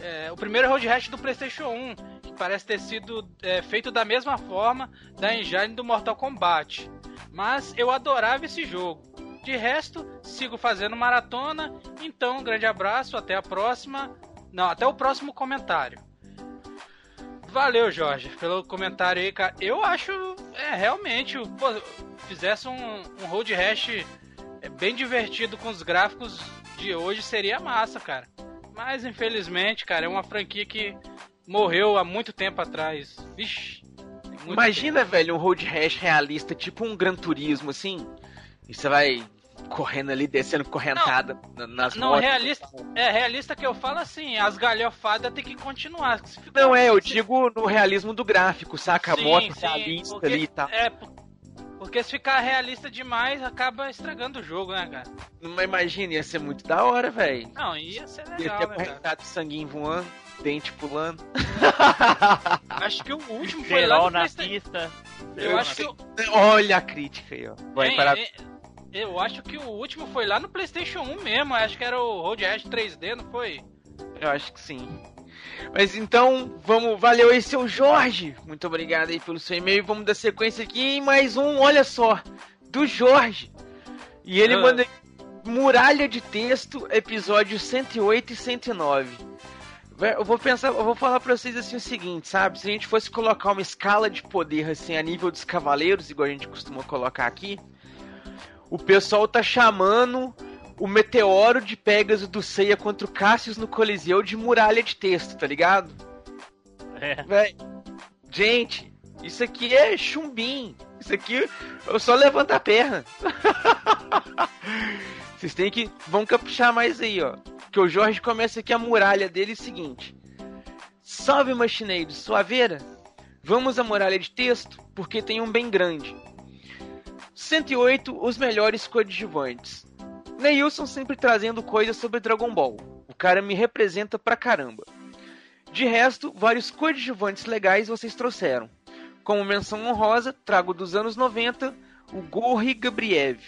Speaker 3: É, o primeiro Road Rash do PlayStation 1, que parece ter sido é, feito da mesma forma da engine do Mortal Kombat. Mas eu adorava esse jogo. De resto, sigo fazendo maratona. Então, um grande abraço, até a próxima. Não, até o próximo comentário. Valeu, Jorge, pelo comentário aí, cara. Eu acho, é, realmente, pô, fizesse um, um road rash é, bem divertido com os gráficos de hoje, seria massa, cara. Mas, infelizmente, cara, é uma franquia que morreu há muito tempo atrás. Vixe.
Speaker 7: Imagina, velho, um road rash realista, tipo um Gran Turismo, assim. E você vai correndo ali, descendo correntada na- nas
Speaker 3: Não,
Speaker 7: motos.
Speaker 3: realista, é realista que eu falo assim, as galhofadas tem que continuar.
Speaker 7: Não, é, eu digo no realismo do gráfico, saca?
Speaker 3: Sim,
Speaker 7: a moto
Speaker 3: sim,
Speaker 7: realista
Speaker 3: porque-
Speaker 7: ali e tal.
Speaker 3: É, porque se ficar realista demais, acaba estragando o jogo, né, cara?
Speaker 7: Mas imagina, ia ser muito da hora, velho.
Speaker 3: Não, ia ser
Speaker 7: Ia
Speaker 3: legal,
Speaker 7: ter
Speaker 3: né, cara?
Speaker 7: correntado sanguinho voando, dente pulando.
Speaker 3: Acho que o último foi lá
Speaker 4: Geral
Speaker 3: no
Speaker 4: na
Speaker 3: PlayStation.
Speaker 4: pista.
Speaker 3: Eu acho que o-
Speaker 7: Olha a crítica aí, ó. Vai parar.
Speaker 3: hein, Eu acho que o último foi lá no PlayStation 1 mesmo. Acho que era o Road Rash 3D, não foi?
Speaker 7: Eu acho que sim. Mas então, vamos, valeu aí, seu Jorge. Muito obrigado aí pelo seu e-mail. Vamos dar sequência aqui em mais um, olha só, do Jorge. E ele
Speaker 3: Ah.
Speaker 7: manda Muralha de Texto, episódio 108 e 109. Vé, Eu vou pensar, eu vou falar pra vocês assim o seguinte, sabe? Se a gente fosse colocar uma escala de poder assim a nível dos cavaleiros, igual a gente costuma colocar aqui, o pessoal tá chamando o meteoro de Pegasus do Seiya contra o Cassius no Coliseu de muralha de texto, tá ligado?
Speaker 4: É.
Speaker 7: Véi, gente, isso aqui é chumbim. Isso aqui eu só levanto a perna. Vocês têm que. Vão caprichar mais aí, ó. Que o Jorge começa aqui a muralha dele é o seguinte. Salve machineiros, suaveira? Vamos à muralha de texto, porque tem um bem grande. 108, os melhores coadjuvantes. Neilson sempre trazendo coisas sobre Dragon Ball. O cara me representa pra caramba. De resto, vários coadjuvantes legais vocês trouxeram. Como menção honrosa, trago dos anos 90 o Gorri Gabriev,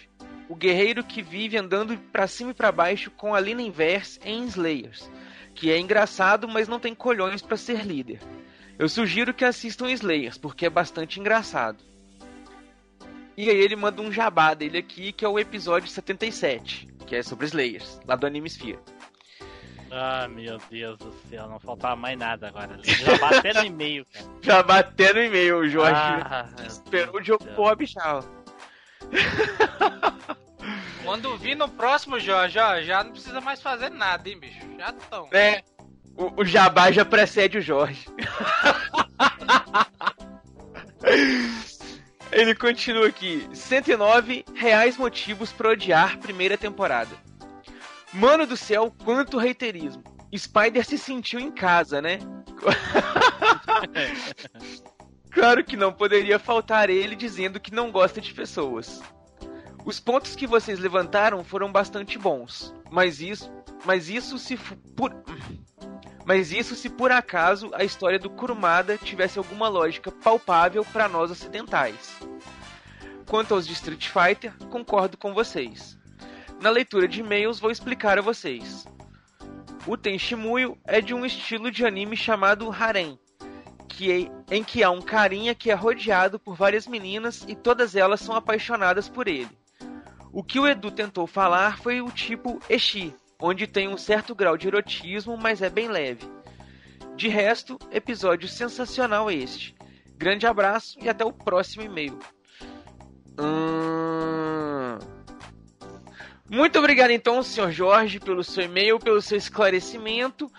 Speaker 7: o guerreiro que vive andando pra cima e pra baixo com a Lina Inverse em Slayers, que é engraçado, mas não tem colhões para ser líder. Eu sugiro que assistam Slayers, porque é bastante engraçado. E aí ele manda um jabá dele aqui, que é o episódio 77, que é sobre Slayers, lá do Anime Sphere.
Speaker 4: Ah, meu Deus do céu, não faltava mais nada agora. Já bateu no e-mail, cara.
Speaker 7: Já bateu no e-mail, o Jorge.
Speaker 4: Ah,
Speaker 7: esperou o jogo Bob Chau.
Speaker 3: Quando vir no próximo, Jorge, ó, já não precisa mais fazer nada, hein, bicho? Já estão.
Speaker 7: É, o, o Jabá já precede o Jorge. Ele continua aqui. 109 reais motivos para odiar primeira temporada. Mano do céu, quanto reiterismo. Spider se sentiu em casa, né? claro que não poderia faltar ele dizendo que não gosta de pessoas. Os pontos que vocês levantaram foram bastante bons, mas isso, mas isso se por mas isso se por acaso a história do Kurumada tivesse alguma lógica palpável para nós ocidentais. Quanto aos de Street Fighter, concordo com vocês. Na leitura de e-mails vou explicar a vocês. O Tenshimuyo é de um estilo de anime chamado harem, que é, em que há um carinha que é rodeado por várias meninas e todas elas são apaixonadas por ele. O que o Edu tentou falar foi o tipo Eshi, onde tem um certo grau de erotismo, mas é bem leve. De resto, episódio sensacional este. Grande abraço e até o próximo e-mail. Hum... Muito obrigado então, senhor Jorge, pelo seu e-mail, pelo seu esclarecimento.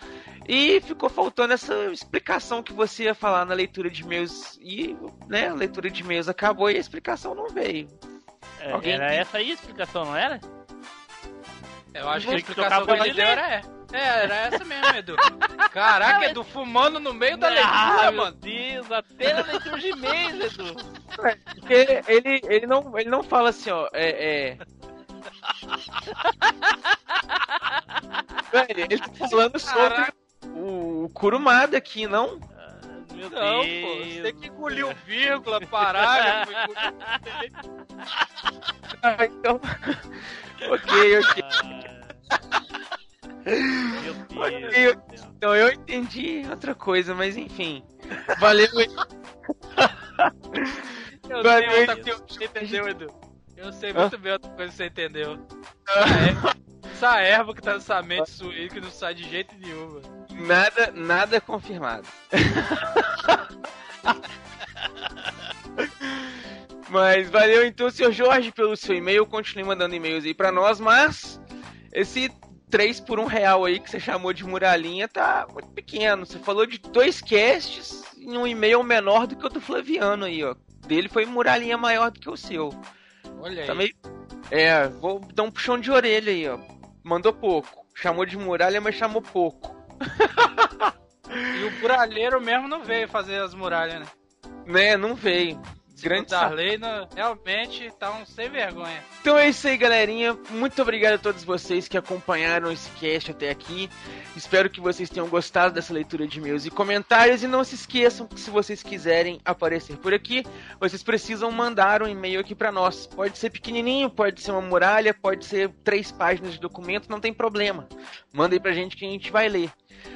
Speaker 7: E ficou faltando essa explicação que você ia falar na leitura de e-mails. E né, a leitura de e-mails acabou e a explicação não veio.
Speaker 4: É, Alguém era essa aí a explicação, não era?
Speaker 3: Eu acho que a explicação que ele deu era é. É, era essa mesmo, Edu. Caraca, Edu, fumando no meio da leitura,
Speaker 4: ah,
Speaker 3: mano.
Speaker 4: Meu Deus, até na leitura de e-mails, Edu.
Speaker 7: Porque ele, ele, não, ele não fala assim, ó, é... é... Velho, ele tá falando sobre o Kurumada aqui, não?
Speaker 3: Meu não, Deus. pô, você tem que engolir o vírgula, parar.
Speaker 7: ah, então. Ok, ok.
Speaker 4: Meu Deus.
Speaker 7: Okay, então eu entendi outra coisa, mas enfim. Valeu.
Speaker 3: eu Valeu. sei outra coisa que você entendeu, Edu. Eu sei muito bem outra coisa que você entendeu. Essa erva que tá nessa mente sua aí que não sai de jeito nenhum, mano.
Speaker 7: Nada, nada confirmado. mas valeu então, senhor Jorge, pelo seu e-mail. Continue mandando e-mails aí pra nós, mas esse 3 por 1 real aí que você chamou de muralhinha tá muito pequeno. Você falou de dois casts em um e-mail menor do que o do Flaviano aí, ó. Dele foi muralhinha maior do que o seu.
Speaker 3: Olha
Speaker 7: tá
Speaker 3: aí.
Speaker 7: Meio... É, vou dar um puxão de orelha aí, ó. Mandou pouco. Chamou de muralha, mas chamou pouco.
Speaker 3: e o muralheiro mesmo não veio fazer as muralhas, né?
Speaker 7: Né, não veio. Grande
Speaker 3: Darley realmente tá um sem vergonha.
Speaker 7: Então é isso aí, galerinha. Muito obrigado a todos vocês que acompanharam esse cast até aqui. Espero que vocês tenham gostado dessa leitura de e-mails e comentários. E não se esqueçam que se vocês quiserem aparecer por aqui, vocês precisam mandar um e-mail aqui para nós. Pode ser pequenininho, pode ser uma muralha, pode ser três páginas de documento, não tem problema. Manda aí pra gente que a gente vai ler.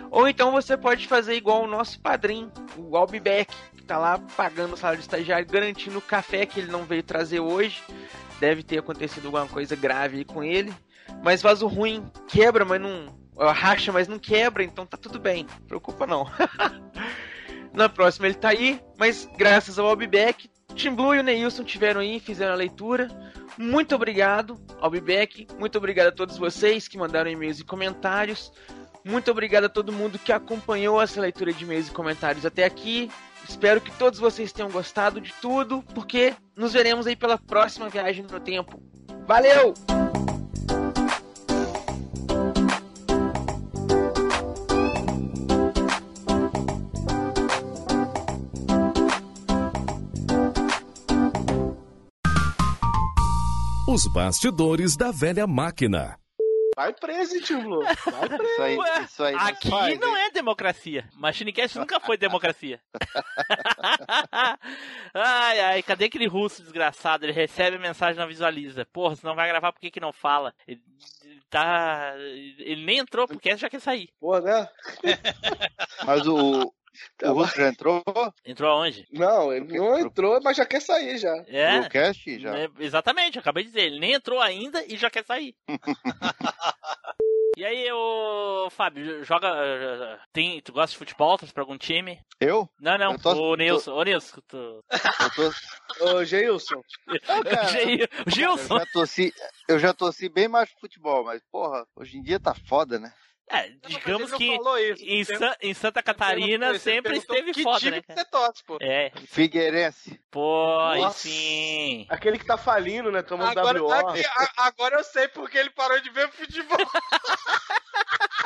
Speaker 7: Ou então você pode fazer igual o nosso padrinho, o Albibeck, tá lá pagando o salário de estagiário, garantindo o café que ele não veio trazer hoje. Deve ter acontecido alguma coisa grave aí com ele. Mas vaso ruim quebra, mas não. racha, mas não quebra, então tá tudo bem. Preocupa não. Na próxima ele tá aí, mas graças ao Albibeck, Tim Blue e o Neilson tiveram aí, fizeram a leitura. Muito obrigado, Albibeck. Muito obrigado a todos vocês que mandaram e-mails e comentários. Muito obrigado a todo mundo que acompanhou essa leitura de e-mails e comentários até aqui. Espero que todos vocês tenham gostado de tudo, porque nos veremos aí pela próxima viagem no tempo. Valeu!
Speaker 32: Os bastidores da velha máquina.
Speaker 2: Vai preso, hein, tio Blue. Vai preso.
Speaker 1: Isso aí, isso aí não
Speaker 4: Aqui
Speaker 1: faz,
Speaker 4: não é democracia. Machinecast nunca foi democracia. ai, ai, cadê aquele russo desgraçado? Ele recebe a mensagem não visualiza. Porra, se não vai gravar, por que, que não fala? Ele, ele tá. Ele nem entrou porque já quer sair.
Speaker 2: Porra, né?
Speaker 1: Mas o, o Russo já entrou?
Speaker 4: Entrou aonde?
Speaker 2: Não, ele não entrou, mas já quer sair já.
Speaker 4: É.
Speaker 1: No cast já?
Speaker 4: É, exatamente, acabei de dizer. Ele nem entrou ainda e já quer sair. E aí, ô Fábio, joga. eh, Tem, tu gosta de futebol? Torce pra algum time?
Speaker 1: Eu?
Speaker 4: Não, não,
Speaker 1: Eu torço-
Speaker 4: o Nilson. Ô Nilson, tu...
Speaker 1: Eu tô...
Speaker 2: Ô, Geilson.
Speaker 1: cara,
Speaker 4: Gilson.
Speaker 1: Eu já, torci, eu já torci bem mais pro futebol, mas, porra, hoje em dia tá foda, né?
Speaker 4: É, digamos que
Speaker 3: isso.
Speaker 4: em, Sa- em Santa Catarina sempre esteve
Speaker 3: que
Speaker 4: foda,
Speaker 3: time
Speaker 4: né, cara?
Speaker 3: torce, pô.
Speaker 4: É,
Speaker 1: Figueirense.
Speaker 4: pô, sim.
Speaker 2: Aquele que tá falindo, né? Tomando
Speaker 3: Agora,
Speaker 2: WO.
Speaker 3: aqui, a- agora eu sei porque ele parou de ver futebol.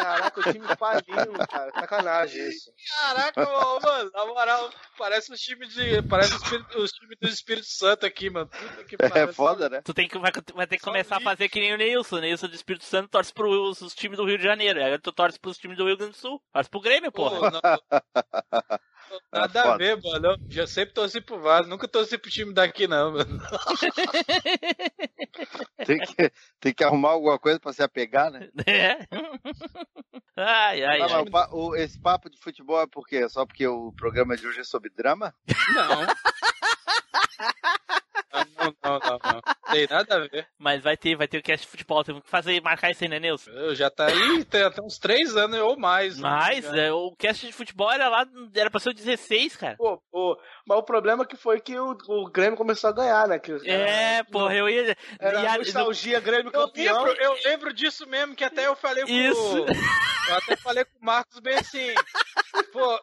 Speaker 2: Caraca, o time falindo, cara. Sacanagem isso.
Speaker 3: Caraca, mano, na moral, parece os times de. Parece os, os times do Espírito Santo aqui, mano. Puta que
Speaker 1: É
Speaker 3: pariu.
Speaker 1: foda, né?
Speaker 4: Tu tem que, vai, vai ter que começar a fazer que nem o Nilson. O Nilson do Espírito Santo torce pros os times do Rio de Janeiro. Aí tu torce pros times do Rio Grande do Sul. Torce pro Grêmio,
Speaker 3: Pô,
Speaker 4: porra.
Speaker 3: não- Nada a
Speaker 1: foda.
Speaker 3: ver, mano. Eu já sempre torci pro Vasco. Nunca torci pro time daqui, não, mano.
Speaker 1: Tem que, tem que arrumar alguma coisa pra se apegar, né?
Speaker 4: É. Ai, ai,
Speaker 1: Ah,
Speaker 4: ai.
Speaker 1: mas o pa- o- esse papo de futebol é por quê? Só porque o programa de hoje é sobre drama?
Speaker 3: Não. Não, não, não, não. Tem nada a ver.
Speaker 4: Mas vai ter, vai ter o cast de futebol. Temos que fazer, marcar isso aí, né, Nilson?
Speaker 3: Eu já tá aí tem até uns três anos ou mais. né?
Speaker 4: Mas é, o cast de futebol era lá, era pra ser o 16, cara.
Speaker 2: Pô, pô, mas o problema que foi que o, o Grêmio começou a ganhar, né? Que,
Speaker 4: É, porra, eu ia.
Speaker 2: Era
Speaker 4: e a-
Speaker 2: nostalgia, Grêmio
Speaker 3: Eu
Speaker 2: campeão.
Speaker 3: lembro, eu lembro disso mesmo, que até eu falei com
Speaker 4: Isso.
Speaker 3: Eu até falei com o Marcos bem assim. Pô,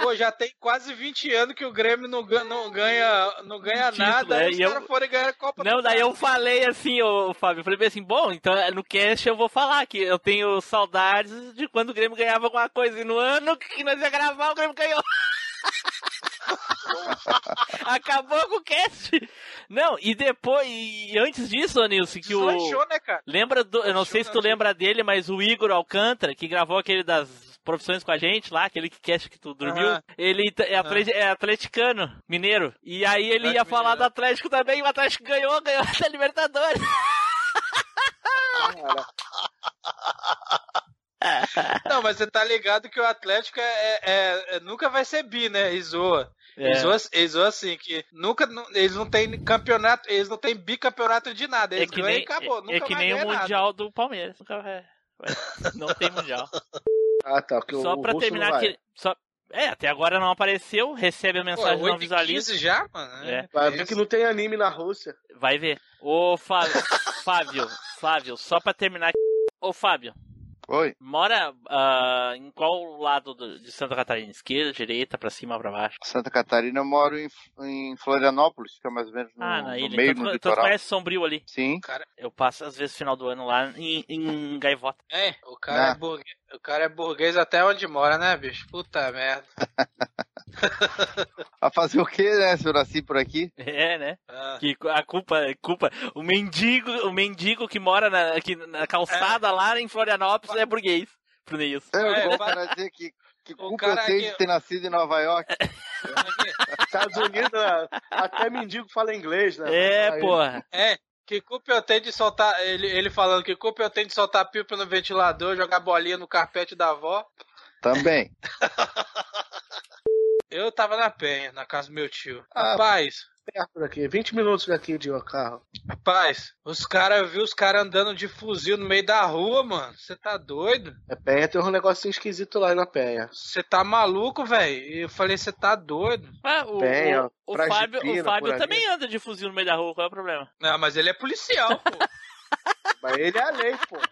Speaker 3: pô, já tem quase 20 anos que o Grêmio não ganha, não ganha, não ganha
Speaker 4: Título,
Speaker 3: nada.
Speaker 4: é,
Speaker 3: os
Speaker 4: e eu-
Speaker 3: caras foram ganhar a Copa
Speaker 4: Não, daí eu falei assim, ô Fábio, eu falei assim, bom, então no cast eu vou falar que eu tenho saudades de quando o Grêmio ganhava alguma coisa. E no ano que nós ia gravar, o Grêmio ganhou. Acabou com o cast. Não, e depois, e antes disso, ô Nilson, que o.
Speaker 3: Né, cara?
Speaker 4: Lembra do. Eu não sei se tu lembra dele, mas o Igor Alcântara, que gravou aquele das profissões com a gente lá, aquele que cast que tu dormiu,
Speaker 3: Aham.
Speaker 4: ele é, é atleticano, mineiro. E aí ele ia falar
Speaker 3: Mineiro.
Speaker 4: do Atlético também, o Atlético ganhou, ganhou da Libertadores.
Speaker 3: Não, mas você tá ligado que o Atlético é, é- é- nunca vai ser bi, né? E zoa.
Speaker 4: É.
Speaker 3: Ele zoa, ele zoa assim, que nunca, nu- eles não têm campeonato, eles não têm bicampeonato de nada. Eles
Speaker 4: É que
Speaker 3: ganham
Speaker 4: nem,
Speaker 3: e acabou.
Speaker 4: é, é que nem o
Speaker 3: ganhar nada.
Speaker 4: Mundial do Palmeiras. Nunca vai, vai- Não tem Mundial.
Speaker 2: Ah, tá. Porque
Speaker 4: Só
Speaker 2: o,
Speaker 4: pra terminar
Speaker 2: não
Speaker 4: aqui. Só, é, até agora não apareceu, recebe a
Speaker 3: Pô,
Speaker 4: mensagem, não
Speaker 3: 8 e
Speaker 4: visualiza.
Speaker 3: 15 já, mano?
Speaker 4: É.
Speaker 2: Vai ver que não tem anime na Rússia.
Speaker 4: Vai ver. Ô, Fábio, Fábio, Fábio, só pra terminar aqui. Ô, Fábio,
Speaker 1: Oi.
Speaker 4: mora ah, em qual lado do- de Santa Catarina? Esquerda, direita, pra cima, pra baixo?
Speaker 1: Santa Catarina, eu moro em, em Florianópolis, fica mais ou menos no,
Speaker 4: Ah, na
Speaker 1: no
Speaker 4: ilha.
Speaker 1: meio,
Speaker 4: Então,
Speaker 1: no
Speaker 4: tu, tu
Speaker 1: litoral.
Speaker 4: conhece Sombrio ali?
Speaker 1: Sim.
Speaker 3: Cara,
Speaker 4: Eu passo às vezes final do ano lá em, em Gaivota.
Speaker 3: é, o cara,
Speaker 1: Ah.
Speaker 3: é burguês, o cara é burguês até onde mora, né, bicho? Puta merda.
Speaker 1: A fazer o quê, né, se eu nasci por aqui?
Speaker 4: É, né?
Speaker 3: Ah.
Speaker 4: Que a culpa, culpa, o mendigo, o mendigo que mora na, aqui na calçada lá em Florianópolis é burguês. Pro Neilson.
Speaker 1: É,
Speaker 3: É,
Speaker 1: eu vou
Speaker 3: vai-
Speaker 1: cara dizer que, que culpa
Speaker 3: cara
Speaker 1: eu tenho
Speaker 3: que-
Speaker 1: de ter nascido em Nova York.
Speaker 2: Estados Unidos, até mendigo fala inglês, né?
Speaker 4: É,
Speaker 2: Aí-
Speaker 4: porra.
Speaker 3: É, que culpa eu tenho de soltar. Ele, ele falando que culpa eu tenho de soltar pipa no ventilador, jogar bolinha no carpete da avó.
Speaker 1: Também.
Speaker 3: Eu tava na penha, na casa do meu tio.
Speaker 2: Ah.
Speaker 3: Rapaz,
Speaker 2: Perto daqui, 20 minutos daqui de carro.
Speaker 3: rapaz, os caras viu os caras andando de fuzil no meio da rua, mano. Você tá doido?
Speaker 2: É Penha, tem um negocinho esquisito lá na Penha.
Speaker 3: Você tá maluco, velho? E eu falei, você tá doido?
Speaker 4: Ah, o,
Speaker 2: Penha,
Speaker 4: o, o
Speaker 2: Fragipina
Speaker 4: Fábio, o Fábio também anda de fuzil no meio da rua, qual é o problema?
Speaker 3: Não, mas ele é policial, pô.
Speaker 2: Mas ele é a lei, porra.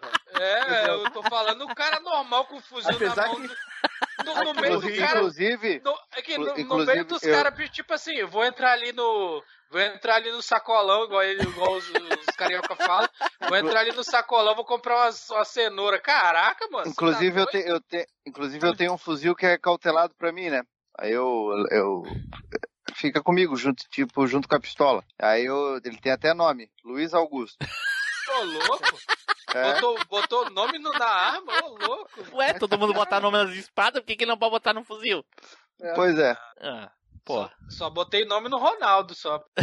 Speaker 3: É, eu tô falando o cara normal com fuzil
Speaker 2: Apesar
Speaker 3: na mão.
Speaker 2: que-
Speaker 3: No, no meio
Speaker 2: no
Speaker 3: do cara.
Speaker 1: Inclusive,
Speaker 3: No, é no, no
Speaker 1: Inclusive,
Speaker 3: meio dos
Speaker 1: eu-
Speaker 3: caras, tipo assim, eu vou entrar ali no. Vou entrar ali no sacolão, igual, ele, igual os, os carioca falam. Vou entrar ali no sacolão, vou comprar uma, uma cenoura. Caraca, mano. você
Speaker 1: inclusive,
Speaker 3: tá
Speaker 1: eu, te, eu, te, inclusive eu tenho um fuzil que é cautelado pra mim, né? Aí eu, eu fica comigo, junto, tipo, junto com a pistola. Aí eu, ele tem até nome, Luiz Augusto.
Speaker 3: Ô, louco.
Speaker 1: É.
Speaker 3: Botou, botou nome no- na arma, ô, louco.
Speaker 4: Ué, todo mundo botar nome nas espadas, por que, que não pode botar no fuzil?
Speaker 1: Pois é.
Speaker 4: Ah, pô.
Speaker 3: Só botei nome no Ronaldo, só.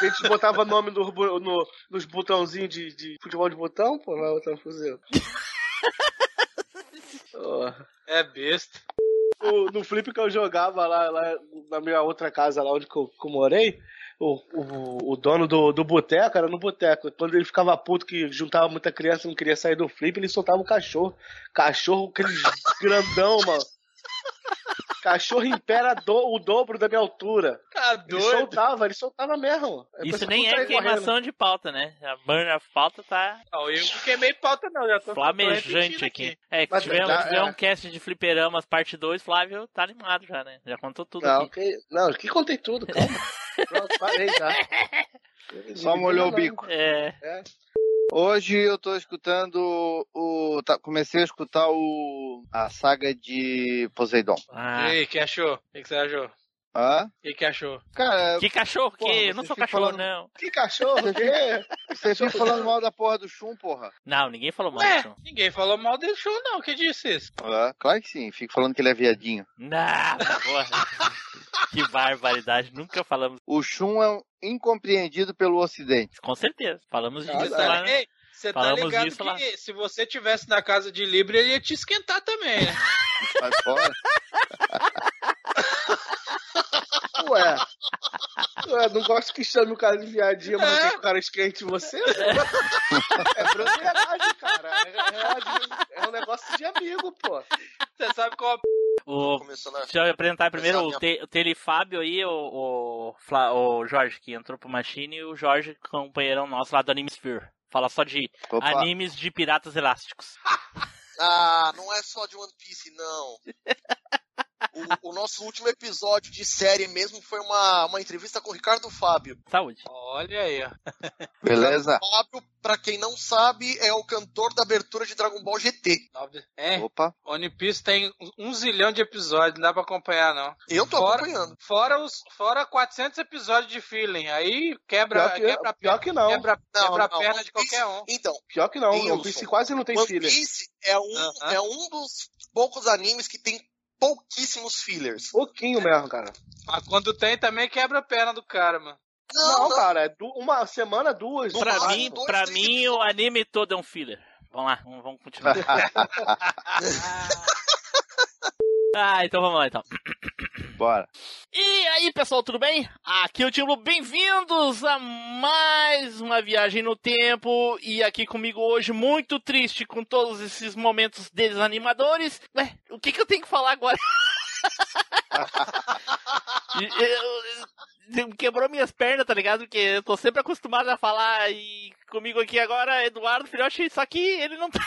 Speaker 2: A gente botava nome no, no- nos botãozinhos de, de futebol de botão, pô, vai botar no fuzil. Pô.
Speaker 3: É besta.
Speaker 2: O- no flip que eu jogava lá, lá na minha outra casa, lá onde eu, eu morei, o, o, o dono do, do boteco era no boteco. Quando ele ficava puto que juntava muita criança e não queria sair do flip, ele soltava um cachorro. Cachorro, aquele grandão, mano. Cachorro impera do- o dobro da minha altura.
Speaker 3: Tá
Speaker 2: Ele
Speaker 3: doido.
Speaker 2: soltava, ele soltava mesmo. A
Speaker 4: Isso nem é
Speaker 2: saía
Speaker 4: queimação
Speaker 2: correndo.
Speaker 4: de pauta, né? A burn a pauta tá
Speaker 3: Não, eu não queimei pauta, não. Já tô
Speaker 4: flamejante
Speaker 3: repetindo
Speaker 4: aqui. É, que
Speaker 2: Mas
Speaker 4: tiver,
Speaker 2: já-
Speaker 4: tiver
Speaker 2: é.
Speaker 4: um cast de fliperamas parte 2, Flávio tá animado já, né? Já contou tudo
Speaker 2: Não,
Speaker 4: aqui.
Speaker 2: que, não, que contei tudo, calma. Pronto, parei já.
Speaker 1: Só molhou o bico.
Speaker 4: É.
Speaker 2: É.
Speaker 1: Hoje eu tô escutando o. tá- comecei a escutar o. a saga de Poseidon.
Speaker 4: Ah.
Speaker 3: E aí, que achou? O que, que você achou?
Speaker 1: Hã?
Speaker 3: O que, que achou?
Speaker 1: Cara,
Speaker 4: Que cachorro que?
Speaker 1: Porra,
Speaker 4: Eu não
Speaker 1: você
Speaker 4: sou cachorro,
Speaker 1: falando-
Speaker 4: não.
Speaker 2: Que cachorro, que?
Speaker 1: você fica falando mal da porra do Shun, porra.
Speaker 4: Não, ninguém falou mal
Speaker 3: Ué,
Speaker 4: disso.
Speaker 3: ninguém falou mal dele show, não. Quem disse isso?
Speaker 1: Ah, claro que sim, fico falando que ele é viadinho.
Speaker 4: Não, porra. que barbaridade. Nunca falamos.
Speaker 1: O Shun é um incompreendido pelo Ocidente.
Speaker 4: Com certeza. Falamos disso
Speaker 3: Você
Speaker 4: lá.
Speaker 3: tá, ei, você tá
Speaker 4: Falamos
Speaker 3: ligado
Speaker 4: disso
Speaker 3: que
Speaker 4: lá.
Speaker 3: se você tivesse na casa de Libra, ele ia te esquentar também, né?
Speaker 1: Mas fora.
Speaker 2: Ué. Ué, não gosto que chame o cara de viadinho, mas que o cara esquente você? É broderagem, cara. É, é- é um negócio de amigo, pô.
Speaker 3: Você sabe qual
Speaker 4: O,
Speaker 6: Começou na-
Speaker 4: deixa eu apresentar primeiro o,
Speaker 6: a
Speaker 4: te, o Telefábio aí, o, o, Fla- o Jorge, que entrou pro Machine, e o Jorge, companheirão nosso lá do Animesphere. Fala só de
Speaker 1: Opa.
Speaker 4: animes de piratas elásticos.
Speaker 6: Ah, não é só de One Piece, não. O, o nosso último episódio de série mesmo foi uma, uma entrevista com o Ricardo Fábio.
Speaker 4: Saúde.
Speaker 3: Olha aí, ó.
Speaker 1: Beleza?
Speaker 6: Fábio, pra quem não sabe, é o cantor da abertura de Dragon Ball GT.
Speaker 3: É,
Speaker 1: Opa.
Speaker 3: One Piece tem um zilhão de episódios, não dá pra acompanhar, não.
Speaker 6: Eu tô
Speaker 3: Fora-
Speaker 6: acompanhando.
Speaker 3: Fora os fora 400 episódios de feeling. Aí quebra,
Speaker 2: Pior que,
Speaker 3: quebra,
Speaker 2: pior que não.
Speaker 3: quebra,
Speaker 6: Não,
Speaker 3: quebra a
Speaker 6: não,
Speaker 3: perna
Speaker 6: One
Speaker 3: de qualquer um.
Speaker 6: Então,
Speaker 2: Pior que não.
Speaker 6: Wilson,
Speaker 2: O Piece quase não tem
Speaker 6: One
Speaker 2: filha.
Speaker 6: Piece é um,
Speaker 3: Aham.
Speaker 6: é um dos poucos animes que tem pouquíssimos fillers.
Speaker 2: Pouquinho mesmo, cara.
Speaker 3: Mas quando tem, também quebra a perna do cara, mano.
Speaker 2: Não, cara, é uma semana, duas.
Speaker 4: Pra mim,
Speaker 6: dois,
Speaker 4: pra mim o anime todo é um filler. Vamos lá, vamos, vamos continuar. ah, então vamos lá então.
Speaker 1: Bora.
Speaker 4: E aí, pessoal, tudo bem? Aqui é o Tilo, bem-vindos a mais uma viagem no tempo. E aqui comigo hoje, muito triste com todos esses momentos desanimadores. Ué, o que, que eu tenho que falar agora? Eu- eu- quebrou minhas pernas, tá ligado? Porque eu tô sempre acostumado a falar e comigo aqui agora, Eduardo Filhote, só que ele não tá.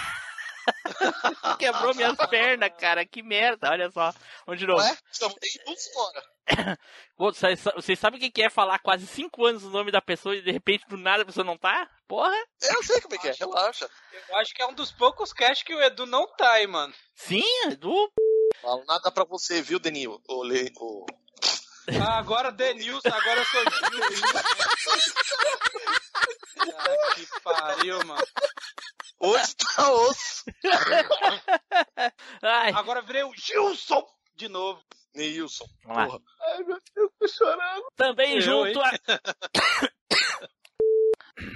Speaker 4: Quebrou minhas pernas, cara. Que merda, olha só. Vamos de novo.
Speaker 6: Ué, estamos fora.
Speaker 4: Pô, Vocês vocês sabem o que é falar quase 5 anos o nome da pessoa e de repente do nada a pessoa não tá? Porra!
Speaker 6: Eu sei como é que é, relaxa.
Speaker 3: Eu acho que é um dos poucos casts que o Edu não tá aí, mano.
Speaker 4: Sim, Edu.
Speaker 6: Falo nada pra você, viu, Denil? O, Le... o...
Speaker 3: Ah, agora Denilson, agora eu sou Gil. ah, que pariu, mano.
Speaker 6: Hoje tá osso.
Speaker 4: Ai,
Speaker 3: Agora eu virei o Gilson de novo.
Speaker 6: Neilson.
Speaker 4: vamos lá.
Speaker 6: Porra.
Speaker 2: Ai, meu Deus, tô chorando.
Speaker 4: Também
Speaker 3: Eu,
Speaker 4: junto
Speaker 3: hein?
Speaker 4: a.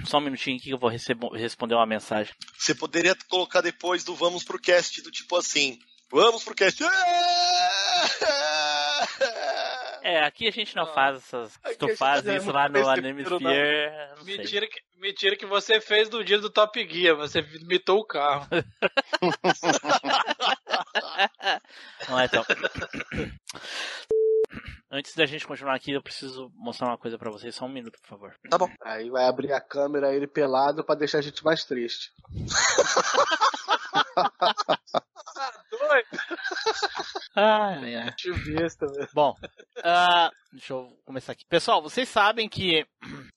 Speaker 4: Só um minutinho aqui que eu vou recebo- responder uma mensagem.
Speaker 6: Você poderia colocar depois do vamos pro cast do tipo assim. Vamos pro cast.
Speaker 4: É, aqui a gente não
Speaker 3: Ah.
Speaker 4: faz essas.
Speaker 2: Aqui
Speaker 4: tu faz
Speaker 2: não é
Speaker 4: isso lá no Anime
Speaker 2: não.
Speaker 4: Sphere. Não.
Speaker 3: Mentira que, mentira que você fez do dia do Top Gear, você imitou o carro.
Speaker 4: Vamos lá então. Antes da gente continuar aqui, eu preciso mostrar uma coisa pra vocês. Só um minuto, por favor.
Speaker 6: Tá bom.
Speaker 2: Aí vai abrir a câmera, ele pelado, pra deixar a gente mais triste.
Speaker 3: Tá doido?
Speaker 4: Ai, ai. Bom, ah, deixa eu começar aqui. Pessoal, vocês sabem que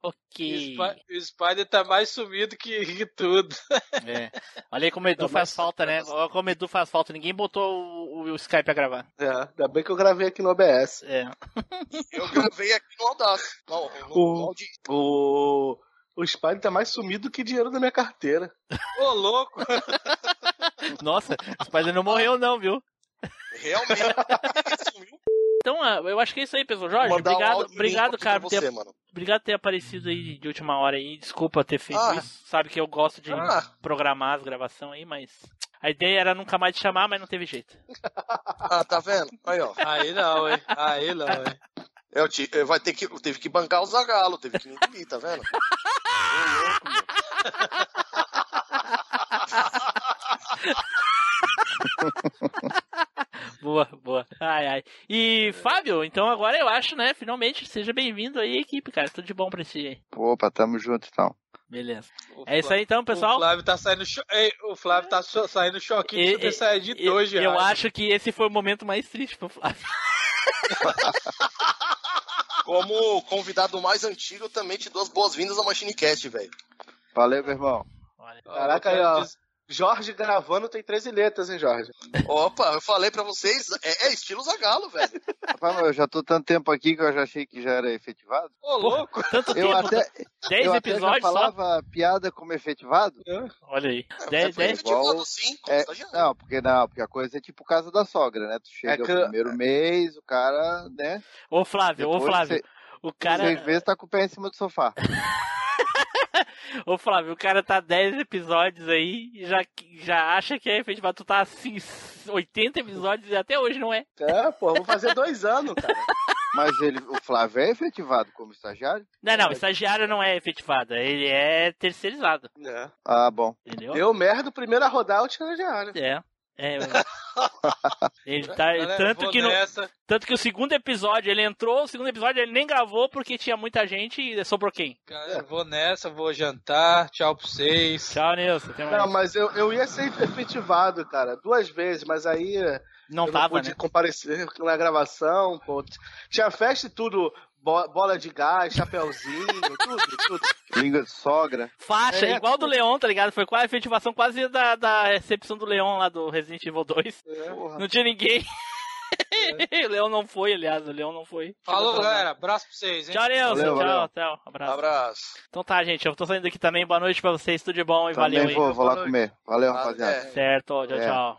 Speaker 4: Ok.
Speaker 3: O Spider tá mais sumido que, que tudo.
Speaker 4: É. Olha aí como o Edu
Speaker 2: Tá
Speaker 4: faz
Speaker 2: mais-
Speaker 4: falta, né? Olha como o Edu faz falta. Ninguém botou o, o Skype pra gravar.
Speaker 2: É, ainda bem que eu gravei aqui no OBS.
Speaker 4: É.
Speaker 6: Eu gravei aqui no Audacity. Não, no, no
Speaker 2: O,
Speaker 6: Audi.
Speaker 2: o, o Spider tá mais sumido que dinheiro da minha carteira.
Speaker 3: Ô, louco!
Speaker 4: Nossa, o Spider não morreu, não, viu?
Speaker 6: Realmente.
Speaker 4: Então, ah, eu acho que é isso aí, pessoal. Jorge,
Speaker 6: Mandar um
Speaker 4: obrigado,
Speaker 6: áudio
Speaker 4: obrigado, cara, por ter,
Speaker 6: você, mano.
Speaker 4: obrigado por ter aparecido aí de última hora aí. Desculpa ter feito
Speaker 6: Ah.
Speaker 4: isso. Sabe que eu gosto de
Speaker 6: Ah.
Speaker 4: programar as gravações aí, mas a ideia era nunca mais te chamar, mas não teve jeito.
Speaker 6: Ah, tá vendo? Aí, ó.
Speaker 3: Aí não, hein? Aí não, hein?
Speaker 6: Eu, te, eu vai ter que, eu teve que bancar o Zagalo, teve que me engolir, tá vendo?
Speaker 4: Boa, boa. Ai, ai. E, Fábio, então agora eu acho, né? Finalmente, seja bem-vindo aí, equipe, cara. Tudo de bom pra ti aí.
Speaker 1: Opa, tamo junto então.
Speaker 4: Beleza. É isso aí então, pessoal.
Speaker 3: O Flávio tá saindo, cho... Ei, o Flávio tá so- saindo choquinho de
Speaker 4: e-
Speaker 3: saído de
Speaker 4: eu,
Speaker 3: dois já.
Speaker 4: eu acho que esse foi o momento mais triste pro Flávio.
Speaker 6: Como convidado mais antigo, eu também te dou as boas-vindas ao MachineCast, velho.
Speaker 1: Valeu, meu irmão.
Speaker 2: Caraca, aí, ó. Jorge gravando tem 13 letras, hein, Jorge?
Speaker 6: Opa, eu falei pra vocês, é, é estilo Zagalo, velho.
Speaker 1: Rapaz, eu já tô tanto tempo aqui que eu já achei que já era efetivado.
Speaker 3: Ô, louco!
Speaker 4: Tanto
Speaker 1: Eu
Speaker 4: tempo,
Speaker 1: até,
Speaker 4: 10
Speaker 1: eu até já
Speaker 4: episódios só.
Speaker 1: falava piada como efetivado.
Speaker 4: Olha aí. 10, 10.
Speaker 1: Igual, é, não, porque não, porque a coisa é tipo casa da sogra, né? Tu chega
Speaker 2: É que-
Speaker 1: no primeiro mês, o cara, né?
Speaker 4: Ô, Flávio, ô, Flávio.
Speaker 1: cê-
Speaker 4: O cara.
Speaker 1: Seis vezes tá com o pé em cima do sofá.
Speaker 4: Ô, Flávio, o cara tá 10 episódios aí e já, já acha que é efetivado. Tu tá assim, 80 episódios e até hoje não é.
Speaker 2: É, pô, vou fazer dois anos, cara.
Speaker 1: Mas ele, o Flávio é efetivado como estagiário?
Speaker 4: Não, não, estagiário não é efetivado, ele é terceirizado.
Speaker 2: É.
Speaker 1: Ah, bom.
Speaker 4: Entendeu?
Speaker 2: Deu merda, o primeiro a rodar o estagiário.
Speaker 4: É. É, ele tá.
Speaker 3: Galera,
Speaker 4: tanto, que no, tanto que o segundo episódio ele entrou, o segundo episódio ele nem gravou porque tinha muita gente e sobrou quem?
Speaker 3: Galera, vou nessa, vou jantar. Tchau pra vocês.
Speaker 4: Tchau, Nilson. Até mais.
Speaker 2: Não, mas eu, eu ia ser efetivado, cara, duas vezes, mas aí
Speaker 4: Não
Speaker 2: eu
Speaker 4: tava,
Speaker 2: não pude
Speaker 4: né?
Speaker 2: comparecer na gravação, pô. Tinha festa e tudo, bo- bola de gás, chapeuzinho, tudo, tudo.
Speaker 1: Língua de sogra.
Speaker 4: Faixa,
Speaker 2: É,
Speaker 4: igual do Leon, tá ligado? Foi quase a efetivação quase da, da recepção do Leon lá do Resident Evil 2.
Speaker 2: É.
Speaker 4: Não tinha ninguém. o Leon não foi, aliás, o Leon não foi.
Speaker 3: Falou,
Speaker 4: Chegou
Speaker 3: galera. Abraço pra vocês, hein?
Speaker 4: Tchau, Nilson.
Speaker 1: Valeu,
Speaker 4: tchau,
Speaker 1: valeu.
Speaker 4: tchau. Abraço.
Speaker 6: Abraço.
Speaker 4: Então tá, gente, eu tô saindo aqui também. Boa noite pra vocês, tudo de bom e valeu
Speaker 1: Também
Speaker 4: aí.
Speaker 1: vou, vou lá comer. Valeu, rapaziada.
Speaker 6: É.
Speaker 4: Certo, tchau,
Speaker 1: É.
Speaker 4: tchau.